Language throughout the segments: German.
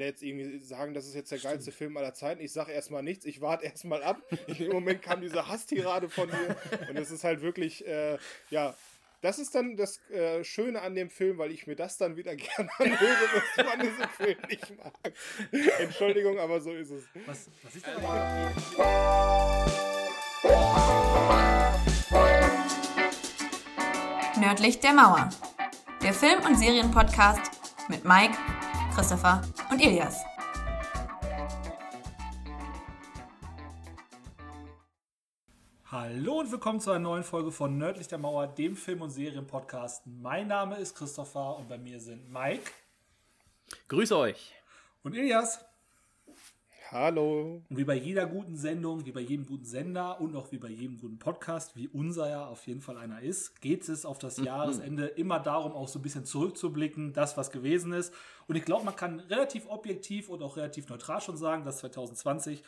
will jetzt irgendwie sagen, das ist jetzt der Stimmt. geilste Film aller Zeiten. Ich sage erstmal nichts, ich warte erstmal ab. In dem Moment kam diese Hasstirade von mir und es ist halt wirklich, äh, ja, das ist dann das äh, Schöne an dem Film, weil ich mir das dann wieder gerne anhöre, was man diesen Film nicht mag. Entschuldigung, aber so ist es. Was, was ist denn Nördlich der Mauer. Der Film- und Serienpodcast mit Mike, Christopher und Elias. Hallo und willkommen zu einer neuen Folge von Nördlich der Mauer, dem Film- und Serienpodcast. Mein Name ist Christopher und bei mir sind Mike. Grüße euch. Und Elias. Hallo. Und wie bei jeder guten Sendung, wie bei jedem guten Sender und auch wie bei jedem guten Podcast, wie unser ja auf jeden Fall einer ist, geht es auf das mhm. Jahresende immer darum, auch so ein bisschen zurückzublicken, das, was gewesen ist. Und ich glaube, man kann relativ objektiv und auch relativ neutral schon sagen, dass 2020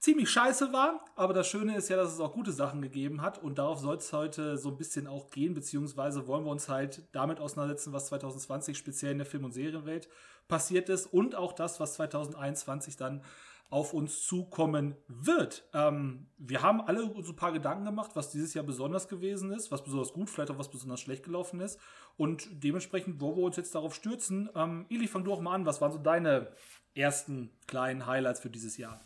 ziemlich scheiße war. Aber das Schöne ist ja, dass es auch gute Sachen gegeben hat. Und darauf soll es heute so ein bisschen auch gehen, beziehungsweise wollen wir uns halt damit auseinandersetzen, was 2020 speziell in der Film- und Serienwelt passiert ist und auch das, was 2021 dann auf uns zukommen wird. Ähm, wir haben alle so ein paar Gedanken gemacht, was dieses Jahr besonders gewesen ist, was besonders gut, vielleicht auch was besonders schlecht gelaufen ist. Und dementsprechend, wo wir uns jetzt darauf stürzen, ähm, Ili, fang du auch mal an. Was waren so deine ersten kleinen Highlights für dieses Jahr?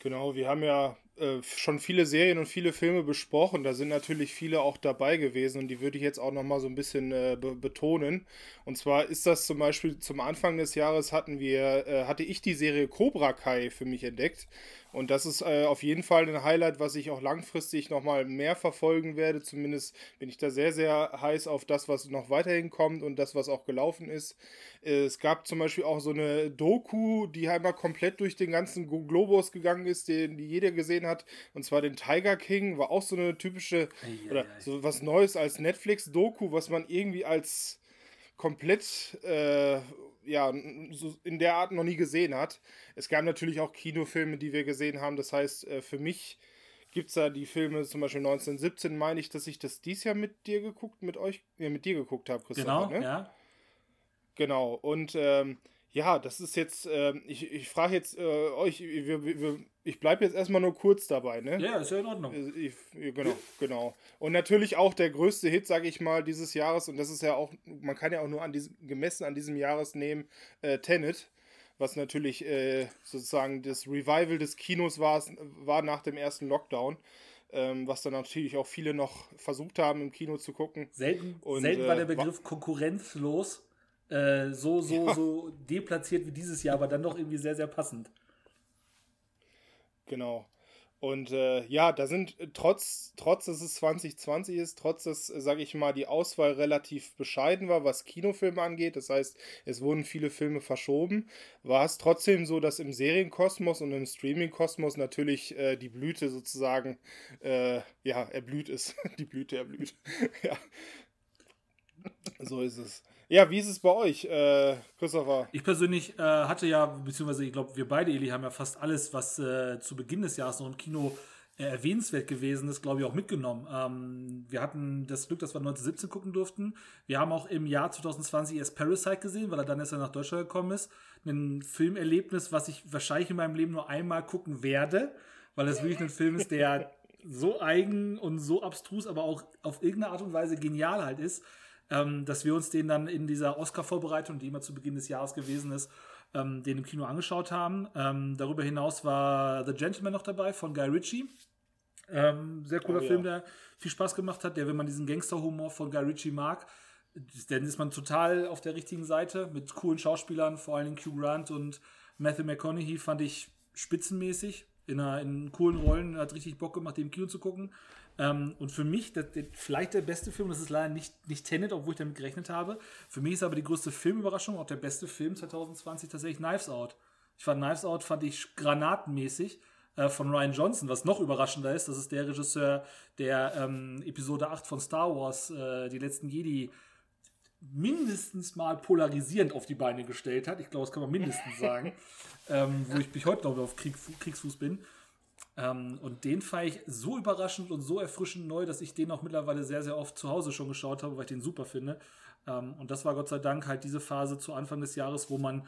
Genau, wir haben ja äh, schon viele Serien und viele Filme besprochen. Da sind natürlich viele auch dabei gewesen und die würde ich jetzt auch nochmal so ein bisschen äh, be betonen. Und zwar ist das zum Beispiel zum Anfang des Jahres hatten wir, äh, hatte ich die Serie Cobra Kai für mich entdeckt. Und das ist äh, auf jeden Fall ein Highlight, was ich auch langfristig nochmal mehr verfolgen werde. Zumindest bin ich da sehr, sehr heiß auf das, was noch weiterhin kommt und das, was auch gelaufen ist. Es gab zum Beispiel auch so eine Doku, die einmal komplett durch den ganzen Globus gegangen ist, den die jeder gesehen hat. Und zwar den Tiger King. War auch so eine typische oder so was Neues als Netflix-Doku, was man irgendwie als komplett äh, ja, so in der Art noch nie gesehen hat. Es gab natürlich auch Kinofilme, die wir gesehen haben. Das heißt, äh, für mich gibt es da die Filme, zum Beispiel 1917, meine ich, dass ich das dies Jahr mit dir geguckt, mit euch, ja, mit dir geguckt habe, Christopher. Genau, ne? ja. Genau, und ähm, ja, das ist jetzt, äh, ich, ich frage jetzt äh, euch, wir, wir, ich bleibe jetzt erstmal nur kurz dabei, ne? Ja, ist ja in Ordnung. Äh, ich, genau, genau. Und natürlich auch der größte Hit, sage ich mal, dieses Jahres, und das ist ja auch, man kann ja auch nur an diesem, gemessen an diesem Jahres nehmen, äh, Tenet, was natürlich äh, sozusagen das Revival des Kinos war, war nach dem ersten Lockdown. Ähm, was dann natürlich auch viele noch versucht haben, im Kino zu gucken. Selten, und, selten war der äh, Begriff konkurrenzlos äh, so, so, ja. so deplatziert wie dieses Jahr, aber dann doch irgendwie sehr, sehr passend. Genau. Und äh, ja, da sind äh, trotz, trotz, dass es 2020 ist, trotz, dass, äh, sage ich mal, die Auswahl relativ bescheiden war, was Kinofilme angeht, das heißt, es wurden viele Filme verschoben, war es trotzdem so, dass im Serienkosmos und im Streamingkosmos natürlich äh, die Blüte sozusagen, äh, ja, erblüht ist. die Blüte erblüht. ja. So ist es. Ja, wie ist es bei euch, äh, Christopher? Ich persönlich äh, hatte ja, beziehungsweise ich glaube, wir beide, Eli, haben ja fast alles, was äh, zu Beginn des Jahres noch im Kino äh, erwähnenswert gewesen ist, glaube ich, auch mitgenommen. Ähm, wir hatten das Glück, dass wir 1917 gucken durften. Wir haben auch im Jahr 2020 erst Parasite gesehen, weil er dann erst nach Deutschland gekommen ist. Ein Filmerlebnis, was ich wahrscheinlich in meinem Leben nur einmal gucken werde, weil es wirklich ein Film ist, der so eigen und so abstrus, aber auch auf irgendeine Art und Weise genial halt ist ähm, dass wir uns den dann in dieser Oscar-Vorbereitung, die immer zu Beginn des Jahres gewesen ist, ähm, den im Kino angeschaut haben. Ähm, darüber hinaus war The Gentleman noch dabei von Guy Ritchie. Ähm, sehr cooler oh, Film, ja. der viel Spaß gemacht hat, der, wenn man diesen Gangster-Humor von Guy Ritchie mag, dann ist man total auf der richtigen Seite mit coolen Schauspielern, vor allem Hugh Grant und Matthew McConaughey fand ich spitzenmäßig in, einer, in coolen Rollen, hat richtig Bock gemacht, den im Kino zu gucken. Ähm, und für mich, das, das, vielleicht der beste Film, das ist leider nicht, nicht Tenet, obwohl ich damit gerechnet habe. Für mich ist aber die größte Filmüberraschung, auch der beste Film 2020 tatsächlich Knives Out. Ich fand Knives Out, fand ich granatenmäßig äh, von Ryan Johnson, was noch überraschender ist. Das ist der Regisseur, der ähm, Episode 8 von Star Wars, äh, die letzten Jedi, mindestens mal polarisierend auf die Beine gestellt hat. Ich glaube, das kann man mindestens sagen. ähm, wo ich mich heute noch auf Krieg, Kriegsfuß bin. Ähm, und den fand ich so überraschend und so erfrischend neu, dass ich den auch mittlerweile sehr, sehr oft zu Hause schon geschaut habe, weil ich den super finde. Ähm, und das war Gott sei Dank halt diese Phase zu Anfang des Jahres, wo man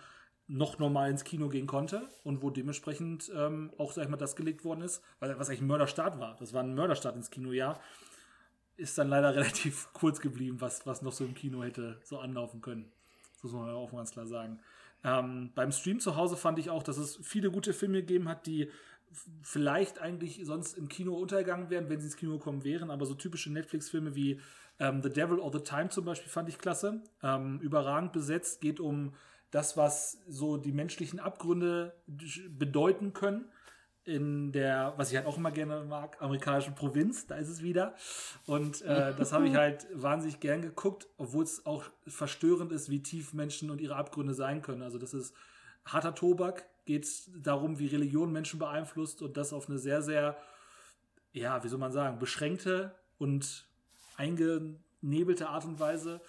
noch normal ins Kino gehen konnte und wo dementsprechend ähm, auch, sag ich mal, das gelegt worden ist, was eigentlich ein Mörderstart war. Das war ein Mörderstart ins Kinojahr. Ist dann leider relativ kurz geblieben, was, was noch so im Kino hätte so anlaufen können. Das muss man auch ganz klar sagen. Ähm, beim Stream zu Hause fand ich auch, dass es viele gute Filme gegeben hat, die vielleicht eigentlich sonst im Kino untergegangen wären, wenn sie ins Kino gekommen wären, aber so typische Netflix-Filme wie ähm, The Devil All the Time zum Beispiel fand ich klasse. Ähm, überragend besetzt, geht um das, was so die menschlichen Abgründe bedeuten können. In der, was ich halt auch immer gerne mag, amerikanischen Provinz, da ist es wieder. Und äh, das habe ich halt wahnsinnig gern geguckt, obwohl es auch verstörend ist, wie tief Menschen und ihre Abgründe sein können. Also, das ist harter Tobak, geht es darum, wie Religion Menschen beeinflusst und das auf eine sehr, sehr, ja, wie soll man sagen, beschränkte und eingenebelte Art und Weise,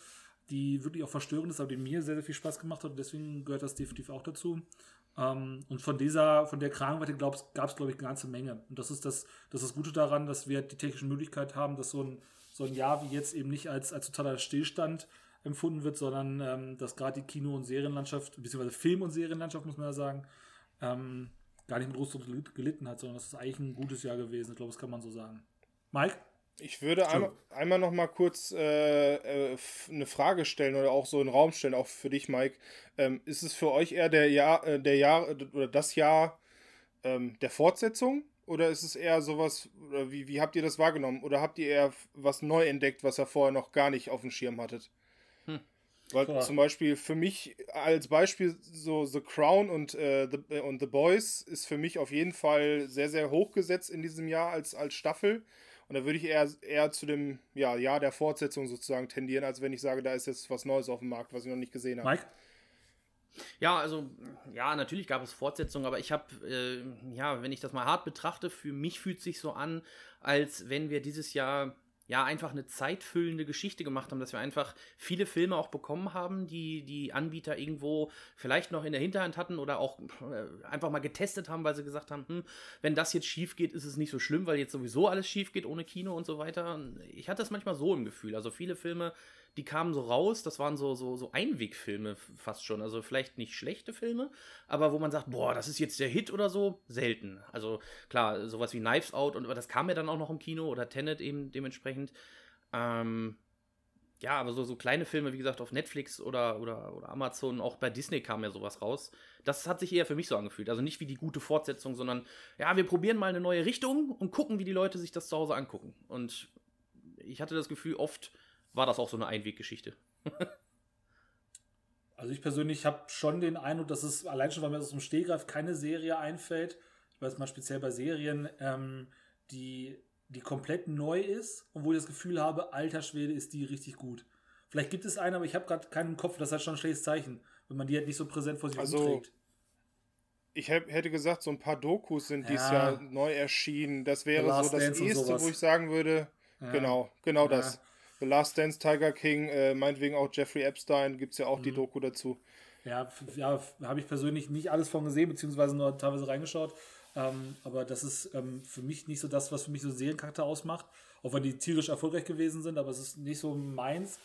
die wirklich auch verstörend ist, aber die mir sehr, sehr viel Spaß gemacht hat und deswegen gehört das definitiv auch dazu. Ähm, und von dieser, von der Kragenweite gab es, glaube ich, eine ganze Menge. Und das ist das, das ist das Gute daran, dass wir die technische Möglichkeit haben, dass so ein, so ein Jahr wie jetzt eben nicht als, als totaler Stillstand empfunden wird, sondern ähm, dass gerade die Kino- und Serienlandschaft, beziehungsweise Film- und Serienlandschaft, muss man ja sagen, ähm, gar nicht mit Ruß gelitten hat, sondern das ist eigentlich ein gutes Jahr gewesen. Ich glaube, das kann man so sagen. Mike? Ich würde einmal, einmal noch mal kurz äh, äh, eine Frage stellen oder auch so einen Raum stellen, auch für dich, Mike. Ähm, ist es für euch eher der Jahr, äh, der Jahr oder das Jahr ähm, der Fortsetzung? Oder ist es eher sowas, oder wie, wie habt ihr das wahrgenommen? Oder habt ihr eher was neu entdeckt, was ihr vorher noch gar nicht auf dem Schirm hattet? Weil Klar. zum Beispiel für mich als Beispiel so The Crown und, äh, The, und The Boys ist für mich auf jeden Fall sehr, sehr hochgesetzt in diesem Jahr als, als Staffel. Und da würde ich eher, eher zu dem ja, Jahr der Fortsetzung sozusagen tendieren, als wenn ich sage, da ist jetzt was Neues auf dem Markt, was ich noch nicht gesehen habe. Mike? Ja, also, ja, natürlich gab es Fortsetzungen, aber ich habe, äh, ja, wenn ich das mal hart betrachte, für mich fühlt sich so an, als wenn wir dieses Jahr ja, einfach eine zeitfüllende Geschichte gemacht haben, dass wir einfach viele Filme auch bekommen haben, die die Anbieter irgendwo vielleicht noch in der Hinterhand hatten oder auch äh, einfach mal getestet haben, weil sie gesagt haben, hm, wenn das jetzt schief geht, ist es nicht so schlimm, weil jetzt sowieso alles schief geht ohne Kino und so weiter. Ich hatte das manchmal so im Gefühl. Also viele Filme die kamen so raus, das waren so, so, so Einwegfilme fast schon. Also vielleicht nicht schlechte Filme, aber wo man sagt, boah, das ist jetzt der Hit oder so, selten. Also klar, sowas wie Knives Out und das kam ja dann auch noch im Kino oder Tenet eben dementsprechend. Ähm, ja, aber so, so kleine Filme, wie gesagt, auf Netflix oder, oder, oder Amazon, auch bei Disney kam ja sowas raus. Das hat sich eher für mich so angefühlt. Also nicht wie die gute Fortsetzung, sondern ja, wir probieren mal eine neue Richtung und gucken, wie die Leute sich das zu Hause angucken. Und ich hatte das Gefühl, oft war das auch so eine Einweggeschichte. also ich persönlich habe schon den Eindruck, dass es allein schon, weil mir aus dem Stehgreif keine Serie einfällt, ich weiß mal speziell bei Serien, ähm, die, die komplett neu ist und wo ich das Gefühl habe, alter Schwede ist die richtig gut. Vielleicht gibt es eine, aber ich habe gerade keinen im Kopf, das ist halt schon ein schlechtes Zeichen, wenn man die halt nicht so präsent vor sich also, trägt. Ich hätte gesagt, so ein paar Dokus sind ja. dieses Jahr neu erschienen. Das wäre so das erste, wo ich sagen würde, ja. genau, genau ja. das. The Last Dance, Tiger King, äh, meinetwegen auch Jeffrey Epstein, gibt es ja auch mhm. die Doku dazu. Ja, ja habe ich persönlich nicht alles von gesehen, beziehungsweise nur teilweise reingeschaut. Ähm, aber das ist ähm, für mich nicht so das, was für mich so Seriencharakter ausmacht. Auch wenn die tierisch erfolgreich gewesen sind, aber es ist nicht so meins.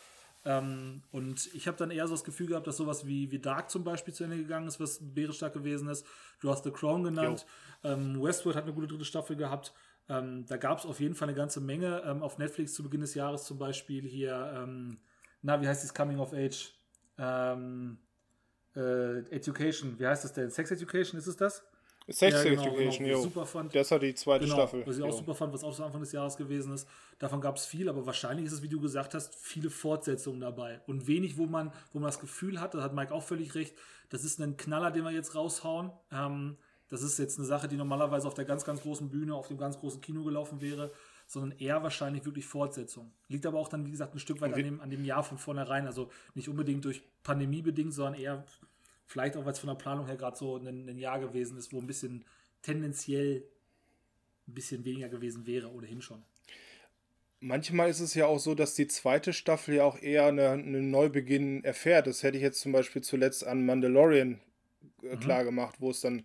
Ähm, und ich habe dann eher so das Gefühl gehabt, dass sowas wie, wie Dark zum Beispiel zu Ende gegangen ist, was bärenstark gewesen ist. Du hast The Crown genannt. Ähm, Westworld hat eine gute dritte Staffel gehabt. Ähm, da gab es auf jeden Fall eine ganze Menge. Ähm, auf Netflix zu Beginn des Jahres zum Beispiel hier, ähm, na, wie heißt das Coming of Age? Ähm, äh, Education, wie heißt das denn? Sex Education, ist es das? Sex ja, genau, Education, genau, super fand. Das hat die zweite genau, Staffel. Was ich auch super fand, was auch zu Anfang des Jahres gewesen ist. Davon gab es viel, aber wahrscheinlich ist es, wie du gesagt hast, viele Fortsetzungen dabei. Und wenig, wo man, wo man das Gefühl hat, da hat Mike auch völlig recht, das ist ein Knaller, den wir jetzt raushauen. Ähm, das ist jetzt eine Sache, die normalerweise auf der ganz, ganz großen Bühne, auf dem ganz großen Kino gelaufen wäre, sondern eher wahrscheinlich wirklich Fortsetzung. Liegt aber auch dann, wie gesagt, ein Stück weit an dem, an dem Jahr von vornherein. Also nicht unbedingt durch Pandemie bedingt, sondern eher vielleicht auch, weil es von der Planung her gerade so ein, ein Jahr gewesen ist, wo ein bisschen tendenziell ein bisschen weniger gewesen wäre, ohnehin schon. Manchmal ist es ja auch so, dass die zweite Staffel ja auch eher einen eine Neubeginn erfährt. Das hätte ich jetzt zum Beispiel zuletzt an Mandalorian äh, mhm. klar gemacht, wo es dann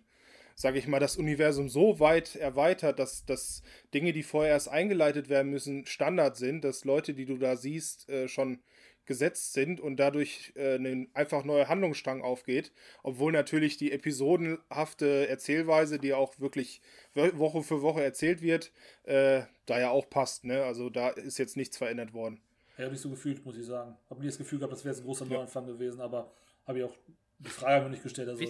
sage ich mal, das Universum so weit erweitert, dass, dass Dinge, die vorher erst eingeleitet werden müssen, Standard sind, dass Leute, die du da siehst, äh, schon gesetzt sind und dadurch äh, eine einfach neue Handlungsstrang aufgeht, obwohl natürlich die episodenhafte Erzählweise, die auch wirklich Woche für Woche erzählt wird, äh, da ja auch passt. Ne? Also da ist jetzt nichts verändert worden. Ja, habe ich so gefühlt, muss ich sagen. Habe nie das Gefühl gehabt, das wäre jetzt ein großer Neuanfang ja. gewesen, aber habe ich auch die Frage noch nicht gestellt. Also,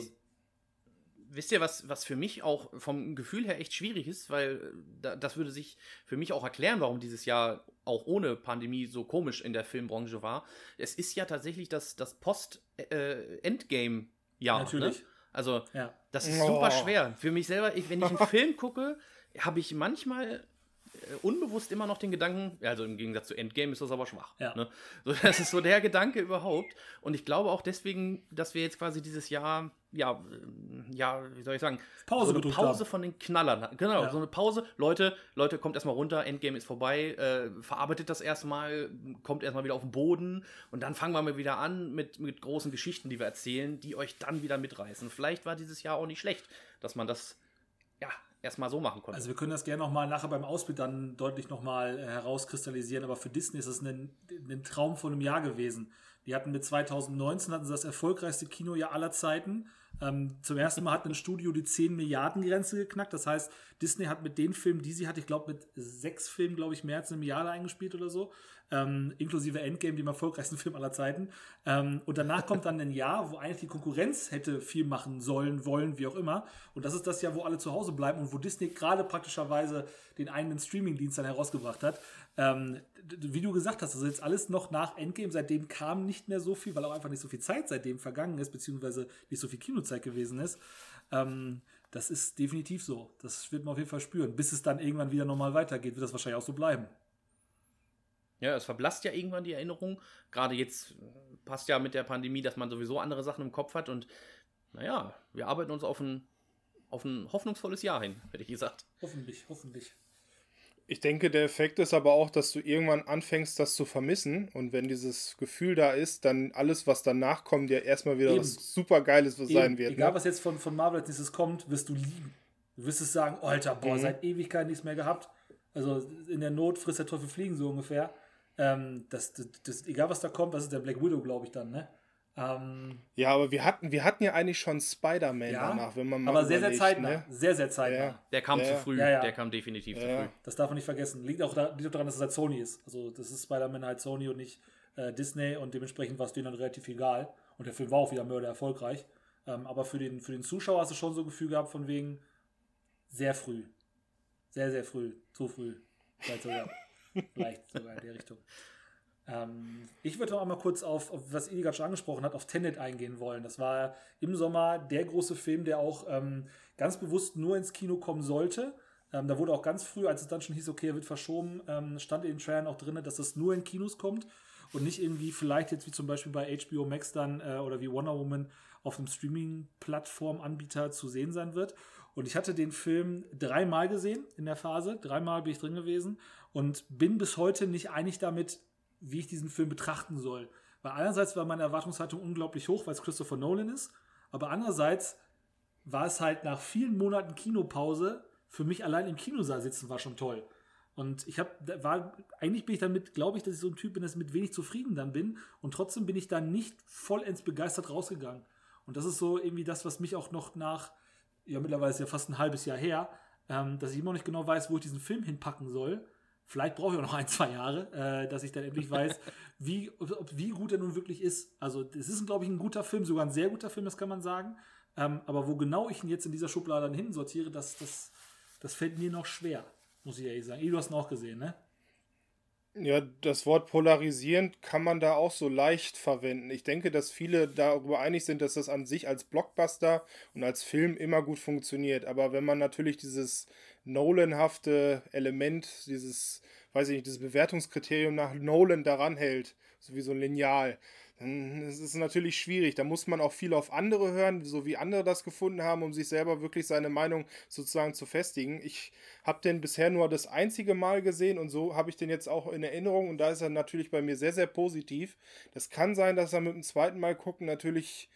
wisst ihr, was, was für mich auch vom Gefühl her echt schwierig ist, weil äh, das würde sich für mich auch erklären, warum dieses Jahr auch ohne Pandemie so komisch in der Filmbranche war. Es ist ja tatsächlich das, das Post-Endgame-Jahr. Äh, Natürlich. Ne? Also, ja. das ist oh. super schwer. Für mich selber, ich, wenn ich einen Film gucke, habe ich manchmal unbewusst immer noch den Gedanken, also im Gegensatz zu Endgame ist das aber schwach. Ja. Ne? So, das ist so der Gedanke überhaupt. Und ich glaube auch deswegen, dass wir jetzt quasi dieses Jahr, ja, äh, ja, wie soll ich sagen, Pause so eine Pause haben. von den Knallern. Genau, ja. so eine Pause. Leute, Leute, kommt erstmal runter, Endgame ist vorbei, äh, verarbeitet das erstmal, kommt erstmal wieder auf den Boden und dann fangen wir mal wieder an mit, mit großen Geschichten, die wir erzählen, die euch dann wieder mitreißen. Vielleicht war dieses Jahr auch nicht schlecht, dass man das ja, erstmal so machen konnte. Also wir können das gerne nochmal nachher beim Ausblick dann deutlich nochmal äh, herauskristallisieren, aber für Disney ist es ein, ein Traum von einem Jahr gewesen. Die hatten mit 2019 hatten sie das erfolgreichste Kinojahr aller Zeiten. Ähm, zum ersten Mal hat ein Studio die 10 Milliarden Grenze geknackt. Das heißt, Disney hat mit den Filmen, die sie hat, ich glaube mit sechs Filmen, glaube ich, mehr als eine Milliarde eingespielt oder so ähm, inklusive Endgame, dem erfolgreichsten Film aller Zeiten. Ähm, und danach kommt dann ein Jahr, wo eigentlich die Konkurrenz hätte viel machen sollen, wollen, wie auch immer. Und das ist das Jahr, wo alle zu Hause bleiben und wo Disney gerade praktischerweise den eigenen Streaming-Dienst dann herausgebracht hat. Ähm, wie du gesagt hast, also jetzt alles noch nach Endgame, seitdem kam nicht mehr so viel, weil auch einfach nicht so viel Zeit seitdem vergangen ist, beziehungsweise nicht so viel Kinozeit gewesen ist. Ähm, das ist definitiv so. Das wird man auf jeden Fall spüren. Bis es dann irgendwann wieder normal weitergeht, wird das wahrscheinlich auch so bleiben. Ja, es verblasst ja irgendwann die Erinnerung. Gerade jetzt äh, passt ja mit der Pandemie, dass man sowieso andere Sachen im Kopf hat und naja, wir arbeiten uns auf ein, auf ein hoffnungsvolles Jahr hin, hätte ich gesagt. Hoffentlich, hoffentlich. Ich denke, der Effekt ist aber auch, dass du irgendwann anfängst, das zu vermissen. Und wenn dieses Gefühl da ist, dann alles, was danach kommt, ja erstmal wieder Eben. was super Geiles sein wird. Egal, ne? was jetzt von, von Marvel als nächstes kommt, wirst du lieben. Du wirst es sagen, Alter, boah, mhm. seit Ewigkeit nichts mehr gehabt. Also in der Not frisst der Teufel fliegen, so ungefähr. Ähm, das, das, das, egal was da kommt, das ist der Black Widow, glaube ich, dann, ne? Ähm, ja, aber wir hatten, wir hatten ja eigentlich schon Spider-Man ja, danach, wenn man mal. Aber sehr, sehr zeitnah. Ne? Sehr, sehr zeitnah. Ja. Der kam ja. zu früh. Der kam definitiv zu früh. Das darf man nicht vergessen. Liegt auch, da, liegt auch daran, dass es halt Sony ist. Also, das ist Spider-Man halt Sony und nicht äh, Disney und dementsprechend war es denen dann relativ egal. Und der Film war auch wieder mörder erfolgreich. Ähm, aber für den, für den Zuschauer hast du schon so ein Gefühl gehabt, von wegen sehr früh. Sehr, sehr früh. Zu früh. Vielleicht sogar. Vielleicht sogar in der Richtung. Ähm, ich würde noch einmal kurz auf, auf was gerade schon angesprochen hat, auf Tenet eingehen wollen. Das war im Sommer der große Film, der auch ähm, ganz bewusst nur ins Kino kommen sollte. Ähm, da wurde auch ganz früh, als es dann schon hieß, okay, er wird verschoben, ähm, stand in den Trailern auch drin, dass das nur in Kinos kommt und nicht irgendwie vielleicht jetzt wie zum Beispiel bei HBO Max dann äh, oder wie Wonder Woman auf einem Streaming-Plattform-Anbieter zu sehen sein wird. Und ich hatte den Film dreimal gesehen in der Phase. Dreimal bin ich drin gewesen und bin bis heute nicht einig damit, wie ich diesen Film betrachten soll. Weil einerseits war meine Erwartungshaltung unglaublich hoch, weil es Christopher Nolan ist, aber andererseits war es halt nach vielen Monaten Kinopause für mich allein im Kinosaal sitzen war schon toll. Und ich habe, war, eigentlich bin ich damit, glaube ich, dass ich so ein Typ bin, dass ich mit wenig zufrieden dann bin. Und trotzdem bin ich dann nicht vollends begeistert rausgegangen. Und das ist so irgendwie das, was mich auch noch nach, ja, mittlerweile ist ja fast ein halbes Jahr her, ähm, dass ich immer noch nicht genau weiß, wo ich diesen Film hinpacken soll. Vielleicht brauche ich auch noch ein, zwei Jahre, äh, dass ich dann endlich weiß, wie, ob, wie gut er nun wirklich ist. Also, es ist, glaube ich, ein guter Film, sogar ein sehr guter Film, das kann man sagen. Ähm, aber wo genau ich ihn jetzt in dieser Schublade dann hinsortiere, das, das, das fällt mir noch schwer, muss ich ehrlich sagen. du hast ihn auch gesehen, ne? Ja, das Wort polarisierend kann man da auch so leicht verwenden. Ich denke, dass viele darüber einig sind, dass das an sich als Blockbuster und als Film immer gut funktioniert. Aber wenn man natürlich dieses Nolan-hafte Element, dieses, weiß ich nicht, dieses Bewertungskriterium nach Nolan daran hält, so wie so ein Lineal, dann ist es natürlich schwierig. Da muss man auch viel auf andere hören, so wie andere das gefunden haben, um sich selber wirklich seine Meinung sozusagen zu festigen. Ich habe den bisher nur das einzige Mal gesehen und so habe ich den jetzt auch in Erinnerung und da ist er natürlich bei mir sehr, sehr positiv. Das kann sein, dass er mit dem zweiten Mal gucken natürlich,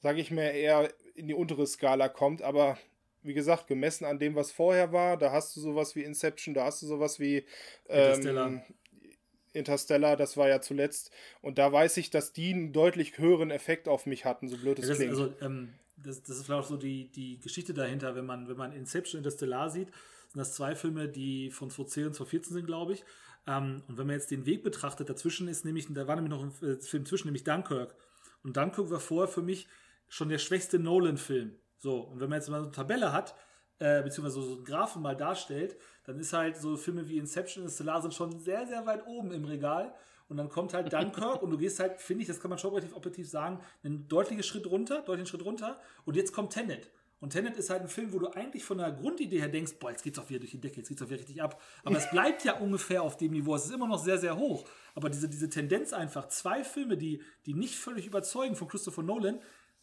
sage ich mir, eher in die untere Skala kommt, aber wie gesagt, gemessen an dem, was vorher war, da hast du sowas wie Inception, da hast du sowas wie ähm, Interstellar, das war ja zuletzt. Und da weiß ich, dass die einen deutlich höheren Effekt auf mich hatten, so blöd es das, klingt. Also, ähm, das, das ist vielleicht auch so die, die Geschichte dahinter, wenn man, wenn man Inception Interstellar sieht, sind das zwei Filme, die von 2010 und 2014 sind, glaube ich. Ähm, und wenn man jetzt den Weg betrachtet, dazwischen ist nämlich, da war nämlich noch ein äh, Film zwischen, nämlich Dunkirk. Und Dunkirk war vorher für mich schon der schwächste Nolan-Film. So, und wenn man jetzt mal so eine Tabelle hat, äh, beziehungsweise so einen Graphen mal darstellt, dann ist halt so Filme wie Inception und Stellar sind schon sehr, sehr weit oben im Regal. Und dann kommt halt Dunkirk und du gehst halt, finde ich, das kann man schon relativ objektiv sagen, einen deutlichen Schritt runter, deutlichen Schritt runter. Und jetzt kommt Tenet. Und Tenet ist halt ein Film, wo du eigentlich von der Grundidee her denkst, boah, jetzt geht's doch wieder durch die Decke, jetzt geht's doch wieder richtig ab. Aber es bleibt ja ungefähr auf dem Niveau. Es ist immer noch sehr, sehr hoch. Aber diese, diese Tendenz einfach, zwei Filme, die, die nicht völlig überzeugen von Christopher Nolan,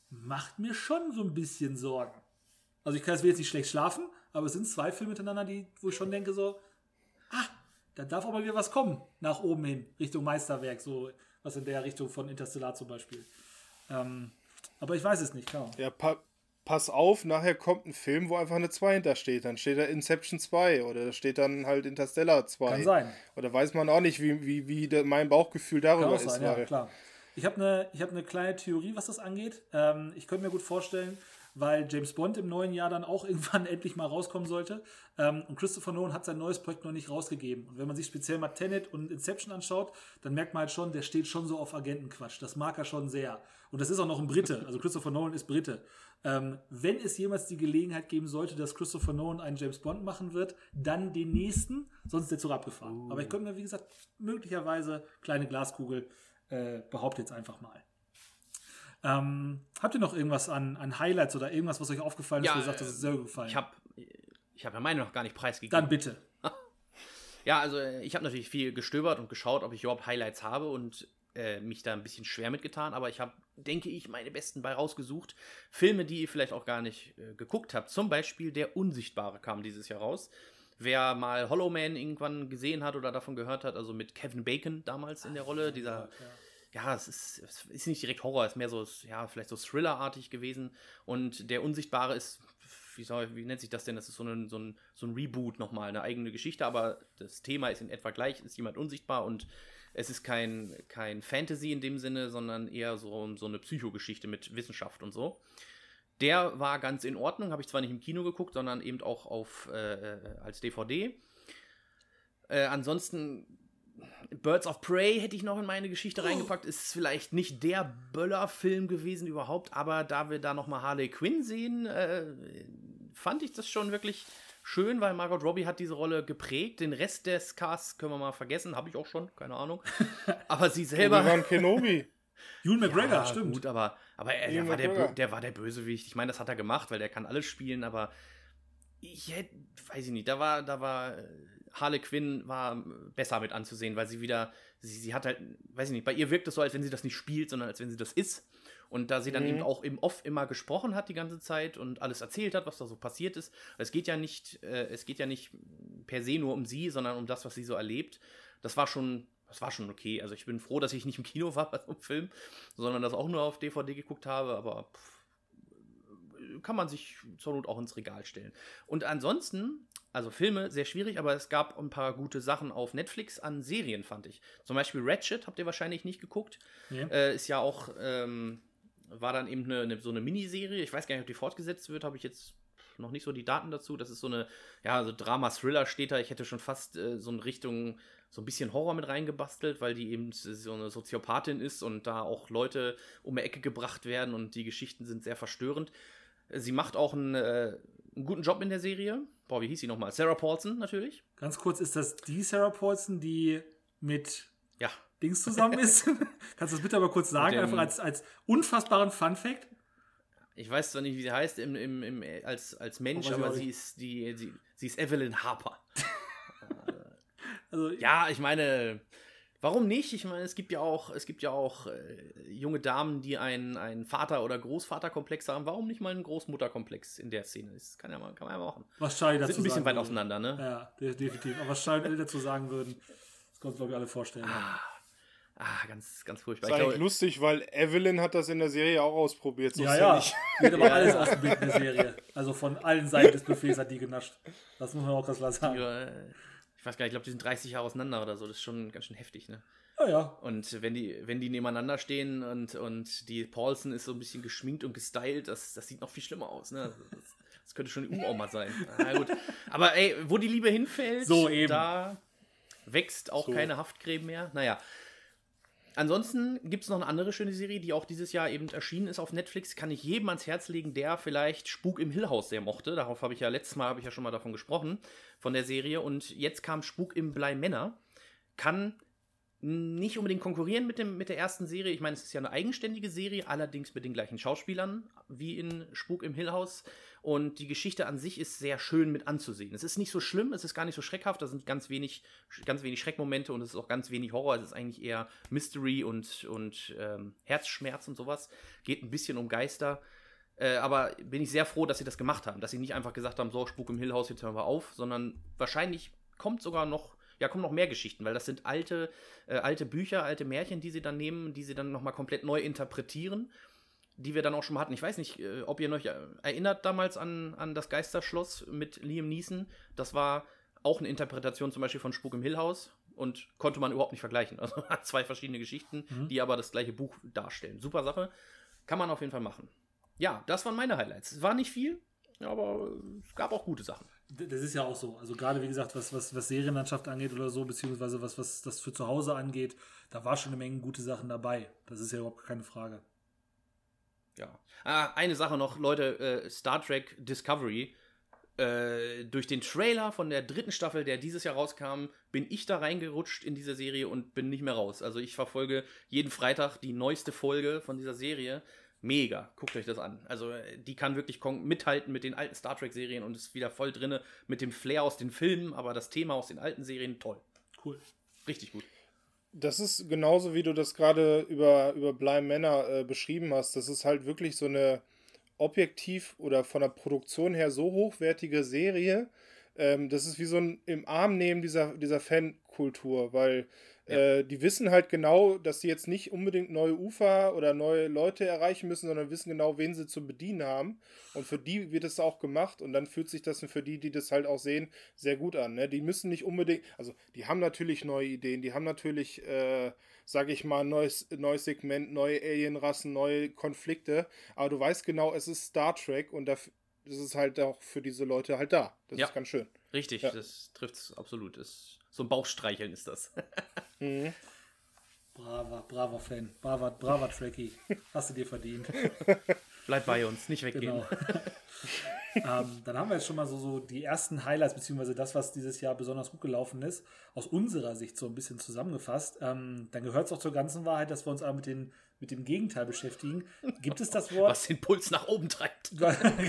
macht mir schon so ein bisschen Sorgen. Also ich kann jetzt jetzt nicht schlecht schlafen, aber es sind zwei Filme miteinander, die, wo ich schon denke so, ah, da darf aber wieder was kommen, nach oben hin, Richtung Meisterwerk, so was in der Richtung von Interstellar zum Beispiel. Ähm, aber ich weiß es nicht, klar. Ja, pa pass auf, nachher kommt ein Film, wo einfach eine 2 hintersteht. Dann steht da Inception 2 oder da steht dann halt Interstellar 2. Kann sein. Oder weiß man auch nicht, wie, wie, wie mein Bauchgefühl darüber Kann auch ist. sein, ja, klar. Ich habe eine hab ne kleine Theorie, was das angeht. Ähm, ich könnte mir gut vorstellen, weil James Bond im neuen Jahr dann auch irgendwann endlich mal rauskommen sollte. Ähm, und Christopher Nolan hat sein neues Projekt noch nicht rausgegeben. Und wenn man sich speziell mal Tenet und Inception anschaut, dann merkt man halt schon, der steht schon so auf Agentenquatsch. Das mag er schon sehr. Und das ist auch noch ein Brite. Also Christopher Nolan ist Brite. Ähm, wenn es jemals die Gelegenheit geben sollte, dass Christopher Nolan einen James Bond machen wird, dann den nächsten, sonst ist der Zug abgefahren. Aber ich könnte mir, wie gesagt, möglicherweise kleine Glaskugel äh, behaupte jetzt einfach mal. Ähm, habt ihr noch irgendwas an, an Highlights oder irgendwas, was euch aufgefallen ist, Ja, wo ihr sagt, das ist sehr gut gefallen? Ich habe ich hab ja meine noch gar nicht preisgegeben. Dann bitte. Ja, also äh, ich habe natürlich viel gestöbert und geschaut, ob ich überhaupt Highlights habe und äh, mich da ein bisschen schwer mitgetan, aber ich habe, denke ich, meine besten bei rausgesucht. Filme, die ihr vielleicht auch gar nicht äh, geguckt habt. Zum Beispiel Der Unsichtbare kam dieses Jahr raus. Wer mal Hollow Man irgendwann gesehen hat oder davon gehört hat, also mit Kevin Bacon damals in der Rolle, dieser ja, es ist, es ist nicht direkt Horror, es ist mehr so, ja, vielleicht so Thriller-artig gewesen. Und der Unsichtbare ist, wie, soll, wie nennt sich das denn? Das ist so ein, so ein, so ein Reboot nochmal, eine eigene Geschichte, aber das Thema ist in etwa gleich, ist jemand unsichtbar und es ist kein, kein Fantasy in dem Sinne, sondern eher so, so eine Psychogeschichte mit Wissenschaft und so. Der war ganz in Ordnung, habe ich zwar nicht im Kino geguckt, sondern eben auch auf, äh, äh, als DVD. Äh, ansonsten Birds of Prey hätte ich noch in meine Geschichte reingepackt. Ist vielleicht nicht der Böller-Film gewesen überhaupt, aber da wir da nochmal Harley Quinn sehen, äh, fand ich das schon wirklich schön, weil Margot Robbie hat diese Rolle geprägt. Den Rest des Casts können wir mal vergessen, habe ich auch schon, keine Ahnung. Aber sie selber. Obi-Wan Kenobi. Ewan McGregor, Ja, stimmt. Gut, aber, aber er, der, Ian war der, der war der Bösewicht. Ich meine, das hat er gemacht, weil der kann alles spielen, aber ich hätte, weiß ich nicht, da war, da war äh, Harley Quinn war besser mit anzusehen, weil sie wieder, sie, sie hat halt, weiß ich nicht, bei ihr wirkt es so, als wenn sie das nicht spielt, sondern als wenn sie das ist. Und da sie dann Mhm. eben auch im Off immer gesprochen hat die ganze Zeit und alles erzählt hat, was da so passiert ist. Es geht ja nicht, äh, es geht ja nicht per se nur um sie, sondern um das, was sie so erlebt. Das war schon, das war schon okay. Also ich bin froh, dass ich nicht im Kino war bei so einem Film, sondern das auch nur auf DVD geguckt habe, aber pff, kann man sich zur Not auch ins Regal stellen. Und ansonsten, also Filme, sehr schwierig, aber es gab ein paar gute Sachen auf Netflix an Serien, fand ich. Zum Beispiel Ratchet, habt ihr wahrscheinlich nicht geguckt. Nee. Äh, ist ja auch, ähm, war dann eben eine, eine, so eine Miniserie. Ich weiß gar nicht, ob die fortgesetzt wird, habe ich jetzt noch nicht so die Daten dazu. Das ist so eine, ja, so Drama-Thriller steht da. Ich hätte schon fast äh, so in Richtung so ein bisschen Horror mit reingebastelt, weil die eben so eine Soziopathin ist und da auch Leute um die Ecke gebracht werden und die Geschichten sind sehr verstörend. Sie macht auch einen, äh, einen guten Job in der Serie. Boah, wie hieß sie nochmal? Sarah Paulson natürlich. Ganz kurz, ist das die Sarah Paulson, die mit Ja, Dings zusammen ist? Kannst du das bitte aber kurz sagen, dem- einfach als, als unfassbaren Fun-Fact? Ich weiß zwar nicht, wie sie heißt im, im, im, als, als Mensch, aber auch sie ist, die, sie, sie ist Evelyn Harper. Also, Ja, ich meine, warum nicht? Ich meine, es gibt ja auch, es gibt ja auch äh, junge Damen, die einen, einen Vater- oder Großvaterkomplex haben. Warum nicht mal einen Großmutterkomplex in der Szene? Das kann ja mal, kann man ja machen. was Charlie dazu Sind ein bisschen weit würde. auseinander, ne? Ja, de- definitiv. Aber was Charlie dazu sagen würden, das können wir, glaube ich, alle vorstellen. Ah, ganz, ganz furchtbar. Das ist Ich eigentlich glaube, lustig, weil Evelyn hat das in der Serie auch ausprobiert. So ja, ja. nicht. Geht aber Ja, alles ja. aus dem Bild der Serie. Also von allen Seiten des Buffets hat die genascht. Das muss man auch ganz klar sagen. äh, ich weiß gar nicht, ich glaube, die sind 30 Jahre auseinander oder so. Das ist schon ganz schön heftig, ne? Ah ja. Und wenn die, wenn die nebeneinander stehen und, und die Paulson ist so ein bisschen geschminkt und gestylt, das, das sieht noch viel schlimmer aus, ne? Das, das könnte schon die Uroma sein. Na gut. Aber ey, wo die Liebe hinfällt, So eben. da wächst auch So. keine Haftgräben mehr. Naja. Ansonsten gibt es noch eine andere schöne Serie, die auch dieses Jahr eben erschienen ist auf Netflix. Kann ich jedem ans Herz legen, der vielleicht Spuk im Hill House sehr mochte. Darauf habe ich ja letztes Mal habe ich ja schon mal davon gesprochen von der Serie. Und jetzt kam Spuk im Blei Männer. Kann nicht unbedingt konkurrieren mit, dem, mit der ersten Serie. Ich meine, es ist ja eine eigenständige Serie, allerdings mit den gleichen Schauspielern wie in Spuk im Hill House. Und die Geschichte an sich ist sehr schön mit anzusehen. Es ist nicht so schlimm, es ist gar nicht so schreckhaft, da sind ganz wenig, ganz wenig Schreckmomente und es ist auch ganz wenig Horror. Es ist eigentlich eher Mystery und, und ähm, Herzschmerz und sowas. Geht ein bisschen um Geister. Äh, aber bin ich sehr froh, dass sie das gemacht haben. Dass sie nicht einfach gesagt haben, so, Spuk im Hill House, jetzt hören wir auf, sondern wahrscheinlich kommt sogar noch, ja, kommen noch mehr Geschichten, weil das sind alte, äh, alte Bücher, alte Märchen, die sie dann nehmen, die sie dann nochmal komplett neu interpretieren, die wir dann auch schon mal hatten. Ich weiß nicht, äh, ob ihr euch äh, erinnert damals an, an das Geisterschloss mit Liam Neeson. Das war auch eine Interpretation zum Beispiel von Spuk im Hill House und konnte man überhaupt nicht vergleichen. Also hat zwei verschiedene Geschichten, die aber das gleiche Buch darstellen. Super Sache. Kann man auf jeden Fall machen. Ja, das waren meine Highlights. Es war nicht viel, aber es gab auch gute Sachen. Das ist ja auch so. Also gerade wie gesagt, was, was, was Serienlandschaft angeht oder so, beziehungsweise was, was das für zu Hause angeht, da war schon eine Menge gute Sachen dabei. Das ist ja überhaupt keine Frage. Ja. Ah, eine Sache noch, Leute, äh, Star Trek Discovery. Äh, durch den Trailer von der dritten Staffel, der dieses Jahr rauskam, bin ich da reingerutscht in diese Serie und bin nicht mehr raus. Also ich verfolge jeden Freitag die neueste Folge von dieser Serie. Mega, guckt euch das an. Also äh, die kann wirklich mithalten mit den alten Star Trek-Serien und ist wieder voll drinne mit dem Flair aus den Filmen, aber das Thema aus den alten Serien toll. Cool. Richtig gut. Das ist genauso, wie du das gerade über, über Bly Männer äh, beschrieben hast. Das ist halt wirklich so eine objektiv oder von der Produktion her so hochwertige Serie. Ähm, das ist wie so ein im Arm nehmen dieser, dieser Fankultur, weil äh, die wissen halt genau, dass sie jetzt nicht unbedingt neue Ufer oder neue Leute erreichen müssen, sondern wissen genau, wen sie zu bedienen haben. Und für die wird es auch gemacht und dann fühlt sich das für die, die das halt auch sehen, sehr gut an. Ne? Die müssen nicht unbedingt, also die haben natürlich neue Ideen, die haben natürlich, äh, sage ich mal, ein neues, neues Segment, neue Alienrassen, neue Konflikte, aber du weißt genau, es ist Star Trek und das ist halt auch für diese Leute halt da. Das Ja. ist ganz schön. Richtig, Ja. das trifft es absolut. Das, so ein Bauchstreicheln ist das. Mhm. Braver, braver Fan. Braver, braver Trekkie. Hast du dir verdient. Bleib bei uns, nicht weggehen. Genau. ähm, dann haben wir jetzt schon mal so, so die ersten Highlights, beziehungsweise das, was dieses Jahr besonders gut gelaufen ist, aus unserer Sicht so ein bisschen zusammengefasst. Ähm, dann gehört es auch zur ganzen Wahrheit, dass wir uns aber mit, den, mit dem Gegenteil beschäftigen. Gibt es das Wort? Was den Puls nach oben treibt.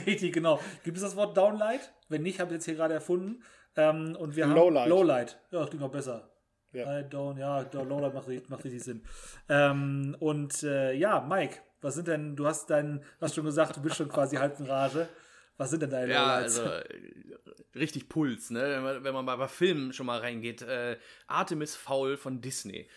Richtig, genau. Gibt es das Wort Downlight? Wenn nicht, habe ich jetzt hier gerade erfunden. Ähm, und wir haben Lowlight. Lowlight. Ja, das klingt noch besser. Ja. I don't, ja, Lowlight macht, richtig- macht richtig Sinn. Ähm, und äh, ja, Mike, was sind denn, du hast deinen, hast schon gesagt, du bist schon quasi halb in Rage. Was sind denn deine Ja, Lowlights? also äh, richtig Puls, ne? Wenn man, wenn man mal bei Filmen schon mal reingeht. Äh, Artemis Fowl von Disney.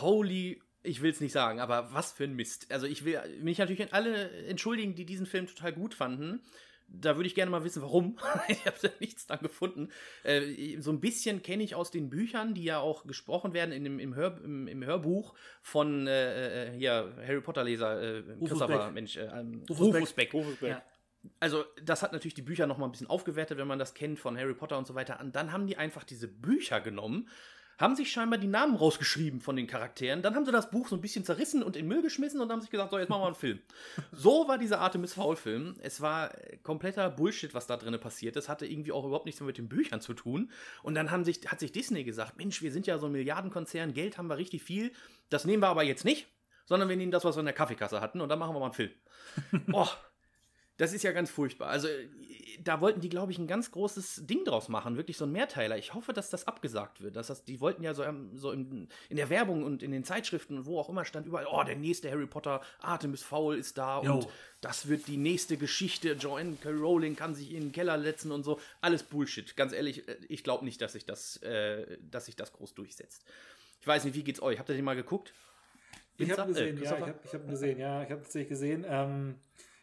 Holy, ich will es nicht sagen, aber was für ein Mist. Also ich will mich natürlich an alle entschuldigen, die diesen Film total gut fanden. Da würde ich gerne mal wissen, warum. ich habe da nichts dran gefunden. Äh, so ein bisschen kenne ich aus den Büchern, die ja auch gesprochen werden in dem, im, Hör, im, im Hörbuch von äh, äh, hier, Harry Potter-Leser, äh, Christopher, Beck. Mensch, äh, ähm, Rufus Rufus Beck. Beck. Rufus Beck. Ja. Also, das hat natürlich die Bücher noch mal ein bisschen aufgewertet, wenn man das kennt von Harry Potter und so weiter. Und dann haben die einfach diese Bücher genommen, haben sich scheinbar die Namen rausgeschrieben von den Charakteren. Dann haben sie das Buch so ein bisschen zerrissen und in Müll geschmissen und haben sich gesagt, so, jetzt machen wir einen Film. So war dieser Artemis Fowl-Film. Es war äh, kompletter Bullshit, was da drin passiert ist. Hatte irgendwie auch überhaupt nichts mehr mit den Büchern zu tun. Und dann haben sich, hat sich Disney gesagt, Mensch, wir sind ja so ein Milliardenkonzern, Geld haben wir richtig viel. Das nehmen wir aber jetzt nicht, sondern wir nehmen das, was wir in der Kaffeekasse hatten und dann machen wir mal einen Film. Boah, das ist ja ganz furchtbar. Also, da wollten die, glaube ich, ein ganz großes Ding draus machen, wirklich so ein Mehrteiler. Ich hoffe, dass das abgesagt wird. Dass das, die wollten ja so, ähm, so in, in der Werbung und in den Zeitschriften und wo auch immer stand überall, oh, der nächste Harry Potter, Artemis Fowl ist da Jo. und das wird die nächste Geschichte. Joanne K. Rowling kann sich in den Keller setzen und so. Alles Bullshit. Ganz ehrlich, äh, ich glaube nicht, dass sich das, äh, dass sich das groß durchsetzt. Ich weiß nicht, wie geht's euch? Habt ihr den mal geguckt? Ich habe gesehen, äh, ja, ich habe hab ihn gesehen, ja, ich habe tatsächlich gesehen. Ähm,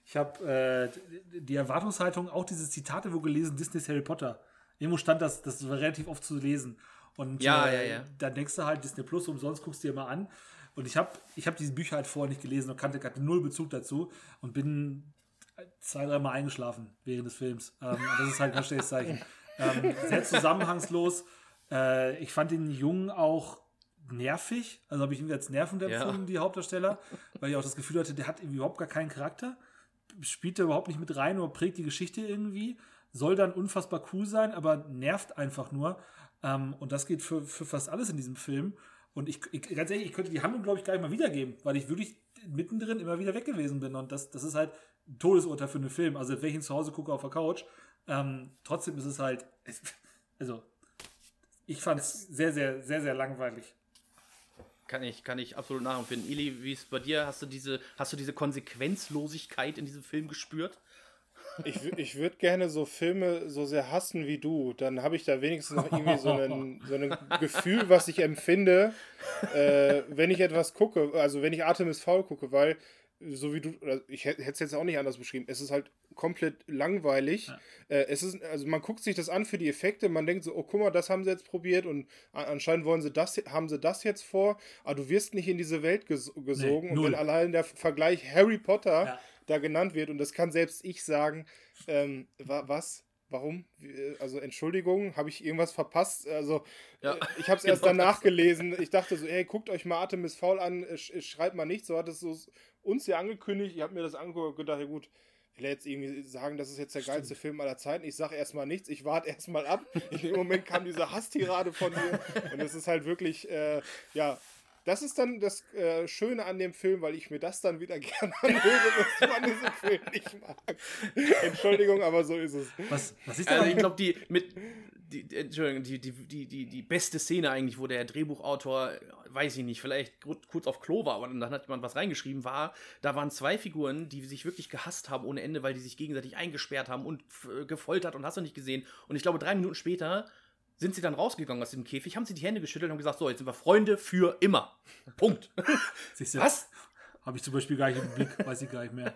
ich habe äh, die Erwartungshaltung, auch diese Zitate wo gelesen, Disney's Harry Potter. Irgendwo stand das, das war relativ oft zu lesen. Und Ja, äh, ja, ja. dann denkst du halt, Disney Plus umsonst guckst du dir mal an. Und ich habe ich hab diese Bücher halt vorher nicht gelesen und kannte, hatte null Bezug dazu und bin zwei, dreimal eingeschlafen während des Films. Ähm, das ist halt ein schlechtes Zeichen. Ähm, sehr zusammenhangslos. Äh, ich fand den Jungen auch nervig. Also habe ich ihn als nervend Ja. empfunden, die Hauptdarsteller, weil ich auch das Gefühl hatte, der hat überhaupt gar keinen Charakter. Spielt da überhaupt nicht mit rein oder prägt die Geschichte irgendwie. Soll dann unfassbar cool sein, aber nervt einfach nur. Ähm, und das geht für, für fast alles in diesem Film. Und ich, ich ganz ehrlich, ich könnte die Handlung, glaube ich, gar nicht mal wiedergeben, weil ich wirklich mittendrin immer wieder weg gewesen bin. Und das, das ist halt ein Todesurteil für einen Film. Also, wenn ich ihn zu Hause gucke auf der Couch, ähm, trotzdem ist es halt, also, ich fand es sehr, sehr, sehr, sehr langweilig. Kann ich, kann ich absolut nachempfinden. Ili, wie ist es bei dir? Hast du diese, hast du diese Konsequenzlosigkeit in diesem Film gespürt? Ich, ich würde gerne so Filme so sehr hassen wie du. Dann habe ich da wenigstens noch irgendwie so ein, so Gefühl, was ich empfinde, äh, wenn ich etwas gucke. Also wenn ich Artemis Fowl gucke, weil so wie du, ich hätte es jetzt auch nicht anders beschrieben, es ist halt komplett langweilig. Äh, es ist, also man guckt sich das an für die Effekte, man denkt so, oh guck mal, das haben sie jetzt probiert und anscheinend wollen sie das, haben sie das jetzt vor, aber du wirst nicht in diese Welt ges gesogen und null. wenn allein der Vergleich Harry Potter Ja. da genannt wird und das kann selbst ich sagen, ähm, wa was? Warum? Äh, Also Entschuldigung, habe ich irgendwas verpasst? Also Ja, äh, ich habe es erst genau danach gelesen. Ich dachte so, ey, guckt euch mal Artemis Fowl an, äh, sch schreibt mal nicht. So hat es so uns ja angekündigt. Ich habe mir das angeguckt und gedacht, ja gut, will er jetzt irgendwie sagen, das ist jetzt der geilste Film aller Zeiten. Ich sage erstmal nichts, ich warte erstmal ab. In dem Moment kam diese Hasstirade von mir und es ist halt wirklich, äh, ja, das ist dann das äh, Schöne an dem Film, weil ich mir das dann wieder gerne anhöre, was man diesen Film nicht mag. Entschuldigung, aber so ist es. Was, was ist Also denn ich glaube, die mit die, Entschuldigung, die, die, die, die, die beste Szene eigentlich, wo der Drehbuchautor, weiß ich nicht, vielleicht kur- kurz auf Klo war, aber dann hat jemand was reingeschrieben, war, da waren zwei Figuren, die sich wirklich gehasst haben ohne Ende, weil die sich gegenseitig eingesperrt haben und gefoltert und hast du nicht gesehen. Und ich glaube, drei Minuten später sind sie dann rausgegangen aus dem Käfig, haben sie die Hände geschüttelt und gesagt, so, jetzt sind wir Freunde für immer. Punkt. Siehst du, Was? Habe ich zum Beispiel gar nicht im Blick, weiß ich gar nicht mehr.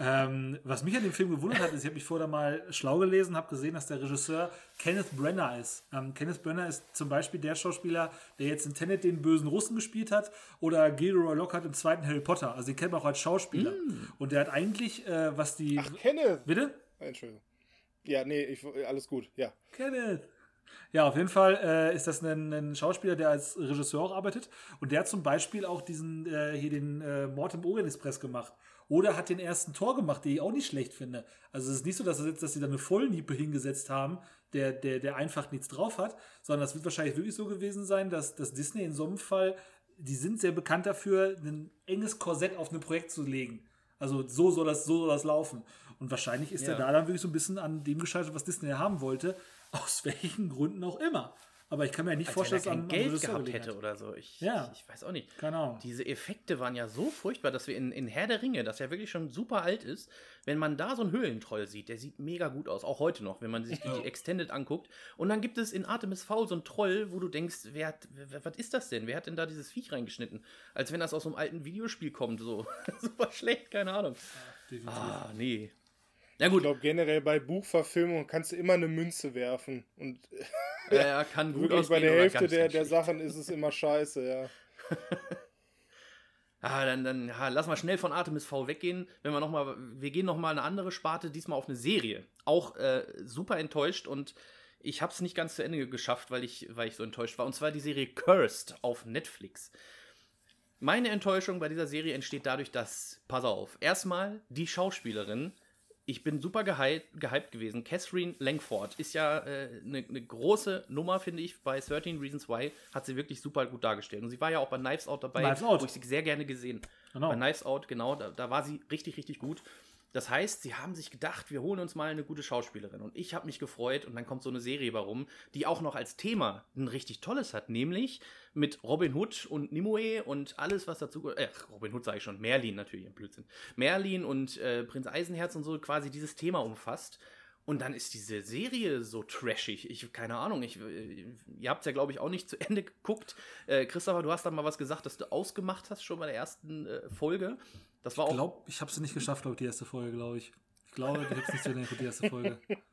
ähm, was mich an dem Film gewundert hat, ist, ich habe mich vorher mal schlau gelesen, habe gesehen, dass der Regisseur Kenneth Brenner ist. Ähm, Kenneth Brenner ist zum Beispiel der Schauspieler, der jetzt in Tenet den bösen Russen gespielt hat oder Gilderoy Lockhart im zweiten Harry Potter. Also den kennt man auch als Schauspieler. Und der hat eigentlich, äh, was die... Ach, Kenneth. Bitte? Entschuldigung. Ja, nee, ich, alles gut, ja. Kenneth. Ja, auf jeden Fall äh, ist das ein, ein Schauspieler, der als Regisseur auch arbeitet. Und der hat zum Beispiel auch diesen, äh, hier den äh, Mord im Orient Express gemacht. Oder hat den ersten Tor gemacht, den ich auch nicht schlecht finde. Also es ist nicht so, dass, jetzt, dass sie da eine Vollniepe hingesetzt haben, der, der, der einfach nichts drauf hat, sondern das wird wahrscheinlich wirklich so gewesen sein, dass, dass Disney in so einem Fall, die sind sehr bekannt dafür, ein enges Korsett auf ein Projekt zu legen. Also so soll das, so soll das laufen. Und wahrscheinlich ist Ja. er da dann wirklich so ein bisschen an dem gescheitert, was Disney haben wollte, aus welchen Gründen auch immer. Aber ich kann mir ja nicht Als vorstellen, wenn er dass kein an Geld gehabt hätte hat. oder so. Ich, Ja. ich, ich weiß auch nicht. Ahnung. Diese Effekte waren ja so furchtbar, dass wir in, in Herr der Ringe, das ja wirklich schon super alt ist, wenn man da so einen Höhlentroll sieht, der sieht mega gut aus, auch heute noch, wenn man sich die Extended anguckt. Und dann gibt es in Artemis Fowl so einen Troll, wo du denkst, wer hat, wer, was ist das denn? Wer hat denn da dieses Viech reingeschnitten? Als wenn das aus so einem alten Videospiel kommt, so. super schlecht, keine Ahnung. Definitiv. Ah, nee. Ja Ich gut, glaube, generell bei Buchverfilmungen kannst du immer eine Münze werfen. Und ja, ja, kann gut wirklich bei der Hälfte der, der. Sachen ist es immer scheiße, ja. Ah, dann, dann ja, lass mal schnell von Artemis V weggehen. Wenn wir noch mal, wir gehen noch mal eine andere Sparte, diesmal auf eine Serie. Auch äh, super enttäuscht und ich habe es nicht ganz zu Ende geschafft, weil ich, weil ich so enttäuscht war. Und zwar die Serie Cursed auf Netflix. Meine Enttäuschung bei dieser Serie entsteht dadurch, dass, pass auf, erstmal die Schauspielerin, ich bin super gehypt, gehypt gewesen. Catherine Langford ist ja eine äh, ne große Nummer, finde ich. Bei 13 Reasons Why hat sie wirklich super gut dargestellt. Und sie war ja auch bei Knives Out dabei, Knives Out. wo ich sie sehr gerne gesehen Genau. Bei Knives Out, genau, da, da war sie richtig, richtig gut. Das heißt, sie haben sich gedacht, wir holen uns mal eine gute Schauspielerin. Und ich habe mich gefreut und dann kommt so eine Serie warum, die auch noch als Thema ein richtig tolles hat, nämlich mit Robin Hood und Nimue und alles, was dazu. Äh, Robin Hood sage ich schon, Merlin natürlich, ein Blödsinn. Merlin und äh, Prinz Eisenherz und so quasi dieses Thema umfasst. Und dann ist diese Serie so trashig. Ich, keine Ahnung, ich, ihr habt es ja, glaube ich, auch nicht zu Ende geguckt. Äh, Christopher, du hast da mal was gesagt, dass du ausgemacht hast schon bei der ersten äh, Folge. Das war Ich auch. glaube, ich habe es nicht geschafft, glaube ich, die erste Folge, glaube ich. Ich glaube, ich habe es nicht zu Ende geguckt, die erste Folge.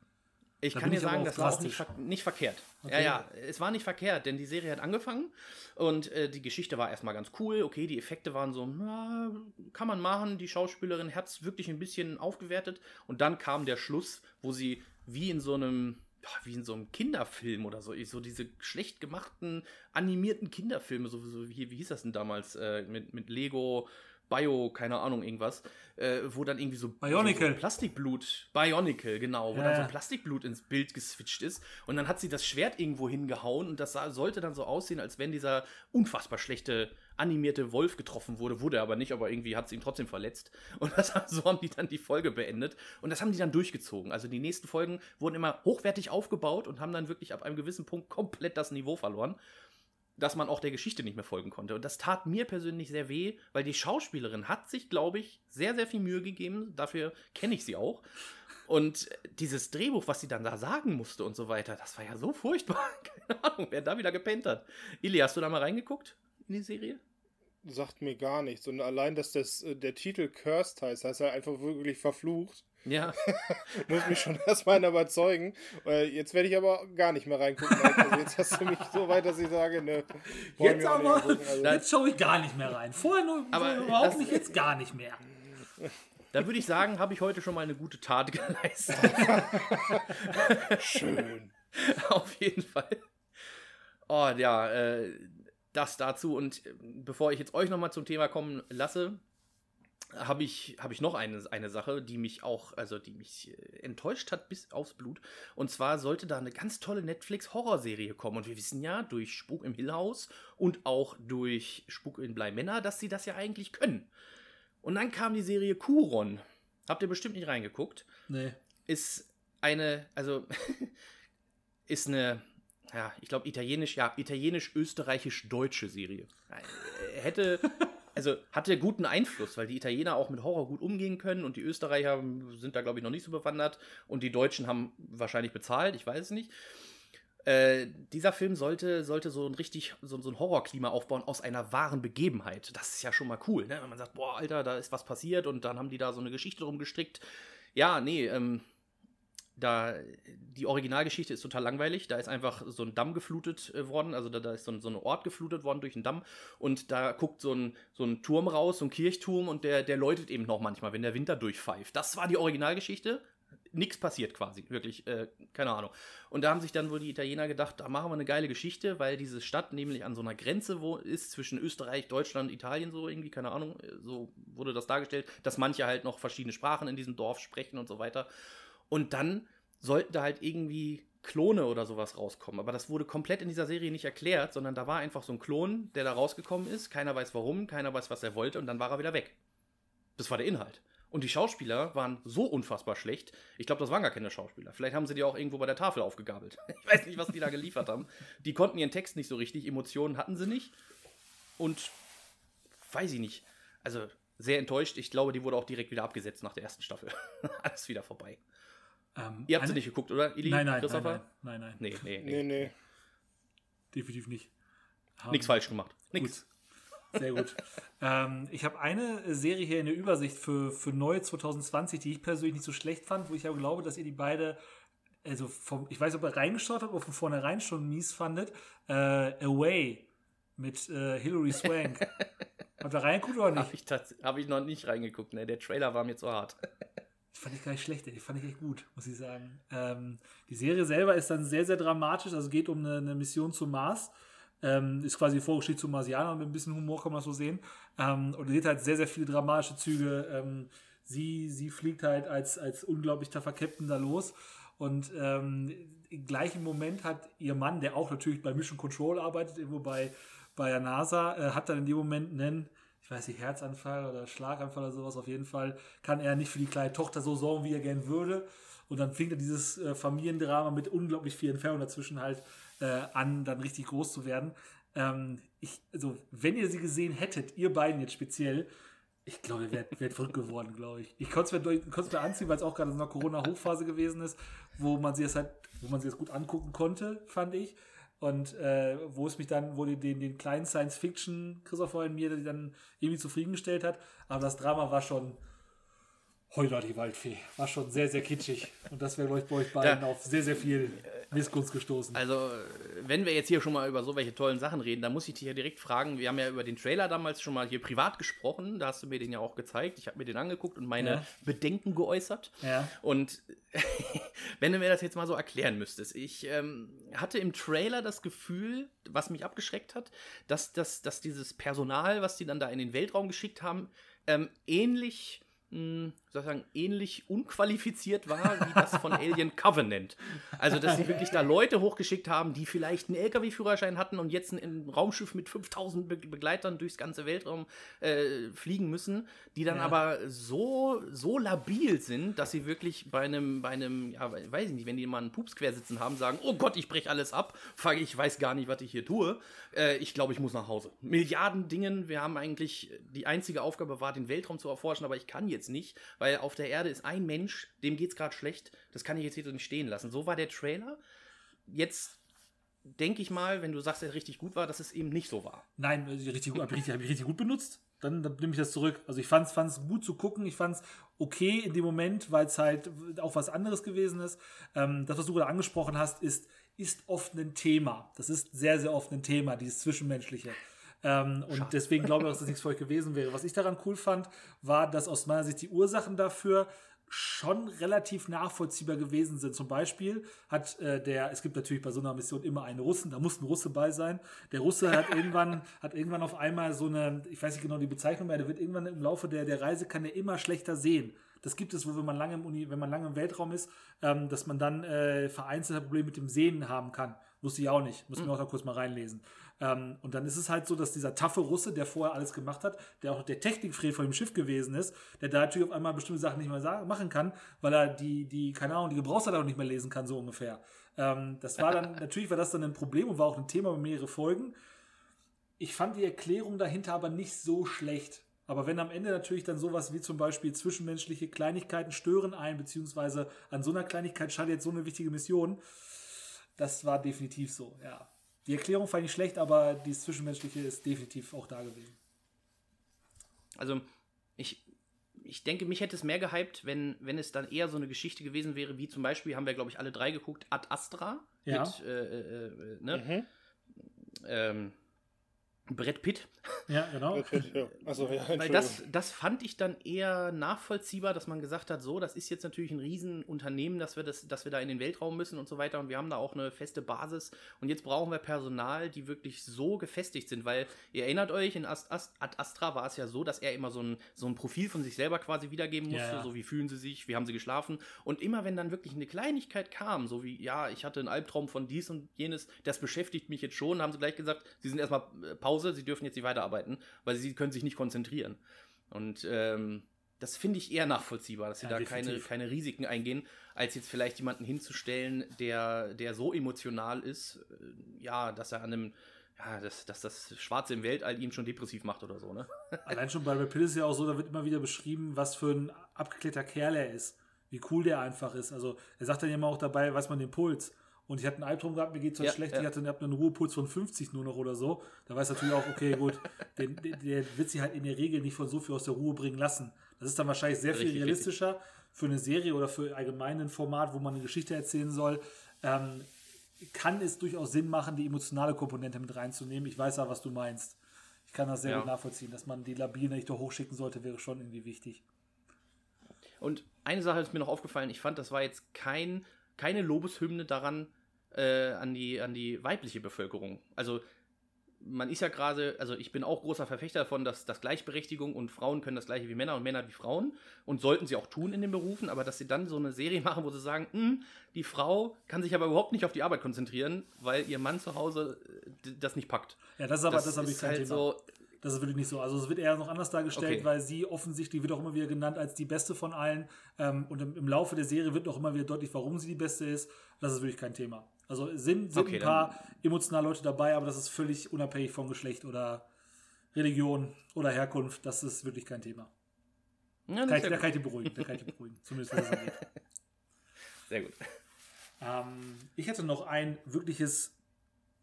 Ich Da kann dir sagen, das war auch nicht, ver nicht verkehrt. Ja, Okay. ja, es war nicht verkehrt, denn die Serie hat angefangen und äh, die Geschichte war erstmal ganz cool. Okay, die Effekte waren so, na, kann man machen. Die Schauspielerin hat es wirklich ein bisschen aufgewertet und dann kam der Schluss, wo sie wie in so einem ja, wie in so einem Kinderfilm oder so, so diese schlecht gemachten animierten Kinderfilme, so, so wie, wie hieß das denn damals äh, mit, mit Lego, Bio, keine Ahnung, irgendwas, äh, wo dann irgendwie so, Bionicle. so, so Plastikblut, Bionicle, genau, wo Ja, dann so. Plastikblut ins Bild geswitcht ist und dann hat sie das Schwert irgendwo hingehauen und das sah, sollte dann so aussehen, als wenn dieser unfassbar schlechte animierte Wolf getroffen wurde, wurde er aber nicht, aber irgendwie hat sie ihn trotzdem verletzt und das, so haben die dann die Folge beendet und das haben die dann durchgezogen. Also die nächsten Folgen wurden immer hochwertig aufgebaut und haben dann wirklich ab einem gewissen Punkt komplett das Niveau verloren dass man auch der Geschichte nicht mehr folgen konnte. Und das tat mir persönlich sehr weh, weil die Schauspielerin hat sich, glaube ich, sehr, sehr viel Mühe gegeben. Dafür kenne ich sie auch. Und dieses Drehbuch, was sie dann da sagen musste und so weiter, das war ja so furchtbar. Keine Ahnung, wer da wieder gepennt hat. Ili, hast du da mal reingeguckt in die Serie? Sagt mir gar nichts. Und allein, dass das, äh, der Titel Cursed heißt, heißt er einfach wirklich verflucht. Ja. Muss mich schon erstmal überzeugen. Jetzt werde ich aber gar nicht mehr reingucken. Also jetzt hast du mich so weit, dass ich sage, ne. wollen Jetzt aber. Also, jetzt schaue ich gar nicht mehr rein. Vorher nur, Aber so überhaupt nicht, jetzt gar nicht mehr. Da würde ich sagen, habe ich heute schon mal eine gute Tat geleistet. schön. Auf jeden Fall. Oh, ja, äh, das dazu. Und äh, bevor ich jetzt euch nochmal zum Thema kommen lasse, habe ich, hab ich noch eine, eine Sache, die mich auch, also die mich äh, enttäuscht hat bis aufs Blut. Und zwar sollte da eine ganz tolle Netflix-Horrorserie kommen. Und wir wissen ja durch Spuk im Hill House und auch durch Spuk in Blei Männer, dass sie das ja eigentlich können. Und dann kam die Serie Kuron. Habt ihr bestimmt nicht reingeguckt Nee. ist eine, also ist eine, ja, ich glaube italienisch, ja, italienisch-österreichisch-deutsche Serie. Äh, Hätte, also hatte guten Einfluss, weil die Italiener auch mit Horror gut umgehen können und die Österreicher sind da, glaube ich, noch nicht so bewandert und die Deutschen haben wahrscheinlich bezahlt, ich weiß es nicht. Äh, dieser Film sollte, sollte so ein richtig so, so ein Horrorklima aufbauen aus einer wahren Begebenheit. Das ist ja schon mal cool, ne? wenn man sagt, boah, Alter, da ist was passiert und dann haben die da so eine Geschichte drum gestrickt. Ja, nee, ähm, da die Originalgeschichte ist total langweilig. Da ist einfach so ein Damm geflutet äh, worden, also da, da ist so ein, so ein Ort geflutet worden durch einen Damm und da guckt so ein, so ein Turm raus, so ein Kirchturm und der, der läutet eben noch manchmal, wenn der Winter durchpfeift. Das war die Originalgeschichte. Nichts passiert quasi, wirklich, äh, keine Ahnung. Und da haben sich dann wohl die Italiener gedacht, da machen wir eine geile Geschichte, weil diese Stadt nämlich an so einer Grenze wo ist zwischen Österreich, Deutschland, Italien, so irgendwie, keine Ahnung, äh, so wurde das dargestellt, dass manche halt noch verschiedene Sprachen in diesem Dorf sprechen und so weiter. Und dann sollten da halt irgendwie Klone oder sowas rauskommen. Aber das wurde komplett in dieser Serie nicht erklärt, sondern da war einfach so ein Klon, der da rausgekommen ist. Keiner weiß warum, keiner weiß, was er wollte und dann war er wieder weg. Das war der Inhalt. Und die Schauspieler waren so unfassbar schlecht. Ich glaube, das waren gar keine Schauspieler. Vielleicht haben sie die auch irgendwo bei der Tafel aufgegabelt. Ich weiß nicht, was die da geliefert haben. Die konnten ihren Text nicht so richtig, Emotionen hatten sie nicht. Und weiß ich nicht. Also sehr enttäuscht. Ich glaube, die wurde auch direkt wieder abgesetzt nach der ersten Staffel. Alles wieder vorbei. Ähm, Ihr habt sie nicht geguckt, oder? Ili, Nein, nein, nein, Christopher? nein, nein, nein. Nee, nee, nee. Nee, nee. Definitiv nicht. Ähm, Nichts falsch gemacht. Nix. Gut. Sehr gut. ähm, ich habe eine Serie hier in der Übersicht für, für neu 2020, die ich persönlich nicht so schlecht fand, wo ich aber glaube, dass ihr die beide, also vom, ich weiß, ob ihr reingeschaut habt oder von vornherein schon mies fandet. Äh, Away mit äh, Hilary Swank. habt ihr reingeguckt oder Habe nicht? ich, tats- hab ich noch nicht reingeguckt. Ne? Der Trailer war mir zu hart. Fand ich gar nicht schlecht, ey. fand ich echt gut, muss ich sagen. Ähm, die Serie selber ist dann sehr, sehr dramatisch, also geht um eine, eine Mission zum Mars. Ähm, ist quasi Vorgeschichte zum Marsianer, mit ein bisschen Humor kann man so sehen. Ähm, und geht halt sehr, sehr viele dramatische Züge. Ähm, sie, sie fliegt halt als, als unglaublich taffer Captain da los. Und ähm, im gleichen Moment hat ihr Mann, der auch natürlich bei Mission Control arbeitet, irgendwo bei, bei der NASA, äh, hat dann in dem Moment einen, ich weiß nicht, Herzanfall oder Schlaganfall oder sowas, auf jeden Fall kann er nicht für die kleine Tochter so sorgen, wie er gern würde. Und dann fängt er dieses äh, Familiendrama mit unglaublich viel Entfernung dazwischen halt äh, an, dann richtig groß zu werden. Ähm, ich, also, wenn ihr sie gesehen hättet, ihr beiden jetzt speziell, ich glaube, ihr wärt, verrückt geworden, glaube ich. Ich konnte es mir, anziehen, weil es auch gerade in einer Corona-Hochphase gewesen ist, wo man sie es halt, wo man sie es gut angucken konnte, fand ich. Und äh, wo es mich dann, wo die, den, den kleinen Science-Fiction Christopher in mir dann irgendwie zufriedengestellt hat. Aber das Drama war schon, Heuler die Waldfee. War schon sehr, sehr kitschig. Und das wäre, glaube ich, bei euch beiden ja. auf sehr, sehr viel Missgunst gestoßen. Also, wenn wir jetzt hier schon mal über so welche tollen Sachen reden, dann muss ich dich ja direkt fragen. Wir haben ja über den Trailer damals schon mal hier privat gesprochen. Da hast du mir den ja auch gezeigt. Ich habe mir den angeguckt und meine ja. Bedenken geäußert. Ja. Und wenn du mir das jetzt mal so erklären müsstest. Ich ähm, hatte im Trailer das Gefühl, was mich abgeschreckt hat, dass, dass, dass dieses Personal, was die dann da in den Weltraum geschickt haben, ähm, ähnlich mh, sozusagen ähnlich unqualifiziert war wie das von Alien Covenant. Also, dass sie wirklich da Leute hochgeschickt haben, die vielleicht einen LKW-Führerschein hatten und jetzt ein, Raumschiff mit 5000 Be Begleitern durchs ganze Weltraum äh, fliegen müssen, die dann ja. aber so, so labil sind, dass sie wirklich bei einem, bei einem, ja, weiß ich nicht, wenn die mal einen Pups quersitzen haben, sagen, oh Gott, ich breche alles ab, ich weiß gar nicht, was ich hier tue. Äh, ich glaube, ich muss nach Hause. Milliarden Dingen, wir haben eigentlich, die einzige Aufgabe war, den Weltraum zu erforschen, aber ich kann jetzt nicht, weil auf der Erde ist ein Mensch, dem geht es gerade schlecht, das kann ich jetzt hier nicht stehen lassen. So war der Trailer. Jetzt denke ich mal, wenn du sagst, er richtig gut war, dass es eben nicht so war. Nein, richtig gut, habe ich, hab ich richtig gut benutzt. Dann, dann nehme ich das zurück. Also ich fand es gut zu gucken, ich fand es okay in dem Moment, weil es halt auch was anderes gewesen ist. Ähm, das, was du gerade angesprochen hast, ist, ist oft ein Thema. Das ist sehr, sehr oft ein Thema, dieses Zwischenmenschliche. Ähm, und deswegen glaube ich, dass das nichts für euch gewesen wäre. Was ich daran cool fand, war, dass aus meiner Sicht die Ursachen dafür schon relativ nachvollziehbar gewesen sind. Zum Beispiel hat äh, der, es gibt natürlich bei so einer Mission immer einen Russen, da muss ein Russe bei sein. Der Russe hat irgendwann, hat irgendwann auf einmal so eine, ich weiß nicht genau die Bezeichnung mehr, der wird irgendwann im Laufe der, der Reise kann er immer schlechter sehen. Das gibt es, wo wenn man lange im Uni, wenn man lange im Weltraum ist, ähm, dass man dann äh, vereinzelte Probleme mit dem Sehen haben kann. Wusste ich auch nicht. Muss mir mhm. auch da kurz mal reinlesen. Ähm, und dann ist es halt so, dass dieser taffe Russe, der vorher alles gemacht hat, der auch der Technikfred von dem Schiff gewesen ist, der da natürlich auf einmal bestimmte Sachen nicht mehr sagen, machen kann, weil er die, die, keine Ahnung, die Gebrauchsanleitung nicht mehr lesen kann, so ungefähr. Ähm, das war dann, natürlich war das dann ein Problem und war auch ein Thema bei mehrere Folgen. Ich fand die Erklärung dahinter aber nicht so schlecht. Aber wenn am Ende natürlich dann sowas wie zum Beispiel zwischenmenschliche Kleinigkeiten stören ein, beziehungsweise an so einer Kleinigkeit scheitert jetzt so eine wichtige Mission, das war definitiv so, ja. Die Erklärung fand ich schlecht, aber die Zwischenmenschliche ist definitiv auch da gewesen. Also, ich, ich denke, mich hätte es mehr gehypt, wenn, wenn es dann eher so eine Geschichte gewesen wäre, wie zum Beispiel, haben wir, glaube ich, alle drei geguckt, Ad Astra. Ja. Mit, äh, äh, äh ne? Mhm. Ähm, Brett Pitt. Ja, genau. Also, ja, Weil das, das fand ich dann eher nachvollziehbar, dass man gesagt hat, so, das ist jetzt natürlich ein Riesenunternehmen, dass wir, das, dass wir da in den Weltraum müssen und so weiter. Und wir haben da auch eine feste Basis. Und jetzt brauchen wir Personal, die wirklich so gefestigt sind, weil ihr erinnert euch, in Ast, Ast, Ad Astra war es ja so, dass er immer so ein, so ein Profil von sich selber quasi wiedergeben musste, ja, ja. so wie fühlen sie sich, wie haben sie geschlafen? Und immer wenn dann wirklich eine Kleinigkeit kam, so wie, ja, ich hatte einen Albtraum von dies und jenes, das beschäftigt mich jetzt schon, haben sie gleich gesagt, sie sind erstmal äh, Pause, sie dürfen jetzt nicht weiterarbeiten, weil sie können sich nicht konzentrieren. Und ähm, das finde ich eher nachvollziehbar, dass sie ja, da keine, keine Risiken eingehen, als jetzt vielleicht jemanden hinzustellen, der, der so emotional ist, äh, ja, dass er an einem, ja, dass, dass das Schwarze im Weltall ihn schon depressiv macht oder so, ne? Allein schon bei Rapid ist ja auch so, da wird immer wieder beschrieben, was für ein abgeklärter Kerl er ist, wie cool der einfach ist. Also er sagt dann immer auch dabei, weiß man den Puls. Und ich hatte einen Albtraum gehabt, mir geht es ja, schlecht, ja. ich hatte hab einen Ruhepuls von 50 nur noch oder so. Da weiß natürlich auch, okay, gut, den, der, der wird sich halt in der Regel nicht von so viel aus der Ruhe bringen lassen. Das ist dann wahrscheinlich sehr viel richtig, realistischer richtig. für eine Serie oder für allgemein ein Format, wo man eine Geschichte erzählen soll. Ähm, kann es durchaus Sinn machen, die emotionale Komponente mit reinzunehmen. Ich weiß ja, was du meinst. Ich kann das sehr ja. gut nachvollziehen, dass man die Labilen nicht doch hochschicken sollte, wäre schon irgendwie wichtig. Und eine Sache ist mir noch aufgefallen, ich fand, das war jetzt kein, keine Lobeshymne daran, äh, an, die, an die weibliche Bevölkerung. Also man ist ja gerade, also ich bin auch großer Verfechter davon, dass, dass Gleichberechtigung und Frauen können das gleiche wie Männer und Männer wie Frauen und sollten sie auch tun in den Berufen, aber dass sie dann so eine Serie machen, wo sie sagen, hm, die Frau kann sich aber überhaupt nicht auf die Arbeit konzentrieren, weil ihr Mann zu Hause äh, das nicht packt. Ja, das ist aber das, das kein halt Thema. So, das ist wirklich nicht so. Also es wird eher noch anders dargestellt, okay. weil sie offensichtlich wird auch immer wieder genannt als die beste von allen. Ähm, und im, im, Laufe der Serie wird auch immer wieder deutlich, warum sie die beste ist. Das ist wirklich kein Thema. Also sind, sind okay, ein paar emotionale Leute dabei, aber das ist völlig unabhängig von Geschlecht oder Religion oder Herkunft. Das ist wirklich kein Thema. Ja, kann ich, da kann ich dich beruhigen. Da kann ich dich beruhigen. Zumindest was das angeht. Sehr gut. Ähm, ich hätte noch ein wirkliches,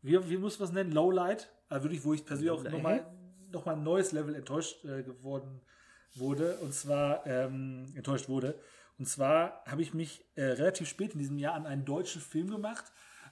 wie, wie muss man es nennen? Lowlight. Also wirklich, wo ich persönlich auch nochmal noch mal ein neues Level enttäuscht äh, geworden wurde, und zwar ähm, enttäuscht wurde. Und zwar habe ich mich äh, relativ spät in diesem Jahr an einen deutschen Film gemacht,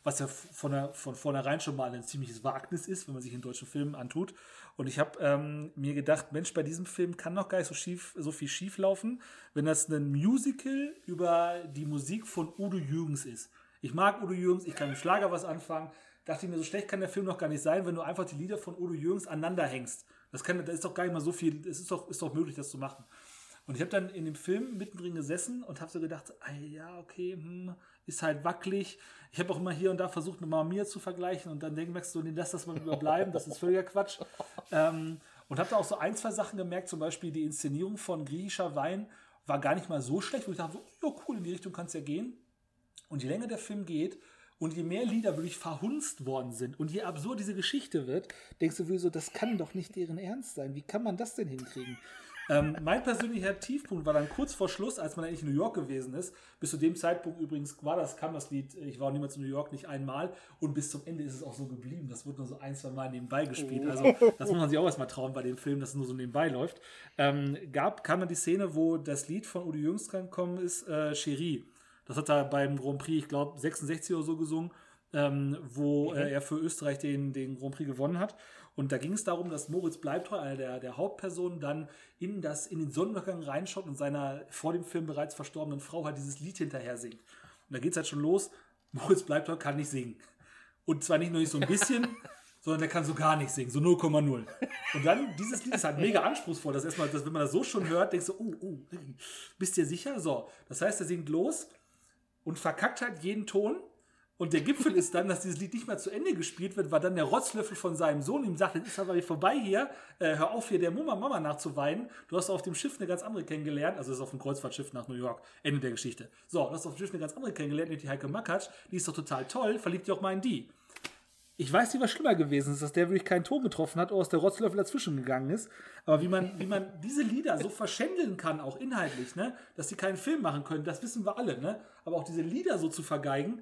was ja von, der, von vornherein schon mal ein ziemliches Wagnis ist, wenn man sich einen deutschen Film antut. Und ich habe ähm, mir gedacht, Mensch, bei diesem Film kann noch gar nicht so, schief, so viel schief laufen, wenn das ein Musical über die Musik von Udo Jürgens ist. Ich mag Udo Jürgens, ich kann mit Schlager was anfangen. Dachte ich mir, so schlecht kann der Film noch gar nicht sein, wenn du einfach die Lieder von Udo Jürgens aneinander hängst. Das, kann, das ist doch gar nicht mal so viel, es ist doch, ist doch möglich, das zu machen. Und ich habe dann in dem Film mittendrin gesessen und habe so gedacht, ah, ja, okay, hm, ist halt wackelig. Ich habe auch immer hier und da versucht, mit Mama Mia zu vergleichen und dann merkst du, nee, lass das mal überbleiben, das ist völliger Quatsch. Ähm, und habe da auch so ein, zwei Sachen gemerkt, zum Beispiel die Inszenierung von griechischer Wein war gar nicht mal so schlecht, wo ich dachte, ja cool, in die Richtung kann es ja gehen. Und je länger der Film geht und je mehr Lieder wirklich verhunzt worden sind und je absurd diese Geschichte wird, denkst du so, das kann doch nicht deren Ernst sein. Wie kann man das denn hinkriegen? Ähm, mein persönlicher Tiefpunkt war dann kurz vor Schluss, als man endlich in New York gewesen ist. Bis zu dem Zeitpunkt übrigens war das, kam das Lied Ich war niemals in New York nicht einmal und bis zum Ende ist es auch so geblieben. Das wurde nur so ein, zwei Mal nebenbei gespielt. Also das muss man sich auch erstmal trauen bei dem Film, dass es nur so nebenbei läuft. Ähm, gab, kam dann die Szene, wo das Lied von Udo Jüngs gekommen ist, äh, Cherie. Das hat er beim Grand Prix, ich glaube, 66 oder so gesungen. Ähm, wo äh, er für Österreich den, den Grand Prix gewonnen hat. Und da ging es darum, dass Moritz Bleibtreu, einer der, der Hauptpersonen, dann in, das, in den Sonnenuntergang reinschaut und seiner vor dem Film bereits verstorbenen Frau halt dieses Lied hinterher singt. Und da geht es halt schon los, Moritz Bleibtreu kann nicht singen. Und zwar nicht nur nicht so ein bisschen, sondern der kann so gar nicht singen, so 0,0. Und dann, dieses Lied ist halt mega anspruchsvoll, dass erstmal, dass, wenn man das so schon hört, denkst du, oh, oh, bist dir sicher? So, das heißt, er singt los und verkackt halt jeden Ton und der Gipfel ist dann, dass dieses Lied nicht mehr zu Ende gespielt wird, weil dann der Rotzlöffel von seinem Sohn ihm sagt, jetzt ist aber vorbei hier, äh, hör auf hier der Mama Mama nachzuweinen. Du hast auf dem Schiff eine ganz andere kennengelernt, also ist auf dem Kreuzfahrtschiff nach New York, Ende der Geschichte. So, du hast auf dem Schiff eine ganz andere kennengelernt, nämlich die Heike Makatsch, die ist doch total toll, verliebt dich auch mal in die. Ich weiß nicht, was schlimmer gewesen ist, dass der wirklich keinen Ton getroffen hat oder dass der Rotzlöffel dazwischen gegangen ist. Aber wie man, wie man diese Lieder so verschändeln kann, auch inhaltlich, ne? dass sie keinen Film machen können, das wissen wir alle. Ne? Aber auch diese Lieder so zu vergeigen,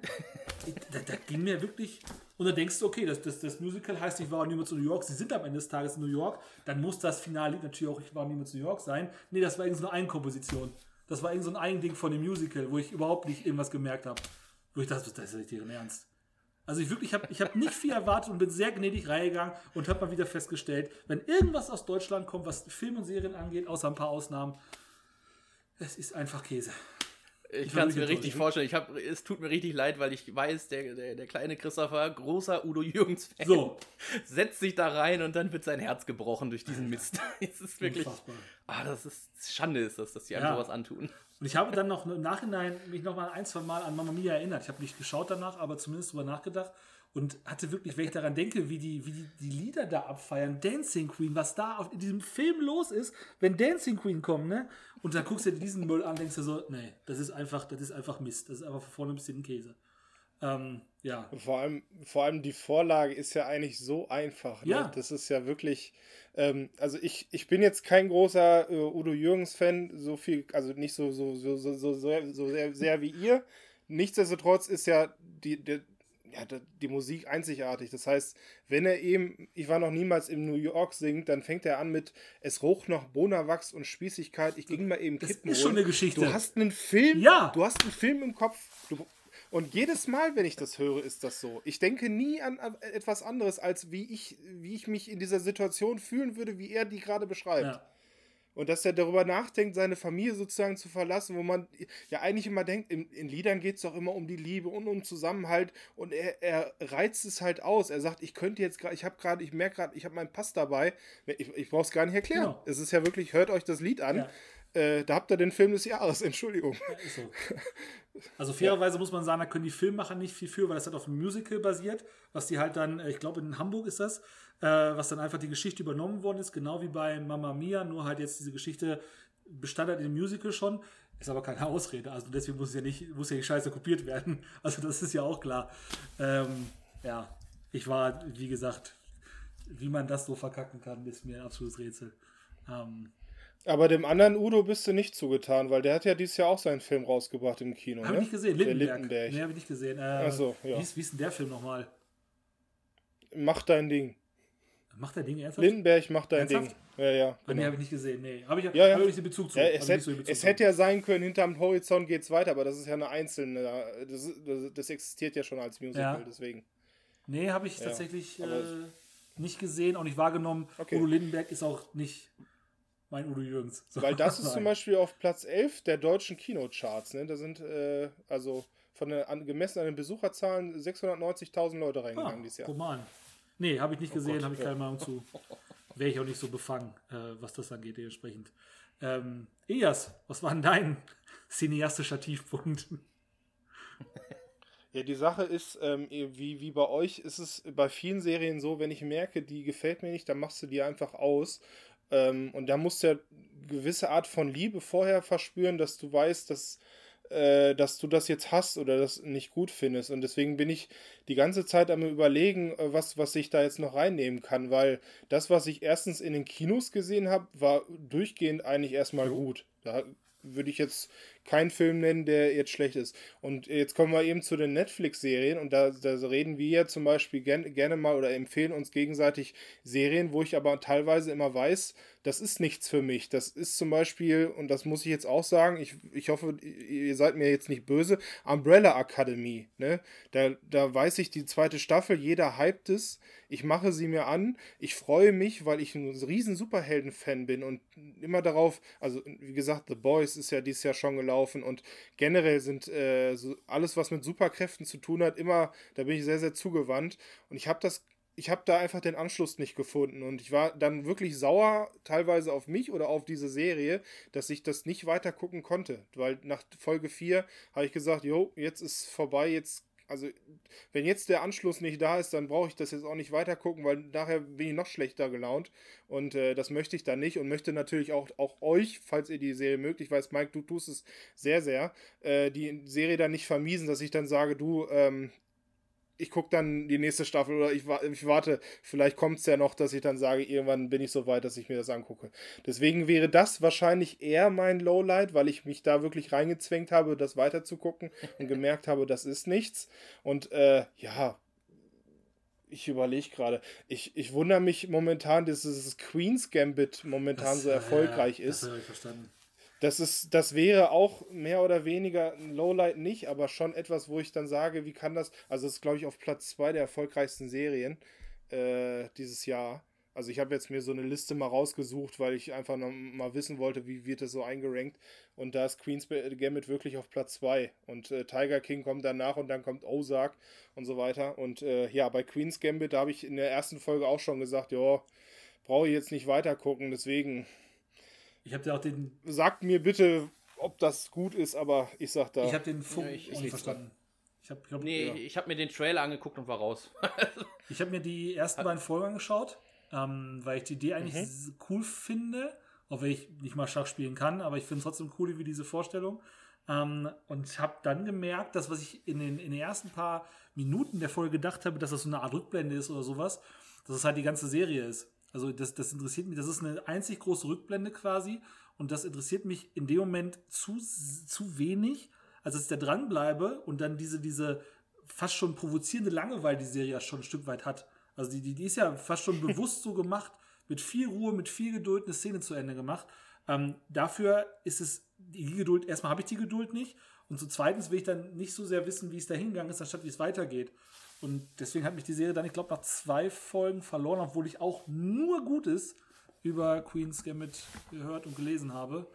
da, da ging mir wirklich. Und dann denkst du, okay, das, das, das Musical heißt, ich war niemals in New York, sie sind am Ende des Tages in New York, dann muss das Finale natürlich auch, ich war niemals in New York sein. Nee, das war irgendwie so eine Eigenkomposition. Das war irgendwie so ein Eigending von dem Musical, wo ich überhaupt nicht irgendwas gemerkt habe. Wo ich dachte, das ist nicht deren Ernst. Also ich wirklich habe ich hab nicht viel erwartet und bin sehr gnädig reingegangen und habe mal wieder festgestellt, wenn irgendwas aus Deutschland kommt, was Film und Serien angeht, außer ein paar Ausnahmen, es ist einfach Käse. Ich kann es mir richtig vorstellen. Ich hab, es tut mir richtig leid, weil ich weiß, der, der, der kleine Christopher, großer Udo Jürgens-Fan, so. setzt sich da rein und dann wird sein Herz gebrochen durch diesen Mist. es ist wirklich. Ah, das ist Schande, ist das, dass die einem ja. sowas antun. Und ich habe dann noch im Nachhinein mich noch mal ein, zwei Mal an Mama Mia erinnert. Ich habe nicht geschaut danach, aber zumindest drüber nachgedacht und hatte wirklich, wenn ich daran denke, wie die, wie die, die Lieder da abfeiern, Dancing Queen, was da auf, in diesem Film los ist, wenn Dancing Queen kommt, ne? Und dann guckst du dir diesen Müll an, denkst du so, nee, das ist einfach, das ist einfach Mist, das ist einfach von vorne ein bisschen Käse. Ähm, ja. Vor allem, vor allem die Vorlage ist ja eigentlich so einfach. Ne? Ja. Das ist ja wirklich. Ähm, also ich, ich bin jetzt kein großer äh, Udo Jürgens-Fan, so viel, also nicht so, so, so, so, so, so, so sehr, sehr wie ihr. Nichtsdestotrotz ist ja die, die, ja, die Musik einzigartig. Das heißt, wenn er eben, ich war noch niemals in New York singt, dann fängt er an mit Es roch noch Bonawachs und Spießigkeit. Ich ging mal eben das Kippen ist schon eine Geschichte. Du hast einen Film, ja. du hast einen Film im Kopf. Du, und jedes Mal, wenn ich das höre, ist das so. Ich denke nie an etwas anderes, als wie ich, wie ich mich in dieser Situation fühlen würde, wie er die gerade beschreibt. Ja. Und dass er darüber nachdenkt, seine Familie sozusagen zu verlassen, wo man ja eigentlich immer denkt, in, in Liedern geht es doch immer um die Liebe und um Zusammenhalt. Und er, er reizt es halt aus. Er sagt, ich könnte jetzt gerade, ich habe gerade, ich merke gerade, ich habe meinen Pass dabei. Ich, ich brauche es gar nicht erklären. Genau. Es ist ja wirklich, hört euch das Lied an. Ja. Äh, da habt ihr den Film des Jahres, Entschuldigung. So. Also fairerweise muss man sagen, da können die Filmmacher nicht viel für, weil das halt auf einem Musical basiert, was die halt dann, äh, ich glaube in Hamburg ist das, äh, was dann einfach die Geschichte übernommen worden ist, genau wie bei Mamma Mia, nur halt jetzt diese Geschichte bestand halt in dem Musical schon, ist aber keine Ausrede, also deswegen muss ja nicht, muss ja die Scheiße kopiert werden, also das ist ja auch klar. Ähm, ja, ich war, wie gesagt, wie man das so verkacken kann, ist mir ein absolutes Rätsel. Ähm, aber dem anderen Udo bist du nicht zugetan, weil der hat ja dieses Jahr auch seinen Film rausgebracht im Kino. Habe ne? ich nicht gesehen, Lindenberg. Lindenberg. Nee, habe ich nicht gesehen. Äh, Ach so, ja. Wie ist, wie ist denn der Film nochmal? Mach dein Ding. Macht der Ding ernsthaft? Lindenberg macht da ein Ernsthaft? Ding. Ja, ja. Ah, Nee, Genau. habe ich nicht gesehen. Nee, habe ich, Ja, ja. hab nicht den Bezug zu. Ja, es, hätte, so Bezug es hätte ja sein können, hinterm Horizont geht's weiter, aber das ist ja eine einzelne. Das, das, das existiert ja schon als Musical, Ja. deswegen. Nee, habe ich Ja, tatsächlich äh, nicht gesehen, auch nicht wahrgenommen. Okay. Udo Lindenberg ist auch nicht mein Udo Jürgens. So. Weil das ist zum. Beispiel auf Platz 11 der deutschen Kinocharts. Ne? Da sind äh, also von der, an, gemessen an den Besucherzahlen 690.000 Leute Ah, reingegangen dieses Jahr. guck mal an. Nee, habe ich nicht gesehen, Gott, habe ich keine Meinung zu. Wäre ich auch nicht so befangen, äh, was das angeht, dementsprechend. Ähm, Elias, was war denn dein cineastischer Tiefpunkt? Ja, die Sache ist, ähm, wie, wie bei euch ist es bei vielen Serien so, wenn ich merke, die gefällt mir nicht, dann machst du die einfach aus. Ähm, und da musst du ja eine gewisse Art von Liebe vorher verspüren, dass du weißt, dass, äh, dass du das jetzt hast oder das nicht gut findest. Und deswegen bin ich die ganze Zeit am überlegen, äh, was, was ich da jetzt noch reinnehmen kann, weil das, was ich erstens in den Kinos gesehen habe, war durchgehend eigentlich erstmal gut. Da würde ich jetzt keinen Film nennen, der jetzt schlecht ist. Und jetzt kommen wir eben zu den Netflix-Serien und da, da reden wir ja zum Beispiel gern, gerne mal oder empfehlen uns gegenseitig Serien, wo ich aber teilweise immer weiß, das ist nichts für mich. Das ist zum Beispiel, und das muss ich jetzt auch sagen, ich, ich hoffe, ihr seid mir jetzt nicht böse, Umbrella Academy. Ne? Da, da weiß ich, die zweite Staffel, jeder hypt es. Ich mache sie mir an. Ich freue mich, weil ich ein riesen Superhelden-Fan bin und immer darauf, also wie gesagt, The Boys ist ja dieses Jahr schon gelaufen und generell sind äh, so alles, was mit Superkräften zu tun hat, immer, da bin ich sehr, sehr zugewandt. Und ich habe das ich habe da einfach den Anschluss nicht gefunden und ich war dann wirklich sauer teilweise auf mich oder auf diese Serie, dass ich das nicht weiter gucken konnte, weil nach Folge 4 habe ich gesagt, jo, jetzt ist vorbei, jetzt also wenn jetzt der Anschluss nicht da ist, dann brauche ich das jetzt auch nicht weiter gucken, weil nachher bin ich noch schlechter gelaunt. Und äh, das möchte ich dann nicht und möchte natürlich auch, auch euch, falls ihr die Serie mögt, ich weiß, Mike, du tust es sehr, sehr, äh, die Serie dann nicht vermiesen, dass ich dann sage, du, ähm, ich gucke dann die nächste Staffel oder ich, ich warte, vielleicht kommt es ja noch, dass ich dann sage, irgendwann bin ich so weit, dass ich mir das angucke. Deswegen wäre das wahrscheinlich eher mein Lowlight, weil ich mich da wirklich reingezwängt habe, das weiter zu gucken und gemerkt habe, das ist nichts. Und äh, ja, ich überlege gerade. Ich, ich wundere mich momentan, dass dieses Queen's Gambit momentan so äh, erfolgreich ja, ist. Das habe ich verstanden. Das ist, das wäre auch mehr oder weniger ein Lowlight nicht, aber schon etwas, wo ich dann sage, wie kann das, also es ist, glaube ich, auf Platz zwei der erfolgreichsten Serien äh, dieses Jahr. Also ich habe jetzt mir so eine Liste mal rausgesucht, weil ich einfach noch mal wissen wollte, wie wird das so eingerankt. Und da ist Queen's Gambit wirklich auf Platz zwei Und äh, Tiger King kommt danach und dann kommt Ozark und so weiter. Und äh, ja, bei Queen's Gambit, da habe ich in der ersten Folge auch schon gesagt, ja, brauche ich jetzt nicht weiter gucken. Deswegen Ich habe dir auch den, sagt mir bitte, ob das gut ist, aber ich sag da. ich habe den Funk Ja, ich- ich verstanden. Ich habe ich glaub, Nee, ja. ich habe mir den Trailer angeguckt und war raus. Ich habe mir die ersten beiden Folgen angeschaut, ähm, weil ich die Idee eigentlich Mhm. cool finde, auch wenn ich nicht mal Schach spielen kann, aber ich finde es trotzdem cool wie diese Vorstellung. Ähm, und habe dann gemerkt, dass was ich in den, in den ersten paar Minuten der Folge gedacht habe, dass das so eine Art Rückblende ist oder sowas, dass es halt die ganze Serie ist. Also das, das interessiert mich, das ist eine einzig große Rückblende quasi und das interessiert mich in dem Moment zu, zu wenig, als dass ich da dranbleibe und dann diese, diese fast schon provozierende Langeweile die Serie ja schon ein Stück weit hat. Also die, die, die ist ja fast schon bewusst so gemacht, mit viel Ruhe, mit viel Geduld eine Szene zu Ende gemacht. Ähm, dafür ist es die Geduld, erstmal habe ich die Geduld nicht und zu zweitens will ich dann nicht so sehr wissen, wie es da hingegangen ist, anstatt wie es weitergeht. Und deswegen hat mich die Serie dann, ich glaube, nach zwei Folgen verloren, obwohl ich auch nur Gutes über Queen's Gambit gehört und gelesen habe.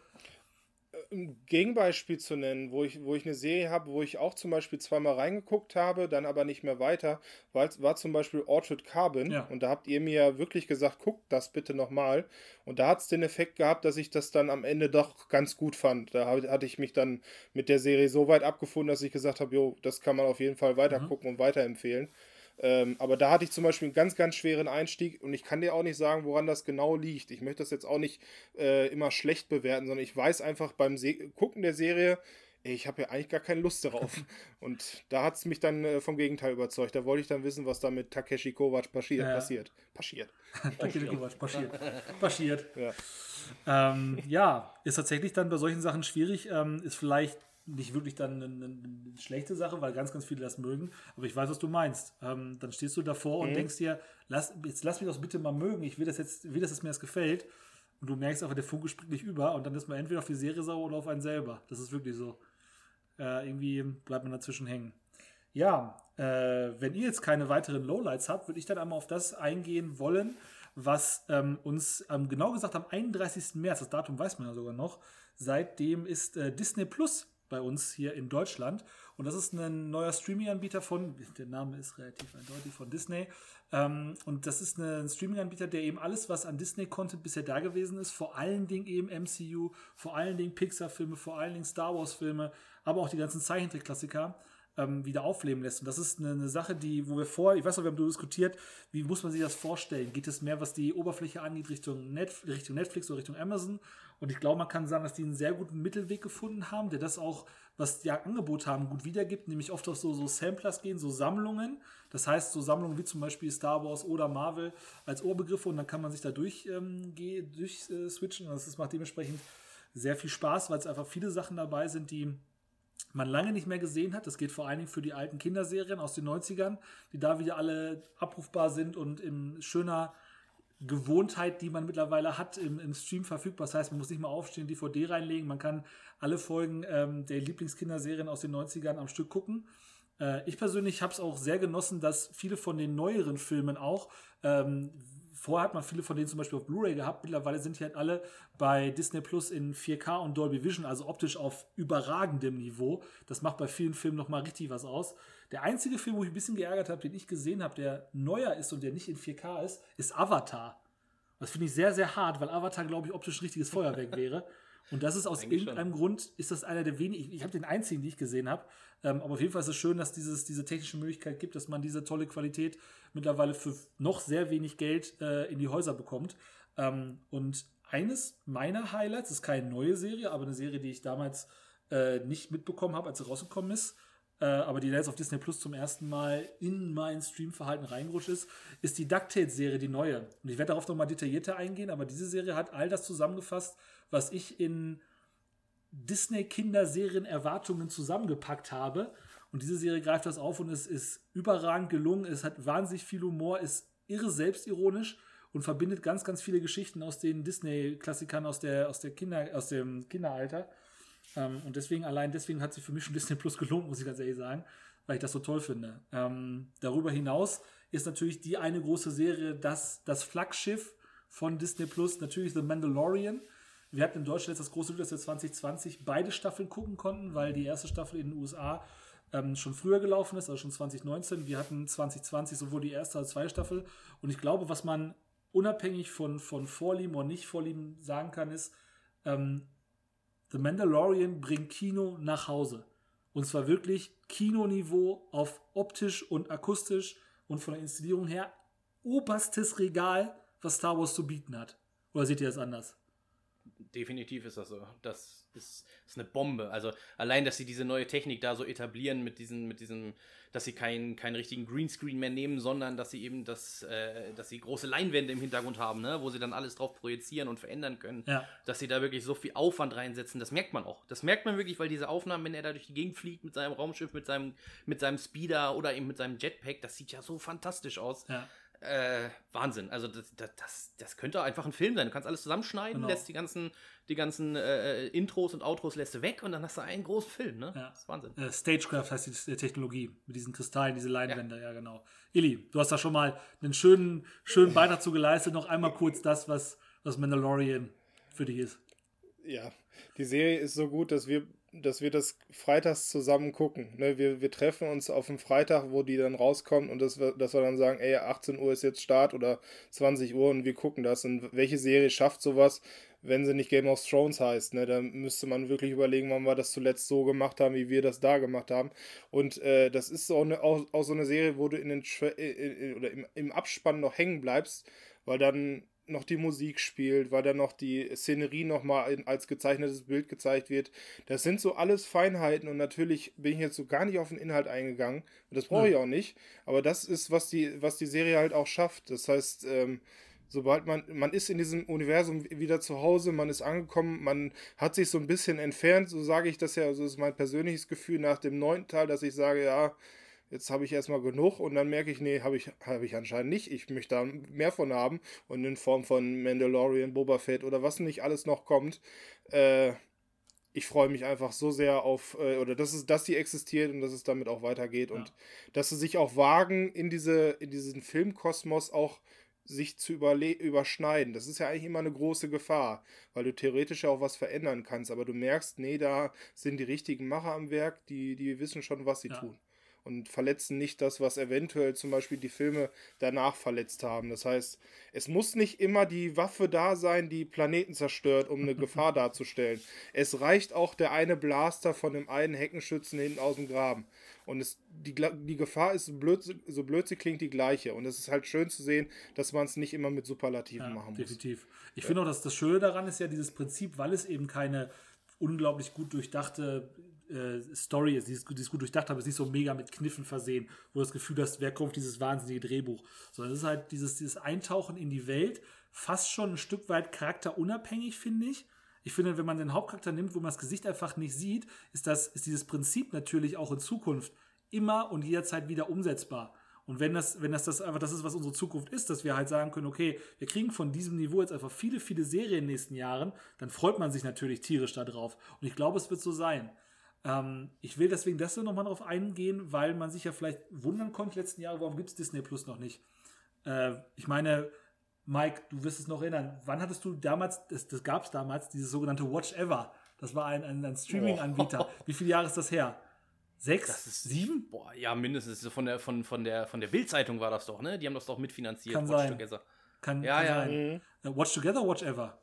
Ein Gegenbeispiel zu nennen, wo ich, wo ich eine Serie habe, wo ich auch zum Beispiel zweimal reingeguckt habe, dann aber nicht mehr weiter, war, war zum Beispiel Orchard Carbon. Ja. Und da habt ihr mir wirklich gesagt, guckt das bitte nochmal. Und da hat es den Effekt gehabt, dass ich das dann am Ende doch ganz gut fand. Da hab- hatte ich mich dann mit der Serie so weit abgefunden, dass ich gesagt habe, jo, das kann man auf jeden Fall weiter gucken und weiterempfehlen. Ähm, aber da hatte ich zum Beispiel einen ganz, ganz schweren Einstieg und ich kann dir auch nicht sagen, woran das genau liegt. Ich möchte das jetzt auch nicht äh, immer schlecht bewerten, sondern ich weiß einfach beim Se Gucken der Serie, ich habe ja eigentlich gar keine Lust darauf. und da hat es mich dann äh, vom Gegenteil überzeugt. Da wollte ich dann wissen, was da mit Takeshi Kovacs passiert. Ja. passiert. Passiert. Danke, Kovac, passiert. Passiert. Ja. Ähm, ja, ist tatsächlich dann bei solchen Sachen schwierig. Ähm, ist vielleicht nicht wirklich dann eine, eine, schlechte Sache, weil ganz, ganz viele das mögen. Aber ich weiß, was du meinst. Ähm, dann stehst du davor mhm. und denkst dir, lass, jetzt lass mich doch bitte mal mögen. Ich will das jetzt, will, dass es mir das gefällt. Und du merkst einfach, der Funke springt nicht über und dann ist man entweder auf die Serie sauer oder auf einen selber. Das ist wirklich so. Äh, irgendwie bleibt man dazwischen hängen. Ja, äh, wenn ihr jetzt keine weiteren Lowlights habt, würde ich dann einmal auf das eingehen wollen, was ähm, uns ähm, genau gesagt am 31. März, das Datum weiß man ja sogar noch, seitdem ist äh, Disney Plus bei uns hier in Deutschland. Und das ist ein neuer Streaming-Anbieter von, der Name ist relativ eindeutig, von Disney. Ähm, und das ist ein Streaming-Anbieter, der eben alles, was an Disney-Content bisher da gewesen ist, vor allen Dingen eben MCU, vor allen Dingen Pixar-Filme, vor allen Dingen Star Wars-Filme, aber auch die ganzen Zeichentrick-Klassiker ähm, wieder aufleben lässt. Und das ist eine, Sache, die, wo wir vor, ich weiß noch, wir haben diskutiert, wie muss man sich das vorstellen? Geht es mehr, was die Oberfläche angeht, Richtung, Net, Richtung Netflix oder Richtung Amazon? Und ich glaube, man kann sagen, dass die einen sehr guten Mittelweg gefunden haben, der das auch, was die Angebot haben, gut wiedergibt, nämlich oft auf so, so Samplers gehen, so Sammlungen. Das heißt, so Sammlungen wie zum Beispiel Star Wars oder Marvel als Ohrbegriffe und dann kann man sich da durch, ähm, durch äh, switchen. Und das macht dementsprechend sehr viel Spaß, weil es einfach viele Sachen dabei sind, die man lange nicht mehr gesehen hat. Das geht vor allen Dingen für die alten Kinderserien aus den 90ern, die da wieder alle abrufbar sind und in schöner Gewohntheit, die man mittlerweile hat, im, im Stream verfügbar. Das heißt, man muss nicht mal aufstehen, DVD reinlegen. Man kann alle Folgen ähm, der Lieblingskinderserien aus den 90ern am Stück gucken. Äh, ich persönlich habe es auch sehr genossen, dass viele von den neueren Filmen auch ähm, vorher hat man viele von denen zum Beispiel auf Blu-ray gehabt. Mittlerweile sind die halt alle bei Disney Plus in 4K und Dolby Vision, also optisch auf überragendem Niveau. Das macht bei vielen Filmen nochmal richtig was aus. Der einzige Film, wo ich ein bisschen geärgert habe, den ich gesehen habe, der neuer ist und der nicht in 4K ist, ist Avatar. Das finde ich sehr, sehr hart, weil Avatar, glaube ich, optisch ein richtiges Feuerwerk wäre. Und das ist aus Eigentlich irgendeinem schon. Grund, ist das einer der wenigen, ich, ich habe den einzigen, die ich gesehen habe, ähm, aber auf jeden Fall ist es schön, dass dieses, diese technische Möglichkeit gibt, dass man diese tolle Qualität mittlerweile für noch sehr wenig Geld äh, in die Häuser bekommt. Ähm, und eines meiner Highlights ist keine neue Serie, aber eine Serie, die ich damals äh, nicht mitbekommen habe, als sie rausgekommen ist, äh, aber die da jetzt auf Disney Plus zum ersten Mal in mein Streamverhalten reingerutscht ist, ist die DuckTales-Serie, die neue. Und ich werde darauf nochmal detaillierter eingehen, aber diese Serie hat all das zusammengefasst, was ich in Disney-Kinderserien-Erwartungen zusammengepackt habe. Und diese Serie greift das auf und es ist überragend gelungen. Es hat wahnsinnig viel Humor, ist irre selbstironisch und verbindet ganz, ganz viele Geschichten aus den Disney-Klassikern aus, der, aus, der aus dem Kinderalter. Ähm, und deswegen, allein deswegen hat sie für mich schon Disney Plus gelohnt, muss ich ganz ehrlich sagen, weil ich das so toll finde. Ähm, darüber hinaus ist natürlich die eine große Serie, das, das Flaggschiff von Disney Plus, natürlich The Mandalorian. Wir hatten in Deutschland jetzt das große Glück, dass wir 2020 beide Staffeln gucken konnten, weil die erste Staffel in den USA ähm, schon früher gelaufen ist, also schon 2019. Wir hatten 2020 sowohl die erste als zweite Staffel. Und ich glaube, was man unabhängig von, von Vorlieben oder nicht Vorlieben sagen kann, ist, ähm, The Mandalorian bringt Kino nach Hause. Und zwar wirklich Kinoniveau auf optisch und akustisch und von der Inszenierung her oberstes Regal, was Star Wars zu bieten hat. Oder seht ihr das anders? Definitiv ist das so. Das ist, ist, eine Bombe. Also allein, dass sie diese neue Technik da so etablieren mit diesen, mit diesem, dass sie keinen keinen richtigen Greenscreen mehr nehmen, sondern dass sie eben das, äh, dass sie große Leinwände im Hintergrund haben, ne, wo sie dann alles drauf projizieren und verändern können. Ja. Dass sie da wirklich so viel Aufwand reinsetzen, das merkt man auch. Das merkt man wirklich, weil diese Aufnahmen, wenn er da durch die Gegend fliegt mit seinem Raumschiff, mit seinem, mit seinem Speeder oder eben mit seinem Jetpack, das sieht ja so fantastisch aus. Ja. Äh, Wahnsinn. Also das, das, das könnte einfach ein Film sein. Du kannst alles zusammenschneiden, genau. lässt die ganzen, die ganzen äh, Intros und Outros lässt du weg und dann hast du einen großen Film. Ne? Ja. Das ist Wahnsinn. Äh, Stagecraft heißt die Technologie mit diesen Kristallen, diese Leinwände. Ja. ja. genau. Illy, du hast da schon mal einen schönen, schönen Beitrag zu geleistet. Noch einmal kurz das, was, was Mandalorian für dich ist. Ja, die Serie ist so gut, dass wir dass wir das freitags zusammen gucken. Ne? Wir, wir treffen uns auf dem Freitag, wo die dann rauskommen und dass wir, dass wir dann sagen, ey, 18 Uhr ist jetzt Start oder 20 Uhr und wir gucken das. Und welche Serie schafft sowas, wenn sie nicht Game of Thrones heißt? Ne? Da müsste man wirklich überlegen, wann wir das zuletzt so gemacht haben, wie wir das da gemacht haben. Und äh, das ist so eine, auch, auch so eine Serie, wo du in den Tra äh, oder im, im Abspann noch hängen bleibst, weil dann noch die Musik spielt, weil dann noch die Szenerie nochmal als gezeichnetes Bild gezeigt wird. Das sind so alles Feinheiten und natürlich bin ich jetzt so gar nicht auf den Inhalt eingegangen. Und das brauche ich auch nicht. Aber das ist, was die, was die Serie halt auch schafft. Das heißt, ähm, sobald man, man ist in diesem Universum wieder zu Hause, man ist angekommen, man hat sich so ein bisschen entfernt, so sage ich das ja, also das ist mein persönliches Gefühl nach dem neunten Teil, dass ich sage, ja, jetzt habe ich erstmal genug und dann merke ich, nee, habe ich, hab ich anscheinend nicht. Ich möchte da mehr von haben und in Form von Mandalorian, Boba Fett oder was nicht alles noch kommt. Äh, ich freue mich einfach so sehr auf, äh, oder dass, es, dass die existiert und dass es damit auch weitergeht ja. und dass sie sich auch wagen, in, diese, in diesen Filmkosmos auch sich zu überschneiden. Das ist ja eigentlich immer eine große Gefahr, weil du theoretisch ja auch was verändern kannst, aber du merkst, nee, da sind die richtigen Macher am Werk, die, die wissen schon, was sie ja. tun und verletzen nicht das, was eventuell zum Beispiel die Filme danach verletzt haben. Das heißt, es muss nicht immer die Waffe da sein, die Planeten zerstört, um eine Gefahr darzustellen. Es reicht auch der eine Blaster von dem einen Heckenschützen hinten aus dem Graben. Und es, die, die Gefahr ist, so blöd, so blöd sie klingt, die gleiche. Und es ist halt schön zu sehen, dass man es nicht immer mit Superlativen ja, machen muss. Definitiv. Ich ja. finde auch, dass das Schöne daran ist ja dieses Prinzip, weil es eben keine unglaublich gut durchdachte äh, Story ist, die ist, die ist gut durchdacht, aber ist nicht so mega mit Kniffen versehen, wo du das Gefühl hast, wer kommt dieses wahnsinnige Drehbuch. Sondern es ist halt dieses, dieses Eintauchen in die Welt, fast schon ein Stück weit charakterunabhängig, finde ich. Ich finde, wenn man den Hauptcharakter nimmt, wo man das Gesicht einfach nicht sieht, ist, das, ist dieses Prinzip natürlich auch in Zukunft immer und jederzeit wieder umsetzbar. Und wenn das, wenn das, das einfach das ist, was unsere Zukunft ist, dass wir halt sagen können, okay, wir kriegen von diesem Niveau jetzt einfach viele, viele Serien in den nächsten Jahren, dann freut man sich natürlich tierisch darauf. Und ich glaube, es wird so sein. Ähm, ich will deswegen deshalb nochmal darauf eingehen, weil man sich ja vielleicht wundern konnte letzten Jahre, warum gibt es Disney Plus noch nicht? Äh, ich meine, Mike, du wirst es noch erinnern, wann hattest du damals, das, das gab es damals, dieses sogenannte Watch Ever. Das war ein, ein, ein Streaming-Anbieter. Oh. Wie viele Jahre ist das her? Sechs? Das ist, sieben? Boah, ja, mindestens. Von der, von, von der, von der Bild-Zeitung war das doch, ne? Die haben das doch mitfinanziert. Kann Watch sein. Together. Kann, ja, kann ja. Sein. Mhm. Watch Together, Watch Ever?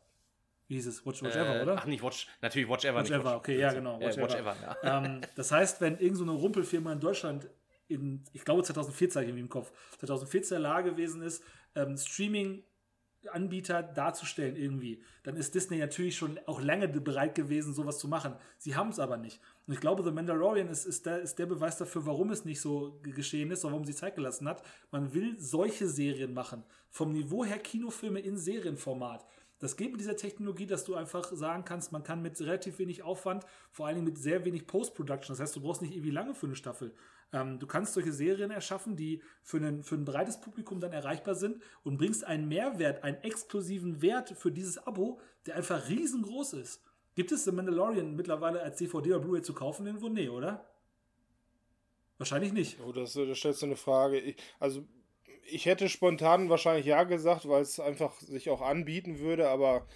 Wie hieß es? Watch, Watch äh, Ever, oder? Ach, nicht Watch, natürlich Watch Ever. Watch Ever, Watch, okay, ja, genau. Watch, äh, Watch Ever. Ever ja. ähm, das heißt, wenn irgendeine so Rumpelfirma in Deutschland in, ich glaube 2014 irgendwie im Kopf, 2014 in der Lage gewesen ist, ähm, Streaming Anbieter darzustellen irgendwie, dann ist Disney natürlich schon auch lange bereit gewesen, sowas zu machen. Sie haben es aber nicht. Und ich glaube, The Mandalorian ist, ist, der, ist der Beweis dafür, warum es nicht so geschehen ist, warum sie Zeit gelassen hat. Man will solche Serien machen. Vom Niveau her Kinofilme in Serienformat. Das geht mit dieser Technologie, dass du einfach sagen kannst, man kann mit relativ wenig Aufwand, vor allen Dingen mit sehr wenig Post-Production, das heißt, du brauchst nicht irgendwie lange für eine Staffel. Ähm, du kannst solche Serien erschaffen, die für, einen, für ein breites Publikum dann erreichbar sind und bringst einen Mehrwert, einen exklusiven Wert für dieses Abo, der einfach riesengroß ist. Gibt es The Mandalorian mittlerweile als DVD oder Blu-ray zu kaufen irgendwo? Nee, oder? Wahrscheinlich nicht. Oh, das, das stellst du eine Frage. Ich, also ich hätte spontan wahrscheinlich ja gesagt, weil es einfach sich auch anbieten würde, aber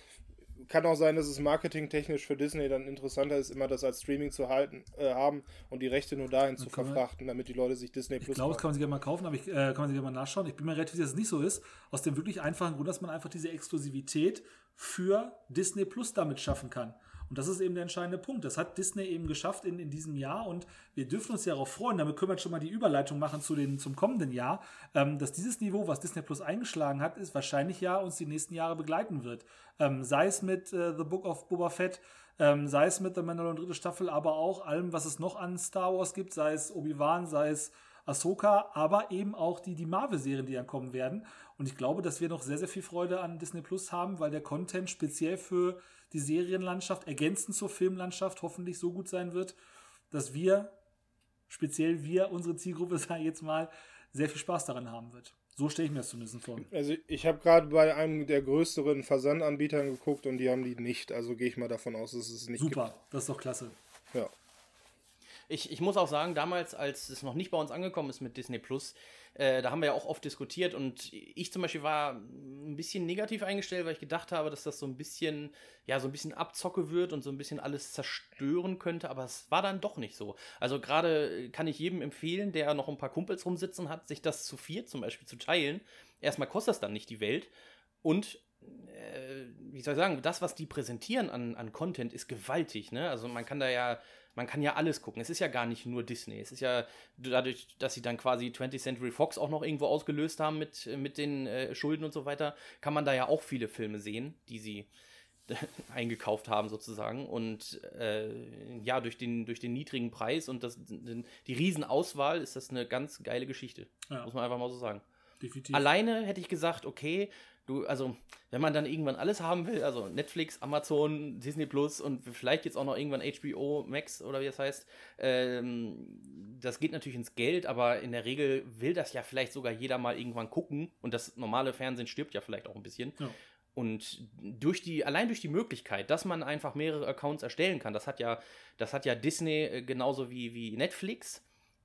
kann auch sein, dass es marketingtechnisch für Disney dann interessanter ist, immer das als Streaming zu halten, äh, haben und die Rechte nur dahin zu verfrachten, damit die Leute sich Disney Plus. Ich glaube, das kann man sich gerne mal kaufen, aber ich, äh, kann man sich gerne mal nachschauen. Ich bin mir relativ sicher, dass es nicht so ist. Aus dem wirklich einfachen Grund, dass man einfach diese Exklusivität für Disney Plus damit schaffen kann. Und das ist eben der entscheidende Punkt. Das hat Disney eben geschafft in, in diesem Jahr und wir dürfen uns ja darauf freuen. Damit können wir schon mal die Überleitung machen zu den, zum kommenden Jahr, ähm, dass dieses Niveau, was Disney Plus eingeschlagen hat, ist wahrscheinlich ja uns die nächsten Jahre begleiten wird. Ähm, sei es mit äh, The Book of Boba Fett, ähm, sei es mit The Mandalorian dritte Staffel, aber auch allem, was es noch an Star Wars gibt, sei es Obi-Wan, sei es Ahsoka, aber eben auch die, die Marvel-Serien, die dann kommen werden. Und ich glaube, dass wir noch sehr, sehr viel Freude an Disney Plus haben, weil der Content speziell für die Serienlandschaft ergänzend zur Filmlandschaft hoffentlich so gut sein wird, dass wir, speziell wir, unsere Zielgruppe, sage ich jetzt mal, sehr viel Spaß daran haben wird. So stelle ich mir das zumindest vor. Also ich habe gerade bei einem der größeren Versandanbietern geguckt und die haben die nicht. Also gehe ich mal davon aus, dass es nicht Super, gibt. das ist doch klasse. Ja. Ich, ich muss auch sagen, damals, als es noch nicht bei uns angekommen ist mit Disney Plus, äh, da haben wir ja auch oft diskutiert und ich zum Beispiel war ein bisschen negativ eingestellt, weil ich gedacht habe, dass das so ein bisschen, ja, so ein bisschen Abzocke wird und so ein bisschen alles zerstören könnte, aber es war dann doch nicht so. Also gerade kann ich jedem empfehlen, der noch ein paar Kumpels rumsitzen hat, sich das zu vier zum Beispiel zu teilen. Erstmal kostet das dann nicht die Welt und äh, wie soll ich sagen, das, was die präsentieren an, an Content, ist gewaltig. Ne? Also man kann da ja man kann ja alles gucken. Es ist ja gar nicht nur Disney. Es ist ja dadurch, dass sie dann quasi 20th Century Fox auch noch irgendwo ausgelöst haben mit, mit den äh, Schulden und so weiter, kann man da ja auch viele Filme sehen, die sie eingekauft haben sozusagen und äh, ja durch den durch den niedrigen Preis und das die Riesenauswahl ist das eine ganz geile Geschichte ja. muss man einfach mal so sagen Definitiv. alleine hätte ich gesagt okay du, also, wenn man dann irgendwann alles haben will, also Netflix, Amazon, Disney Plus und vielleicht jetzt auch noch irgendwann HBO Max oder wie das heißt, ähm, das geht natürlich ins Geld, aber in der Regel will das ja vielleicht sogar jeder mal irgendwann gucken und das normale Fernsehen stirbt ja vielleicht auch ein bisschen. Ja. Und durch die, allein durch die Möglichkeit, dass man einfach mehrere Accounts erstellen kann, das hat ja, das hat ja Disney äh, genauso wie, wie Netflix,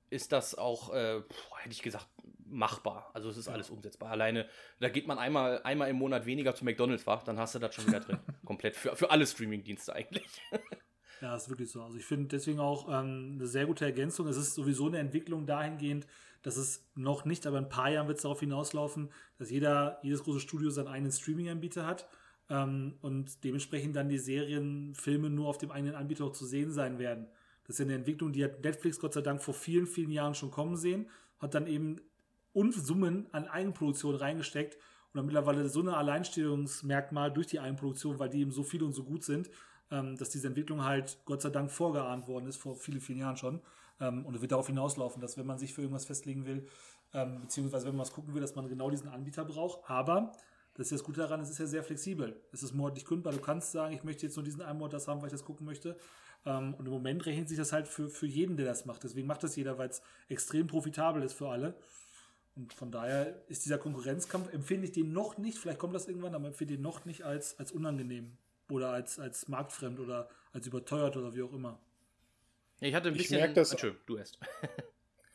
ist das auch, äh, hätte ich gesagt, machbar. Also es ist alles umsetzbar. Alleine, da geht man einmal, einmal im Monat weniger zu McDonalds, war, dann hast du das schon wieder drin. Komplett für, für alle Streaming-Dienste eigentlich. ja, ist wirklich so. Also ich finde deswegen auch ähm, eine sehr gute Ergänzung. Es ist sowieso eine Entwicklung dahingehend, dass es noch nicht, aber in ein paar Jahren wird es darauf hinauslaufen, dass jeder, jedes große Studio seinen eigenen Streaming-Anbieter hat ähm, und dementsprechend dann die Serien, Filme nur auf dem eigenen Anbieter auch zu sehen sein werden. Das ist ja eine Entwicklung, die hat Netflix Gott sei Dank vor vielen, vielen Jahren schon kommen sehen, hat dann eben Unsummen an Eigenproduktion reingesteckt und dann mittlerweile so eine Alleinstellungsmerkmal durch die Eigenproduktion, weil die eben so viel und so gut sind, ähm, dass diese Entwicklung halt Gott sei Dank vorgeahnt worden ist, vor vielen, vielen Jahren schon. Ähm, und es wird darauf hinauslaufen, dass wenn man sich für irgendwas festlegen will, ähm, beziehungsweise wenn man was gucken will, dass man genau diesen Anbieter braucht. Aber das ist das Gute daran, es ist ja sehr flexibel. Es ist monatlich kündbar. Du kannst sagen, ich möchte jetzt nur diesen einen Monat das haben, weil ich das gucken möchte. Ähm, und im Moment rechnet sich das halt für, für jeden, der das macht. Deswegen macht das jeder, weil es extrem profitabel ist für alle. Und von daher ist dieser Konkurrenzkampf, empfinde ich den noch nicht, vielleicht kommt das irgendwann, aber empfinde ich den noch nicht als, als unangenehm oder als, als marktfremd oder als überteuert oder wie auch immer. Ich hatte ein bisschen. Ich merke das, Entschuldigung, du erst.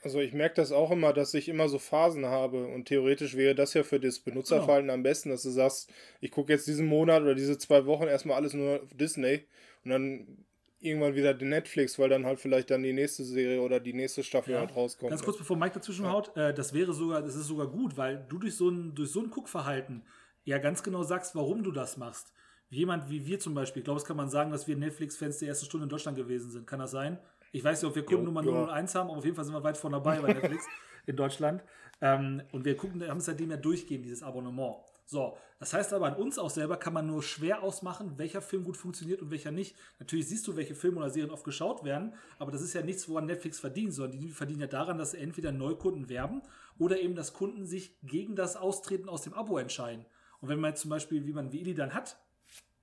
Also ich merke das auch immer, dass ich immer so Phasen habe und theoretisch wäre das ja für das Benutzerverhalten genau. am besten, dass du sagst, ich gucke jetzt diesen Monat oder diese zwei Wochen erstmal alles nur Disney und dann irgendwann wieder den Netflix, weil dann halt vielleicht dann die nächste Serie oder die nächste Staffel ja. halt rauskommt. Ganz kurz, bevor Mike dazwischen ja. haut, äh, das wäre sogar, das ist sogar gut, weil du durch so ein, durch so ein Guckverhalten ja ganz genau sagst, warum du das machst. Jemand wie wir zum Beispiel, ich glaube, es kann man sagen, dass wir Netflix-Fans der ersten Stunde in Deutschland gewesen sind. Kann das sein? Ich weiß nicht, ob wir Kundennummer 001 haben, aber auf jeden Fall sind wir weit vorne dabei bei Netflix in Deutschland. Ähm, und wir gucken, haben es seitdem ja durchgehend, dieses Abonnement. So, das heißt aber an uns auch selber kann man nur schwer ausmachen, welcher Film gut funktioniert und welcher nicht. Natürlich siehst du, welche Filme oder Serien oft geschaut werden, aber das ist ja nichts, woran Netflix verdient, sondern die verdienen ja daran, dass entweder Neukunden werben oder eben, dass Kunden sich gegen das Austreten aus dem Abo entscheiden. Und wenn man jetzt zum Beispiel, wie man wie Ili dann hat,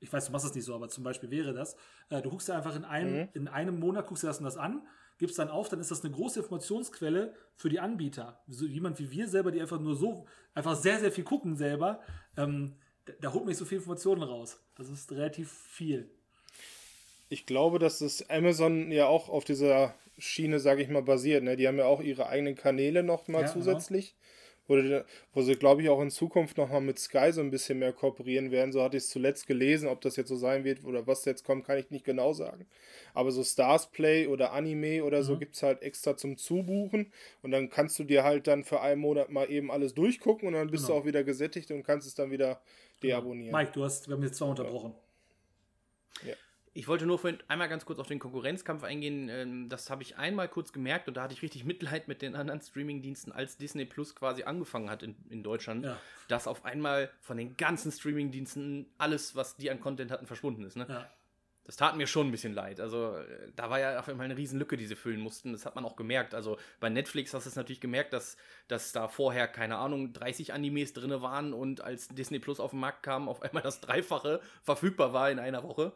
ich weiß, du machst das nicht so, aber zum Beispiel wäre das, äh, du guckst dir einfach in einem, mhm. in einem Monat, guckst dir das und das an, gibst dann auf, dann ist das eine große Informationsquelle für die Anbieter. So jemand wie wir selber, die einfach nur so, einfach sehr, sehr viel gucken selber, ähm, da, da holt man nicht so viel Informationen raus. Das ist relativ viel. Ich glaube, dass das Amazon ja auch auf dieser Schiene, sage ich mal, basiert. Ne? Die haben ja auch ihre eigenen Kanäle noch mal ja, zusätzlich. Genau wo, wo sie, glaube ich, auch in Zukunft nochmal mit Sky so ein bisschen mehr kooperieren werden. So hatte ich es zuletzt gelesen. Ob das jetzt so sein wird oder was jetzt kommt, kann ich nicht genau sagen. Aber so Stars Play oder Anime oder so mhm. gibt es halt extra zum Zubuchen. Und dann kannst du dir halt dann für einen Monat mal eben alles durchgucken und dann bist genau. du auch wieder gesättigt und kannst es dann wieder genau. deabonnieren. Mike, du hast, wir haben jetzt zwar unterbrochen. Ja. Ich wollte nur vorhin einmal ganz kurz auf den Konkurrenzkampf eingehen. Ähm, das habe ich einmal kurz gemerkt und da hatte ich richtig Mitleid mit den anderen Streamingdiensten, als Disney Plus quasi angefangen hat in, in Deutschland, ja. dass auf einmal von den ganzen Streamingdiensten alles, was die an Content hatten, verschwunden ist. Ne? Ja. Das tat mir schon ein bisschen leid. Also äh, da war ja auf einmal eine Riesenlücke, die sie füllen mussten. Das hat man auch gemerkt. Also bei Netflix hast du es natürlich gemerkt, dass, dass da vorher, keine Ahnung, 30 Animes drin waren und als Disney Plus auf den Markt kam, auf einmal das Dreifache verfügbar war in einer Woche.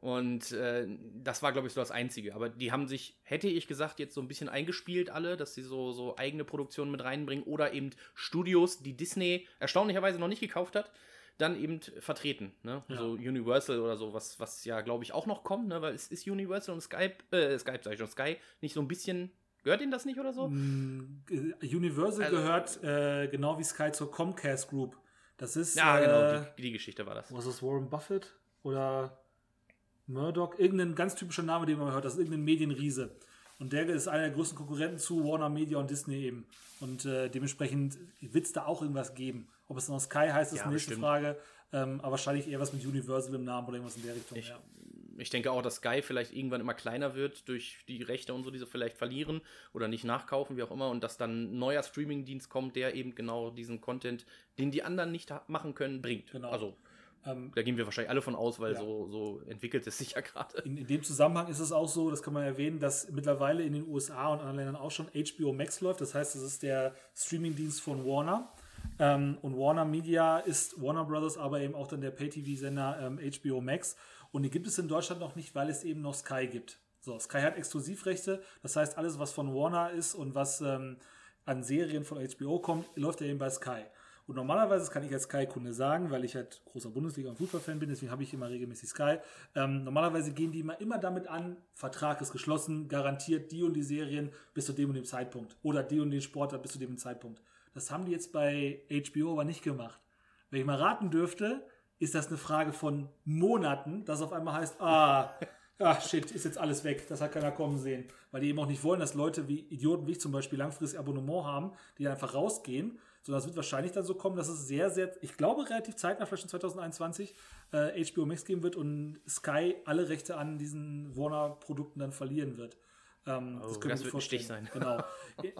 Und äh, das war, glaube ich, so das Einzige. Aber die haben sich, hätte ich gesagt, jetzt so ein bisschen eingespielt, alle, dass sie so, so eigene Produktionen mit reinbringen oder eben Studios, die Disney erstaunlicherweise noch nicht gekauft hat, dann eben vertreten. Ne? Ja. So Universal oder so, was, was ja, glaube ich, auch noch kommt, ne? weil es ist Universal und Skype, äh, Skype sag ich schon, Sky nicht so ein bisschen Gehört Ihnen das nicht oder so? Mm, Universal also, gehört äh, genau wie Sky zur Comcast Group. Das ist. Ja, genau, äh, die, die, Geschichte war das. Was ist Warren Buffett? Oder Murdoch, irgendein ganz typischer Name, den man hört, das ist irgendein Medienriese. Und der ist einer der größten Konkurrenten zu Warner Media und Disney eben. Und äh, dementsprechend wird es da auch irgendwas geben. Ob es noch Sky heißt, ist ja, eine nächste bestimmt. Frage. Ähm, aber wahrscheinlich eher was mit Universal im Namen oder irgendwas in der Richtung. Ich, ja. ich denke auch, dass Sky vielleicht irgendwann immer kleiner wird durch die Rechte und so, die sie vielleicht verlieren oder nicht nachkaufen, wie auch immer. Und dass dann ein neuer Streamingdienst kommt, der eben genau diesen Content, den die anderen nicht machen können, bringt. Genau. Also ähm, da gehen wir wahrscheinlich alle von aus, weil ja. so, so entwickelt es sich ja gerade. In, in, dem Zusammenhang ist es auch so, das kann man erwähnen, dass mittlerweile in den USA und anderen Ländern auch schon HBO Max läuft. Das heißt, es ist der Streamingdienst von Warner. Ähm, und Warner Media ist Warner Brothers, aber eben auch dann der Pay-TV-Sender ähm, HBO Max. Und die gibt es in Deutschland noch nicht, weil es eben noch Sky gibt. So, Sky hat Exklusivrechte. Das heißt, alles, was von Warner ist und was ähm, an Serien von HBO kommt, läuft ja eben bei Sky. Und normalerweise, das kann ich als Sky-Kunde sagen, weil ich halt großer Bundesliga- und Fußball-Fan bin, deswegen habe ich immer regelmäßig Sky. Ähm, normalerweise gehen die immer, immer damit an, Vertrag ist geschlossen, garantiert die und die Serien bis zu dem und dem Zeitpunkt. Oder die und den Sportler bis zu dem Zeitpunkt. Das haben die jetzt bei HBO aber nicht gemacht. Wenn ich mal raten dürfte, ist das eine Frage von Monaten, dass auf einmal heißt, ah, ah, shit, ist jetzt alles weg, das hat keiner kommen sehen. Weil die eben auch nicht wollen, dass Leute wie Idioten wie ich zum Beispiel langfristig Abonnement haben, die einfach rausgehen sondern es wird wahrscheinlich dann so kommen, dass es sehr, sehr, ich glaube, relativ zeitnah, vielleicht schon 2021, äh, HBO Max geben wird und Sky alle Rechte an diesen Warner-Produkten dann verlieren wird. Ähm, oh, das, das wird ein Stich sein. Genau.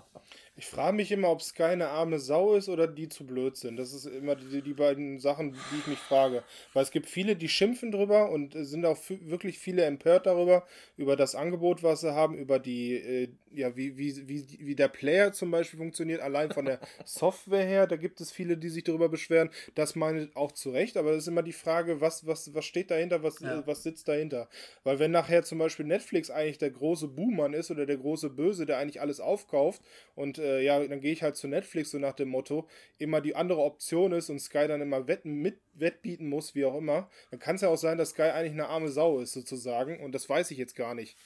Ich frage mich immer, ob Sky eine arme Sau ist oder die zu blöd sind. Das ist immer die, die beiden Sachen, die ich mich frage. Weil es gibt viele, die schimpfen drüber und sind auch wirklich viele empört darüber, über das Angebot, was sie haben, über die, äh, ja, wie, wie, wie, wie der Player zum Beispiel funktioniert, allein von der Software her. Da gibt es viele, die sich darüber beschweren. Das meine ich auch zu Recht, aber das ist immer die Frage, was, was, was steht dahinter, was, ja. was sitzt dahinter. Weil wenn nachher zum Beispiel Netflix eigentlich der große Buhmann ist oder der große Böse, der eigentlich alles aufkauft und äh, ja, dann gehe ich halt zu Netflix, so nach dem Motto, immer die andere Option ist und Sky dann immer wetten, mit wettbieten muss, wie auch immer, dann kann es ja auch sein, dass Sky eigentlich eine arme Sau ist, sozusagen, und das weiß ich jetzt gar nicht.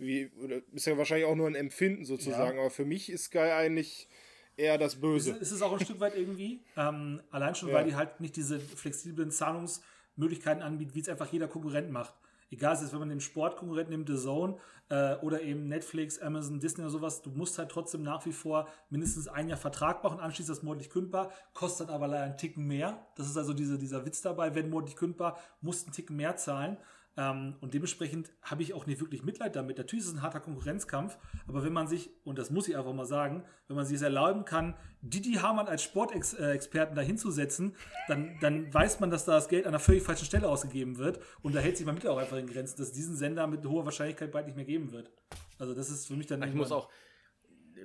Wie, ist ja wahrscheinlich auch nur ein Empfinden sozusagen, ja. aber für mich ist Sky eigentlich eher das Böse. Ist, ist es auch ein Stück weit irgendwie, ähm, allein schon, ja. weil die halt nicht diese flexiblen Zahlungsmöglichkeiten anbietet, wie es einfach jeder Konkurrent macht. Egal, es ist, wenn man den Sportkonkurrenten nimmt, The Zone äh, oder eben Netflix, Amazon, Disney oder sowas, du musst halt trotzdem nach wie vor mindestens ein Jahr Vertrag machen, anschließend das monatlich kündbar, kostet aber leider einen Ticken mehr. Das ist also diese, dieser Witz dabei, wenn monatlich kündbar, musst einen Ticken mehr zahlen. Ähm, und dementsprechend habe ich auch nicht wirklich Mitleid damit. Natürlich ist es ein harter Konkurrenzkampf, aber wenn man sich, und das muss ich einfach mal sagen, wenn man sich es erlauben kann, Didi Hamann als Sportexperten da hinzusetzen, dann, dann weiß man, dass da das Geld an einer völlig falschen Stelle ausgegeben wird. Und da hält sich man mit auch einfach in Grenzen, dass es diesen Sender mit hoher Wahrscheinlichkeit bald nicht mehr geben wird. Also das ist für mich dann. Ich muss auch,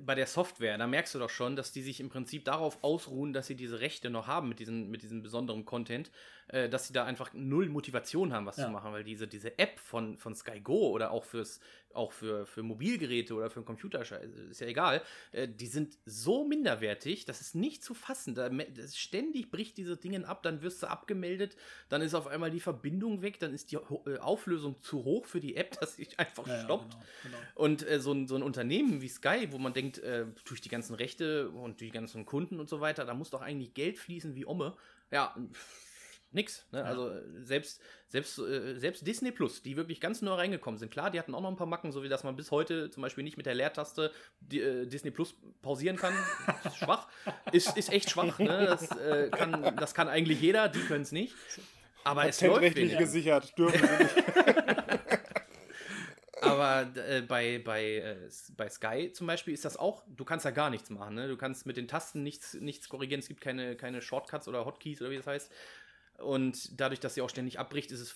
bei der Software, da merkst du doch schon, dass die sich im Prinzip darauf ausruhen, dass sie diese Rechte noch haben mit, diesen, mit diesem besonderen Content, äh, dass sie da einfach null Motivation haben, was ja. zu machen, weil diese, diese App von, von Sky Go oder auch fürs auch für, für Mobilgeräte oder für einen Computer, ist ja egal, äh, die sind so minderwertig, das ist nicht zu fassen. Da, ständig bricht diese Dinge ab, dann wirst du abgemeldet, dann ist auf einmal die Verbindung weg, dann ist die äh, Auflösung zu hoch für die App, dass sich einfach ja, stoppt. Ja, genau, genau. Und äh, so, ein, so ein Unternehmen wie Sky, wo man denkt, äh, durch die ganzen Rechte und die ganzen Kunden und so weiter, da muss doch eigentlich Geld fließen wie Omme. Ja, nix. Ne? Ja. Also selbst, selbst, äh, selbst Disney Plus, die wirklich ganz neu reingekommen sind, klar, die hatten auch noch ein paar Macken, so wie dass man bis heute zum Beispiel nicht mit der Leertaste die, äh, Disney Plus pausieren kann. ist schwach. Ist, ist echt schwach. Ne? Das, äh, kann, das kann eigentlich jeder, die können es nicht. Aber es läuft gesichert, dürfen wir nicht. Aber äh, bei, bei, äh, bei Sky zum Beispiel ist das auch, du kannst da gar nichts machen. Ne? Du kannst mit den Tasten nichts, nichts korrigieren. Es gibt keine, keine Shortcuts oder Hotkeys oder wie das heißt. Und dadurch, dass sie auch ständig abbricht, ist es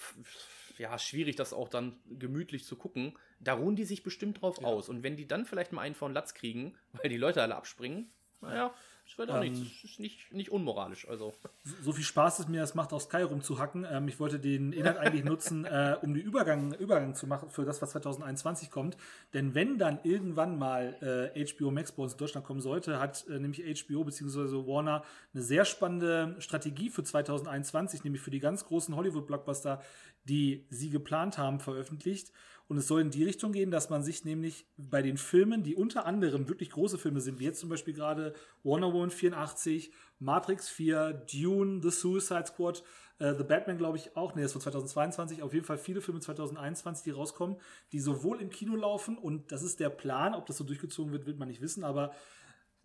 ja schwierig, das auch dann gemütlich zu gucken. Da ruhen die sich bestimmt drauf ja. aus. Und wenn die dann vielleicht mal einen von Latz kriegen, weil die Leute alle abspringen, naja, das wird auch ähm, nichts. Das ist nicht, nicht unmoralisch. Also. So viel Spaß es mir das macht, auf Sky rumzuhacken. Ähm, ich wollte den Inhalt eigentlich nutzen, äh, um den Übergang, Übergang zu machen für das, was 2021 kommt. Denn wenn dann irgendwann mal äh, HBO Max bei uns in Deutschland kommen sollte, hat äh, nämlich HBO bzw. Warner eine sehr spannende Strategie für 2021, nämlich für die ganz großen Hollywood-Blockbuster, die sie geplant haben, veröffentlicht. Und es soll in die Richtung gehen, dass man sich nämlich bei den Filmen, die unter anderem wirklich große Filme sind, wie jetzt zum Beispiel gerade Wonder Woman 84, Matrix 4, Dune, The Suicide Squad, äh, The Batman, glaube ich, auch, nee, das ist von 2022, auf jeden Fall viele Filme 2021, die rauskommen, die sowohl im Kino laufen und das ist der Plan, ob das so durchgezogen wird, wird man nicht wissen, aber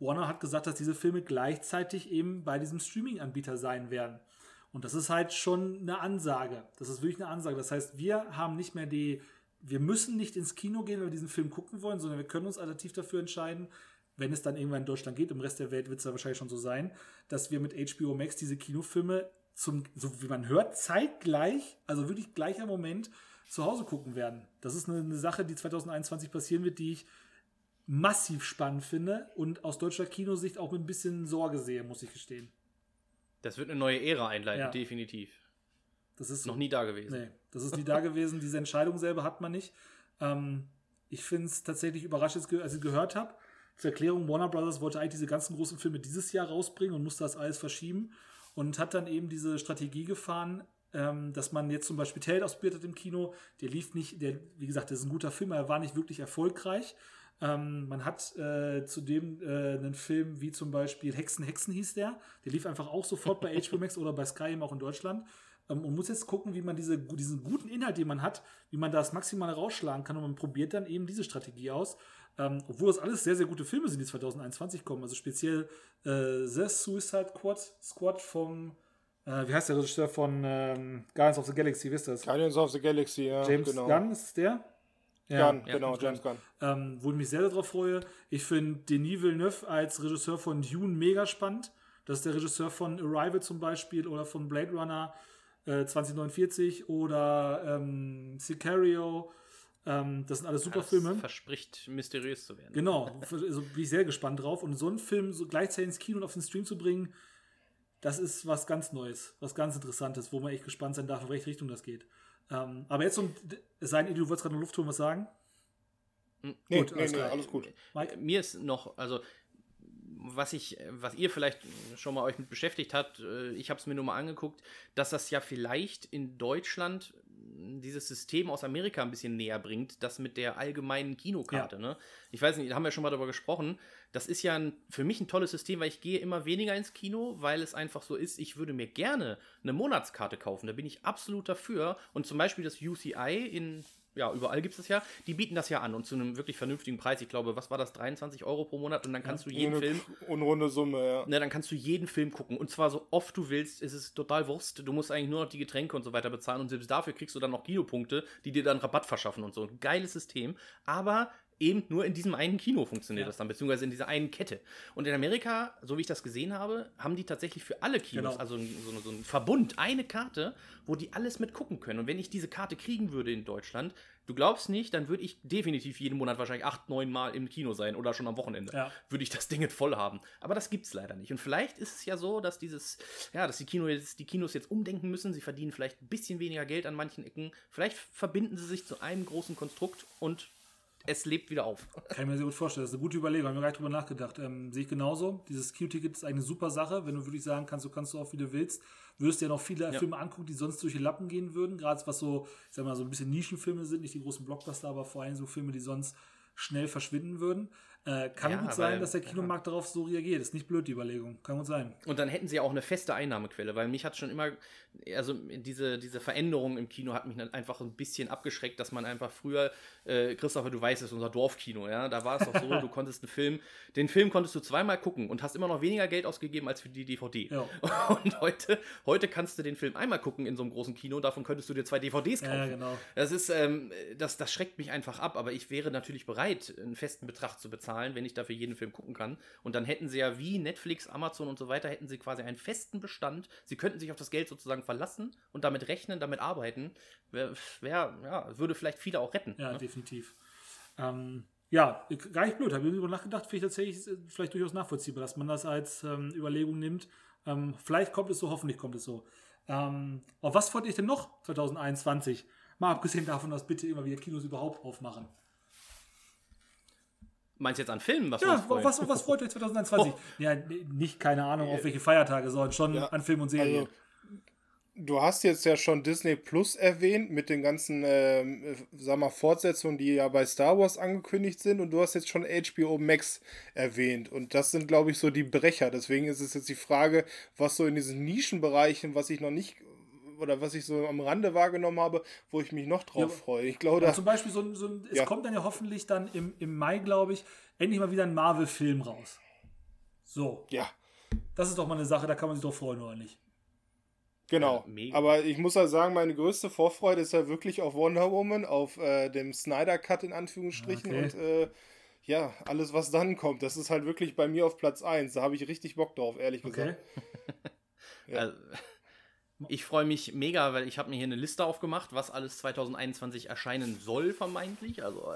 Warner hat gesagt, dass diese Filme gleichzeitig eben bei diesem Streaming-Anbieter sein werden. Und das ist halt schon eine Ansage. Das ist wirklich eine Ansage. Das heißt, wir haben nicht mehr die wir müssen nicht ins Kino gehen, wenn wir diesen Film gucken wollen, sondern wir können uns adaptiv dafür entscheiden, wenn es dann irgendwann in Deutschland geht, im Rest der Welt wird es ja wahrscheinlich schon so sein, dass wir mit HBO Max diese Kinofilme zum, so wie man hört, zeitgleich, also wirklich gleicher Moment zu Hause gucken werden. Das ist eine, eine Sache, die 2021 passieren wird, die ich massiv spannend finde und aus deutscher Kinosicht auch mit ein bisschen Sorge sehe, muss ich gestehen. Das wird eine neue Ära einleiten, Ja. definitiv. Das ist Noch nie da gewesen. Nee, das ist nie da gewesen. Diese Entscheidung selber hat man nicht. Ähm, ich finde es tatsächlich überraschend, als ich gehört habe. Zur Erklärung, Warner Brothers wollte eigentlich diese ganzen großen Filme dieses Jahr rausbringen und musste das alles verschieben und hat dann eben diese Strategie gefahren, ähm, dass man jetzt zum Beispiel Ted ausprobiert hat im Kino. Der lief nicht, der, wie gesagt, das ist ein guter Film, aber er war nicht wirklich erfolgreich. Ähm, man hat äh, zudem äh, einen Film wie zum Beispiel Hexen, Hexen hieß der. Der lief einfach auch sofort bei HBO Max oder bei Sky eben auch in Deutschland. Ähm, und muss jetzt gucken, wie man diese, diesen guten Inhalt, den man hat, wie man das maximal rausschlagen kann. Und man probiert dann eben diese Strategie aus. Ähm, obwohl das alles sehr, sehr gute Filme sind, die 2021 kommen. Also speziell äh, The Suicide Squad, Squad vom, äh, wie heißt der Regisseur von ähm, Guardians of the Galaxy, wisst ihr das? Guardians of the Galaxy, ja. James genau. Gunn ist der? Gunn, Ja, genau, James James Gunn. ähm, wo ich mich sehr darauf freue. Ich finde Denis Villeneuve als Regisseur von Dune mega spannend. Das ist der Regisseur von Arrival zum Beispiel oder von Blade Runner äh, 2049 oder ähm, Sicario. Ähm, das sind alles super Das Filme. verspricht mysteriös zu werden. Genau, also bin ich sehr gespannt drauf. Und so einen Film so gleichzeitig ins Kino und auf den Stream zu bringen, das ist was ganz Neues, was ganz Interessantes, wo man echt gespannt sein darf, in welche Richtung das geht. Ähm, aber jetzt, um, es sei denn, du wolltest gerade noch Luft holen, was sagen? Nee, Gut, nee, alles nee, klar. alles gut. Mike? Mir ist noch, also was ich, was ihr vielleicht schon mal euch mit beschäftigt habt, äh, ich habe es mir nur mal angeguckt, dass das ja vielleicht in Deutschland dieses System aus Amerika ein bisschen näher bringt, das mit der allgemeinen Kinokarte. Ne? Ich weiß nicht, da haben wir schon mal darüber gesprochen. Das ist ja ein, für mich ein tolles System, weil ich gehe immer weniger ins Kino, weil es einfach so ist, ich würde mir gerne eine Monatskarte kaufen. Da bin ich absolut dafür. Und zum Beispiel das UCI in ja, überall gibt es das ja. Die bieten das ja an und zu einem wirklich vernünftigen Preis. Ich glaube, was war das? 23 Euro pro Monat und dann kannst du jeden Film. unrunde Summe, ja. Ne, dann kannst du jeden Film gucken. Und zwar so oft du willst, ist es total Wurst. Du musst eigentlich nur noch die Getränke und so weiter bezahlen. Und selbst dafür kriegst du dann noch Kinopunkte, die dir dann Rabatt verschaffen und so. Ein geiles System. Aber eben nur in diesem einen Kino funktioniert Ja. das dann, beziehungsweise in dieser einen Kette. Und in Amerika, so wie ich das gesehen habe, haben die tatsächlich für alle Kinos, Genau. also so, so, so ein Verbund, eine Karte, wo die alles mit gucken können. Und wenn ich diese Karte kriegen würde in Deutschland, du glaubst nicht, dann würde ich definitiv jeden Monat wahrscheinlich acht, neun Mal im Kino sein oder schon am Wochenende. Ja. Würde ich das Ding jetzt voll haben. Aber das gibt's leider nicht. Und vielleicht ist es ja so, dass dieses, ja, dass die, Kino jetzt, die Kinos jetzt umdenken müssen. Sie verdienen vielleicht ein bisschen weniger Geld an manchen Ecken. Vielleicht verbinden sie sich zu einem großen Konstrukt und es lebt wieder auf. Kann ich mir sehr gut vorstellen. Das ist eine gute Überlegung. Haben wir gar nicht drüber nachgedacht. Ähm, sehe ich genauso. Dieses Q-Ticket ist eine super Sache. Wenn du wirklich sagen kannst, du kannst so oft wie du willst, wirst dir noch viele Ja. Filme angucken, die sonst durch die Lappen gehen würden. Gerade was so, ich sag mal, so ein bisschen Nischenfilme sind, nicht die großen Blockbuster, aber vor allem so Filme, die sonst schnell verschwinden würden. Äh, kann Ja, gut sein, weil- dass der Kinomarkt darauf so reagiert. Ist nicht blöd, die Überlegung. Kann gut sein. Und dann hätten sie ja auch eine feste Einnahmequelle, weil mich hat schon immer, also diese, diese Veränderung im Kino hat mich dann einfach ein bisschen abgeschreckt, dass man einfach früher, äh, Christopher, du weißt, es ist unser Dorfkino, ja, da war es doch so, du konntest einen Film, den Film konntest du zweimal gucken und hast immer noch weniger Geld ausgegeben als für die DVD. Ja. Und heute, heute kannst du den Film einmal gucken in so einem großen Kino, davon könntest du dir zwei DVDs kaufen. Ja, genau. Das ist, ähm, das, das schreckt mich einfach ab, aber ich wäre natürlich bereit, einen festen Betrag zu bezahlen, wenn ich dafür jeden Film gucken kann. Und dann hätten sie ja wie Netflix, Amazon und so weiter, hätten sie quasi einen festen Bestand. Sie könnten sich auf das Geld sozusagen verlassen und damit rechnen, damit arbeiten. Wär, wär, ja, würde vielleicht viele auch retten. Ja, ne? definitiv. Ähm, ja, gar nicht blöd. Habe ich darüber nachgedacht. Finde ich tatsächlich äh, vielleicht durchaus nachvollziehbar, dass man das als ähm, Überlegung nimmt. Ähm, vielleicht kommt es so, hoffentlich kommt es so. Ähm, auf was freut ihr denn noch 2021? Mal abgesehen davon, dass bitte immer wieder Kinos überhaupt aufmachen. Meinst du jetzt an Filmen, was wir Ja, was, was freut euch 2021? Ja, n- nicht, keine Ahnung, auf welche Feiertage, sondern schon Ja, an Film und Serien. Also, du hast jetzt ja schon Disney Plus erwähnt mit den ganzen, ähm, äh, sag mal, Fortsetzungen, die ja bei Star Wars angekündigt sind und du hast jetzt schon HBO Max erwähnt und das sind, glaube ich, so die Brecher. Deswegen ist es jetzt die Frage, was so in diesen Nischenbereichen, was ich noch nicht oder was ich so am Rande wahrgenommen habe, wo ich mich noch drauf Ja, freue. Ich glaube, Ja, da, zum Beispiel so ein, so ein es Ja. kommt dann ja hoffentlich dann im, im Mai, glaube ich, endlich mal wieder ein Marvel-Film raus. So, ja, das ist doch mal eine Sache, da kann man sich doch freuen, oder nicht? Genau. Ja. Aber ich muss ja sagen, meine größte Vorfreude ist ja wirklich auf Wonder Woman, auf äh, dem Snyder Cut in Anführungsstrichen Okay. und äh, ja, alles, was dann kommt. Das ist halt wirklich bei mir auf Platz 1. Da habe ich richtig Bock drauf, ehrlich Okay. gesagt. Ja. Also, Ich freue mich mega, weil ich habe mir hier eine Liste aufgemacht, was alles 2021 erscheinen soll, vermeintlich. Also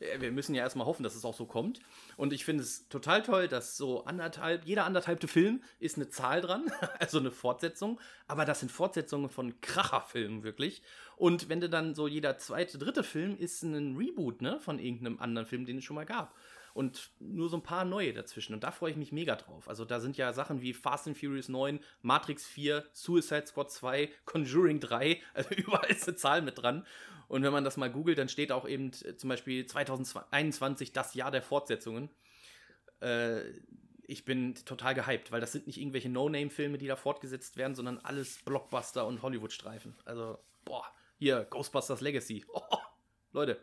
äh, wir müssen ja erstmal hoffen, dass es auch so kommt. Und ich finde es total toll, dass so anderthalb, jeder anderthalbte Film ist eine Zahl dran, also eine Fortsetzung. Aber das sind Fortsetzungen von Kracherfilmen wirklich. Und wenn du dann so jeder zweite, dritte Film ist ein Reboot, ne, von irgendeinem anderen Film, den es schon mal gab und nur so ein paar neue dazwischen. Und da freue ich mich mega drauf. Also da sind ja Sachen wie Fast and Furious 9, Matrix 4, Suicide Squad 2, Conjuring 3, also überall ist eine Zahl mit dran. Und wenn man das mal googelt, dann steht auch eben äh, zum Beispiel 2021 das Jahr der Fortsetzungen. Äh, ich bin total gehypt, weil das sind nicht irgendwelche No-Name-Filme, die da fortgesetzt werden, sondern alles Blockbuster und Hollywood-Streifen. Also, boah, hier, Ghostbusters Legacy. Oh, Leute,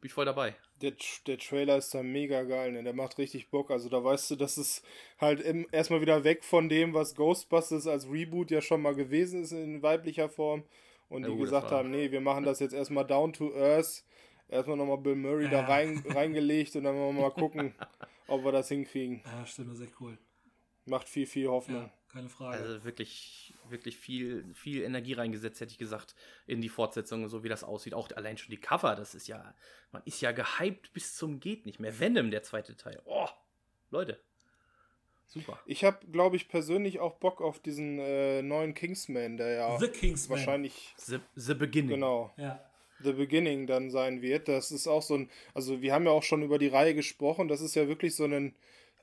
bin ich voll dabei. Der, der Trailer ist da mega geil, ne? Der macht richtig Bock. Also da weißt du, dass es halt erstmal wieder weg von dem, was Ghostbusters als Reboot ja schon mal gewesen ist in weiblicher Form. Und ja, die gesagt haben, nee, wir machen das jetzt erstmal down to earth. Erstmal nochmal Bill Murray ja. da rein, reingelegt und dann wollen wir mal gucken, ob wir das hinkriegen. Ja, stimmt, das ist echt cool. Macht viel, viel Hoffnung. Ja, keine Frage. Also wirklich, wirklich viel, viel Energie reingesetzt, hätte ich gesagt, in die Fortsetzung, so wie das aussieht. Auch allein schon die Cover, das ist ja, man ist ja gehypt bis zum geht nicht mehr. Venom, der zweite Teil. Oh, Leute. Super. Ich habe, glaube ich, persönlich auch Bock auf diesen äh, neuen Kingsman, der ja The Kingsman. wahrscheinlich The, The Beginning. Genau. Ja. The Beginning dann sein wird. Das ist auch so ein, also wir haben ja auch schon über die Reihe gesprochen, das ist ja wirklich so ein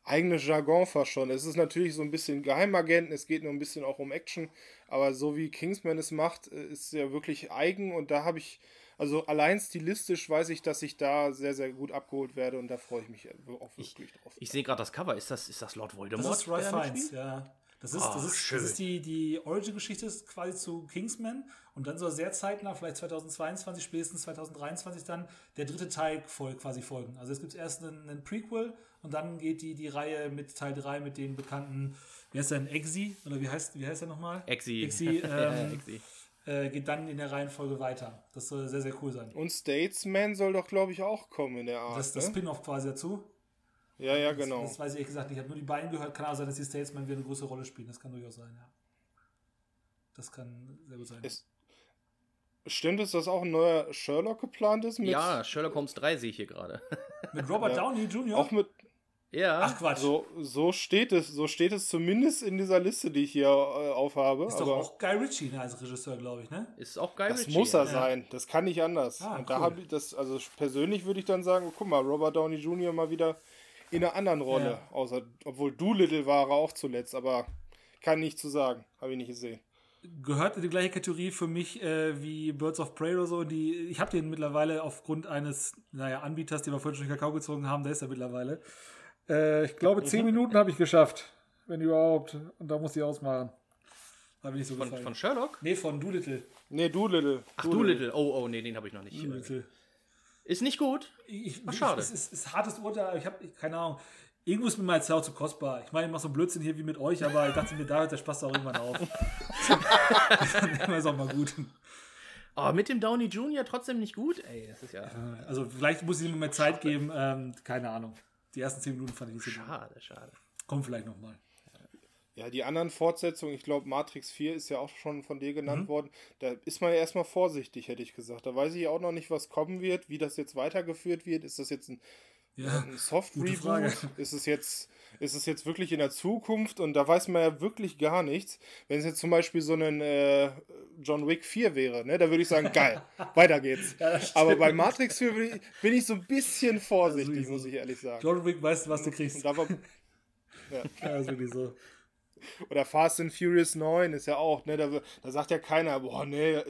eigenes Jargon fast schon. Es ist natürlich so ein bisschen Geheimagenten, es geht nur ein bisschen auch um Action, aber so wie Kingsman es macht, äh, ist ja wirklich eigen und da habe ich, also allein stilistisch weiß ich, dass ich da sehr, sehr gut abgeholt werde und da freue ich mich auch wirklich ich, drauf. Ich sehe gerade das Cover, ist das, ist das Lord Voldemort? Das ist Roy Fiennes, ja. Das ist, oh, das ist, das ist die, die Origin-Geschichte quasi zu Kingsman und dann soll sehr zeitnah, vielleicht 2022, spätestens 2023 dann, der dritte Teil voll, quasi folgen. Also es gibt erst einen, einen, Prequel und dann geht die, die Reihe mit Teil 3 mit den bekannten, wie heißt der denn, Exi? Oder wie heißt, wie heißt der nochmal? Exi. Exi, ähm, Exi. Äh, geht dann in der Reihenfolge weiter. Das soll sehr, sehr cool sein. Und Statesman soll doch, glaube ich, auch kommen in der Art. Das ist das ne? Spin-off quasi dazu. Ja, ja, genau. Das, das weiß ich ehrlich gesagt nicht. Ich habe nur die beiden gehört. Kann auch sein, dass die Statesman wieder eine große Rolle spielen. Das kann durchaus sein, ja. Das kann sehr gut sein. Es, stimmt es, dass auch ein neuer Sherlock geplant ist? ja, Sherlock Holmes 3 sehe ich hier gerade. mit Robert ja. Downey Jr.? Auch mit. Ja. Ach Quatsch. So, so steht es, so steht es zumindest in dieser Liste, die ich hier äh, aufhabe. Ist doch auch Guy Ritchie ne, als Regisseur, glaube ich, ne? Ist auch Guy das Ritchie. Das muss er ja. sein. Das kann nicht anders. Ah, Und cool. da habe ich das, also persönlich würde ich dann sagen, guck mal, Robert Downey Jr. mal wieder in einer anderen Rolle. Ja. Außer, obwohl Doolittle war er auch zuletzt, aber kann nicht zu sagen. Habe ich nicht gesehen. Gehört in die gleiche Kategorie für mich äh, wie Birds of Prey oder so. Die, ich habe den mittlerweile aufgrund eines naja, Anbieters, den wir vorhin schon in Kakao gezogen haben, der ist er mittlerweile. Äh, ich glaube, zehn mhm. Minuten habe ich geschafft. Wenn überhaupt. Und da muss ich ausmachen. Bin ich so von, gefallen. von Sherlock? Nee, von Doolittle. Nee, Doolittle. Ach, Doolittle. Oh, oh, nee, den habe ich noch nicht. Doolittle. Ist nicht gut. Ich, Ach, schade. Es ist, ist, hartes Urteil. Ich habe keine Ahnung. Irgendwo ist mir mal jetzt auch zu kostbar. Ich meine, ich mache so Blödsinn hier wie mit euch, aber ich dachte mir, da hört der Spaß auch irgendwann auf. Dann ist auch mal gut. Aber mit dem Downey Jr. trotzdem nicht gut? Ey, das ist ja. Also, vielleicht muss ich ihm mehr Zeit geben. Ähm, keine Ahnung. Die ersten zehn Minuten fand ich nicht so Schade, schade. Kommt vielleicht nochmal. Ja, die anderen Fortsetzungen, ich glaube, Matrix 4 ist ja auch schon von dir genannt mhm. worden. Da ist man ja erstmal vorsichtig, hätte ich gesagt. Da weiß ich auch noch nicht, was kommen wird, wie das jetzt weitergeführt wird. Ist das jetzt ein ja, ein Soft Reboot? Ist es jetzt ist es jetzt wirklich in der Zukunft und da weiß man ja wirklich gar nichts. Wenn es jetzt zum Beispiel so ein äh, John Wick 4 wäre, ne, da würde ich sagen, geil, weiter geht's. Ja, Aber bei Matrix 4 bin ich, bin ich, so ein bisschen vorsichtig, also, muss ich ehrlich sagen. John Wick, weißt du, was du kriegst. Und war, ja. ja, sowieso. Oder Fast and Furious 9 ist ja auch, ne, da, da sagt ja keiner, boah, ne,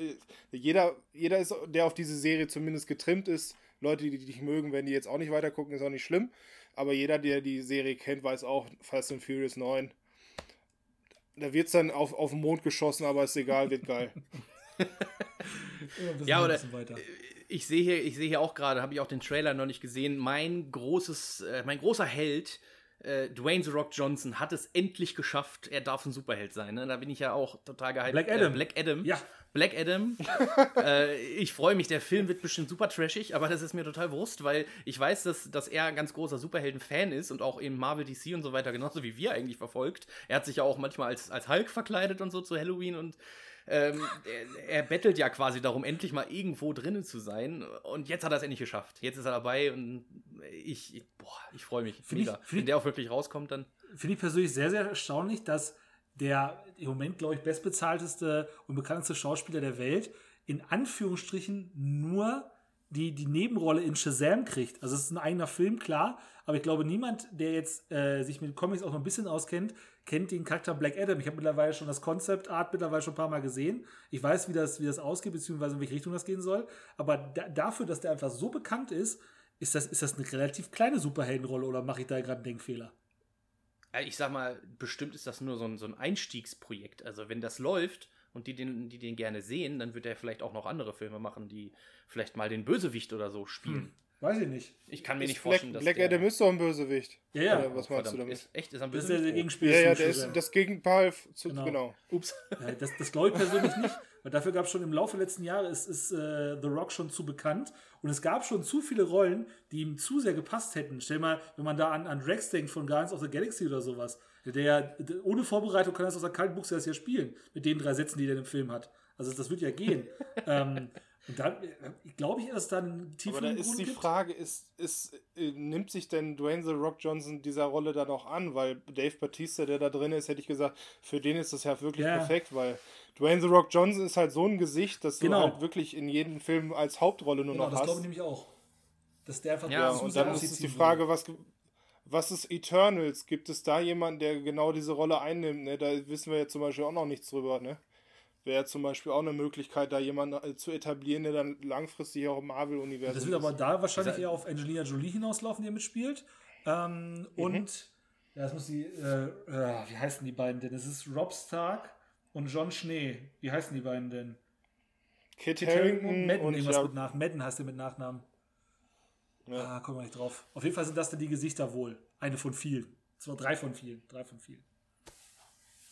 jeder, jeder ist, der auf diese Serie zumindest getrimmt ist, Leute, die dich mögen, wenn die jetzt auch nicht weitergucken, ist auch nicht schlimm. Aber jeder, der die Serie kennt, weiß auch, Fast and Furious 9. Da wird es dann auf, auf den Mond geschossen, aber ist egal, wird geil. ja, oder ich sehe hier, ich sehe hier auch gerade, habe ich auch den Trailer noch nicht gesehen. Mein großes, äh, mein großer Held äh, Dwayne The Rock Johnson hat es endlich geschafft. Er darf ein Superheld sein. Ne? Da bin ich ja auch total gehypt. Black Adam. Äh, Black Adam. Ja. Black Adam. äh, ich freue mich, der Film wird bestimmt super trashig, aber das ist mir total bewusst, weil ich weiß, dass, dass er ein ganz großer Superhelden-Fan ist und auch in Marvel, DC und so weiter, genauso wie wir eigentlich verfolgt. Er hat sich ja auch manchmal als, als Hulk verkleidet und so zu Halloween und ähm, er, er, bettelt ja quasi darum, endlich mal irgendwo drinnen zu sein. Und jetzt hat er es endlich geschafft. Jetzt ist er dabei und ich, ich boah, ich freue mich. Find mega. Ich, Wenn der auch wirklich rauskommt, dann. Finde ich persönlich sehr, sehr erstaunlich, dass der im Moment, glaube ich, bestbezahlteste und bekannteste Schauspieler der Welt in Anführungsstrichen nur die, die Nebenrolle in Shazam kriegt. Also es ist ein eigener Film, klar, aber ich glaube, niemand, der jetzt äh, sich mit Comics auch noch ein bisschen auskennt, kennt den Charakter Black Adam. Ich habe mittlerweile schon das Concept Art mittlerweile schon ein paar Mal gesehen. Ich weiß, wie das, wie das ausgeht, beziehungsweise in welche Richtung das gehen soll. Aber da, dafür, dass der einfach so bekannt ist, ist das, ist das eine relativ kleine Superheldenrolle oder mache ich da gerade einen Denkfehler? Ich sag mal, bestimmt ist das nur so ein, so ein Einstiegsprojekt. Also wenn das läuft, und die den, die den gerne sehen, dann wird er vielleicht auch noch andere Filme machen, die vielleicht mal den Bösewicht oder so spielen. Hm. Weiß ich nicht. Ich kann mir ist nicht vorstellen, Black, dass Black Adam ist doch ein Bösewicht. Ja, ja. Oder was meinst du damit? Ist, echt, ist ein Bösewicht? Das ist der Gegenspieler. Ja, ja, der ist das Gegenpal zu, genau. genau. Ups. Ja, das das glaube ich persönlich nicht, weil dafür gab es schon im Laufe der letzten Jahre, ist, ist äh, The Rock schon zu bekannt und es gab schon zu viele Rollen, die ihm zu sehr gepasst hätten. Stell mal, wenn man da an, an Rex denkt von Guardians of the Galaxy oder sowas, der, der ohne Vorbereitung kann das aus der kalten Buchse das ja spielen, mit den drei Sätzen, die er im Film hat. Also das wird ja gehen. ähm, und dann äh, glaube ich, dass dann tiefer. Aber da ist Grund die gibt. Frage, ist, ist, äh, nimmt sich denn Dwayne The Rock Johnson dieser Rolle dann auch an? Weil Dave Batista, der da drin ist, hätte ich gesagt, für den ist das ja wirklich ja. perfekt, weil Dwayne The Rock Johnson ist halt so ein Gesicht, dass genau. du halt wirklich in jedem Film als Hauptrolle nur genau, noch das hast. Das glaube ich nämlich auch. Dass der einfach ja, und dann ist die Frage, was, was ist Eternals? Gibt es da jemanden, der genau diese Rolle einnimmt? Ne? Da wissen wir ja zum Beispiel auch noch nichts drüber, ne? Wäre zum Beispiel auch eine Möglichkeit, da jemanden äh, zu etablieren, der dann langfristig auch im Marvel-Universum Das wird aber da wahrscheinlich eher auf Angelina Jolie hinauslaufen, die mitspielt. Ähm, mhm. Und, ja, das muss die, äh, äh, wie heißen die beiden denn? Es ist Rob Stark und John Schnee. Wie heißen die beiden denn? Kit, Kit Harington und Madden, irgendwas ja. mit Nach Madden heißt der mit Nachnamen. Ja. Ah, kommen wir nicht drauf. Auf jeden Fall sind das dann die Gesichter wohl. Eine von vielen. Zwar drei von vielen. Drei von vielen.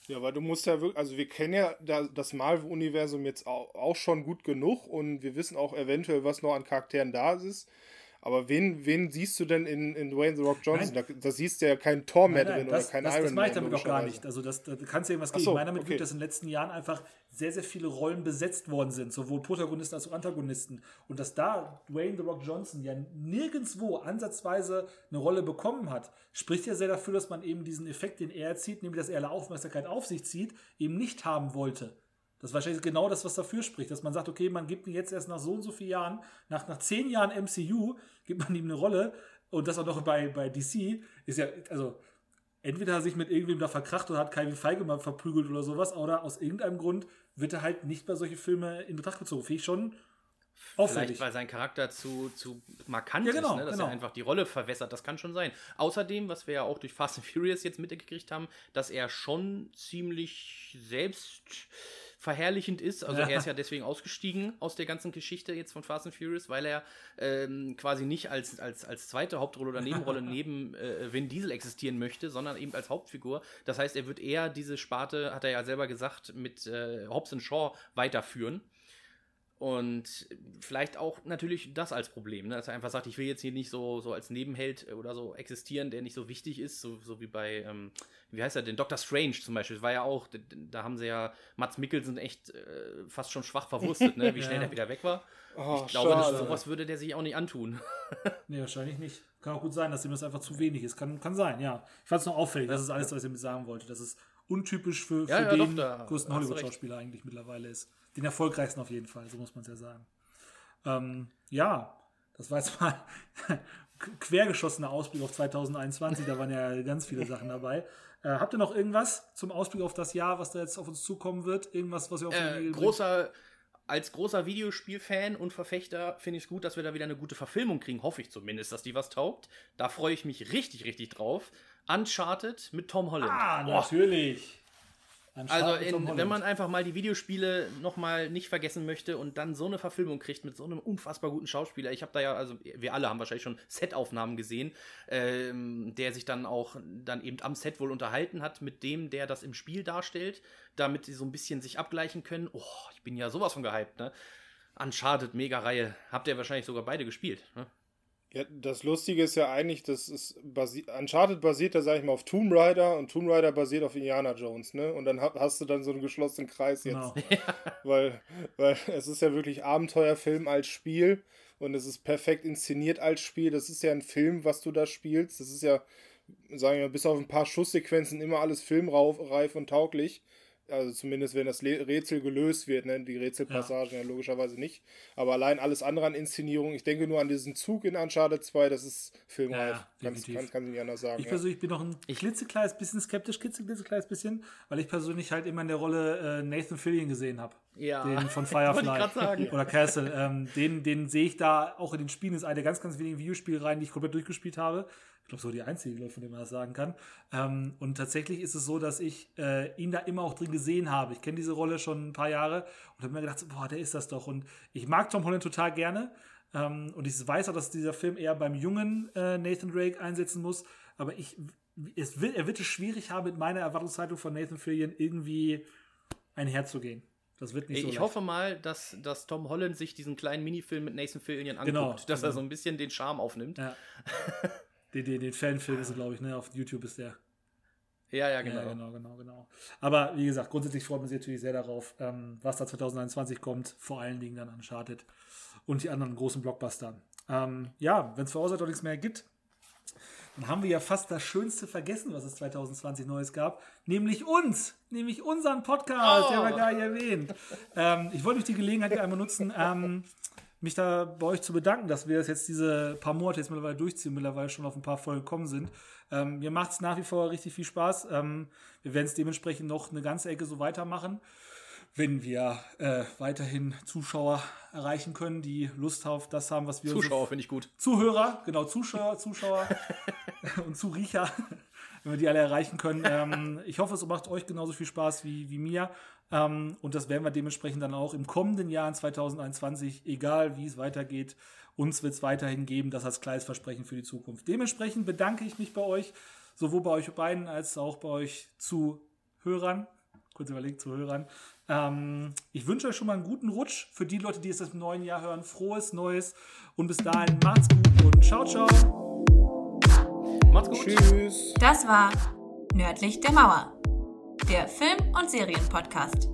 Ja, weil du musst ja wirklich, also wir kennen ja das Marvel-Universum jetzt auch, auch, schon gut genug und wir wissen auch eventuell, was noch an Charakteren da ist. Aber wen, wen siehst du denn in, in Dwayne The Rock Johnson? Da, da, siehst du ja keinen Thor mehr nein, nein, drin das, oder keinen das, Iron Man. Das mache ich damit auch gar nicht. Also das, da kannst du irgendwas gegen. So, ich meine damit, okay. dass in den letzten Jahren einfach sehr, sehr viele Rollen besetzt worden sind, sowohl Protagonisten als auch Antagonisten. Und dass da Dwayne The Rock Johnson ja nirgendwo ansatzweise eine Rolle bekommen hat, spricht ja sehr dafür, dass man eben diesen Effekt, den er zieht, nämlich dass er alle Aufmerksamkeit auf sich zieht, eben nicht haben wollte. Das ist wahrscheinlich genau das, was dafür spricht, dass man sagt, okay, man gibt ihm jetzt erst nach so und so vielen Jahren, nach, nach zehn Jahren MCU, gibt man ihm eine Rolle und das auch noch bei, bei DC, ist ja, also entweder hat er sich mit irgendwem da verkracht oder hat Kevin Feige mal verprügelt oder sowas, oder aus irgendeinem Grund wird er halt nicht bei solche Filme in Betracht gezogen. Finde ich schon auffällig. Vielleicht, weil sein Charakter zu, zu markant ja, genau, ist, ne? dass genau. er einfach die Rolle verwässert. Das kann schon sein. Außerdem, was wir ja auch durch Fast and Furious jetzt mitgekriegt haben, dass er schon ziemlich selbst verherrlichend ist. Also ja. er ist ja deswegen ausgestiegen aus der ganzen Geschichte jetzt von Fast and Furious, weil er ähm, quasi nicht als, als, als zweite Hauptrolle oder Nebenrolle neben äh, Vin Diesel existieren möchte, sondern eben als Hauptfigur. Das heißt, er wird eher diese Sparte, hat er ja selber gesagt, mit äh, Hobbs Shaw weiterführen. Und vielleicht auch natürlich das als Problem, ne? dass er einfach sagt, ich will jetzt hier nicht so, so als Nebenheld oder so existieren, der nicht so wichtig ist, so, so wie bei, ähm, wie heißt er denn, Doctor Strange zum Beispiel, das war ja auch, da haben sie ja Mats Mikkelsen echt äh, fast schon schwach verwurstet, ne? wie schnell ja. er wieder weg war. Oh, ich glaube, das, sowas würde der sich auch nicht antun. nee, wahrscheinlich nicht. Kann auch gut sein, dass ihm das einfach zu wenig ist. Kann, kann sein, ja. Ich fand es nur auffällig, das ist alles, was ich mir sagen wollte. Das ist untypisch für, für ja, ja, den doch, größten Hollywood-Schauspieler eigentlich mittlerweile ist. Den erfolgreichsten auf jeden Fall, so muss man es ja sagen. Ähm, ja, das war jetzt mal quergeschossener Ausblick auf 2021. Da waren ja ganz viele Sachen dabei. Äh, habt ihr noch irgendwas zum Ausblick auf das Jahr, was da jetzt auf uns zukommen wird? Irgendwas, was ihr auf äh, großer als großer Videospielfan und Verfechter finde ich es gut, dass wir da wieder eine gute Verfilmung kriegen. Hoffe ich zumindest, dass die was taugt. Da freue ich mich richtig, richtig drauf. Uncharted mit Tom Holland. Ah, natürlich. Also in, wenn man einfach mal die Videospiele noch mal nicht vergessen möchte und dann so eine Verfilmung kriegt mit so einem unfassbar guten Schauspieler. Ich habe da ja, also wir alle haben wahrscheinlich schon Setaufnahmen gesehen, ähm, der sich dann auch dann eben am Set wohl unterhalten hat mit dem, der das im Spiel darstellt, damit sie so ein bisschen sich abgleichen können. Oh, ich bin ja sowas von gehypt, ne? Uncharted, mega Reihe. Habt ihr wahrscheinlich sogar beide gespielt, ne? Ja, das Lustige ist ja eigentlich, dass es basi Uncharted basiert da, sag ich mal, auf Tomb Raider und Tomb Raider basiert auf Indiana Jones, ne? Und dann hast du dann so einen geschlossenen Kreis jetzt. Genau. weil, weil es ist ja wirklich Abenteuerfilm als Spiel und es ist perfekt inszeniert als Spiel. Das ist ja ein Film, was du da spielst. Das ist ja, sagen wir mal, bis auf ein paar Schusssequenzen immer alles filmreif und tauglich. Also zumindest, wenn das Rätsel gelöst wird, ne? die Rätselpassagen ja. ja. logischerweise nicht. Aber allein alles andere an Inszenierung, ich denke nur an diesen Zug in Uncharted 2, das ist filmreif. Ja, ganz, kann, kann ich nicht anders sagen. Ich persönlich bin noch ein klitzekleines bisschen skeptisch, klitzekleines bisschen, weil ich persönlich halt immer in der Rolle äh, Nathan Fillion gesehen habe. Ja. Den von Firefly oder Castle. Ähm, den den sehe ich da auch in den Spielen, ist eine der ganz, ganz wenigen Videospielreihen, die ich komplett durchgespielt habe. Ich glaube, so die einzige, von dem man das sagen kann. Ähm, und tatsächlich ist es so, dass ich äh, ihn da immer auch drin gesehen habe. Ich kenne diese Rolle schon ein paar Jahre und habe mir gedacht, boah, der ist das doch. Und ich mag Tom Holland total gerne. Ähm, und ich weiß auch, dass dieser Film eher beim jungen äh, Nathan Drake einsetzen muss. Aber ich, es will, er wird es schwierig haben, mit meiner Erwartungshaltung von Nathan Fillion irgendwie einherzugehen. Das wird nicht ich so Ich hoffe mal, dass, dass Tom Holland sich diesen kleinen Minifilm mit Nathan Fillion anguckt, genau, dass genau. er so ein bisschen den Charme aufnimmt. Ja. Den, den, den Fanfilm ist, glaube ich, ne? Auf YouTube ist der. Ja, ja, genau. Ja, genau, genau, genau. Aber wie gesagt, grundsätzlich freut man sich natürlich sehr darauf, ähm, was da 2021 kommt. Vor allen Dingen dann Uncharted und die anderen großen Blockbuster. Ähm, ja, wenn es für Außer nichts mehr gibt, dann haben wir ja fast das Schönste vergessen, was es 2020 Neues gab, nämlich uns, nämlich unseren Podcast, oh. der war gar nicht erwähnt. ähm, ich wollte die Gelegenheit hier einmal nutzen, ähm, mich da bei euch zu bedanken, dass wir das jetzt diese paar Monate jetzt mittlerweile durchziehen, mittlerweile schon auf ein paar Folgen gekommen sind. Ähm, mir macht es nach wie vor richtig viel Spaß. Ähm, wir werden es dementsprechend noch eine ganze Ecke so weitermachen, wenn wir äh, weiterhin Zuschauer erreichen können, die Lust auf das haben, was wir Zuschauer so finde ich gut. Zuhörer, genau, Zuschauer, Zuschauer und Zuriecher, wenn wir die alle erreichen können. Ähm, ich hoffe, es macht euch genauso viel Spaß wie, wie mir. Ähm, und das werden wir dementsprechend dann auch im kommenden Jahr in 2021, egal wie es weitergeht, uns wird es weiterhin geben, das als kleines Versprechen für die Zukunft. Dementsprechend bedanke ich mich bei euch, sowohl bei euch beiden als auch bei euch Zuhörern. Kurz überlegt, Zuhörern. Ähm, ich wünsche euch schon mal einen guten Rutsch für die Leute, die es im neuen Jahr hören. Frohes Neues und bis dahin macht's gut und ciao, ciao. Macht's gut. Tschüss. Das war Nördlich der Mauer der Film- und Serienpodcast.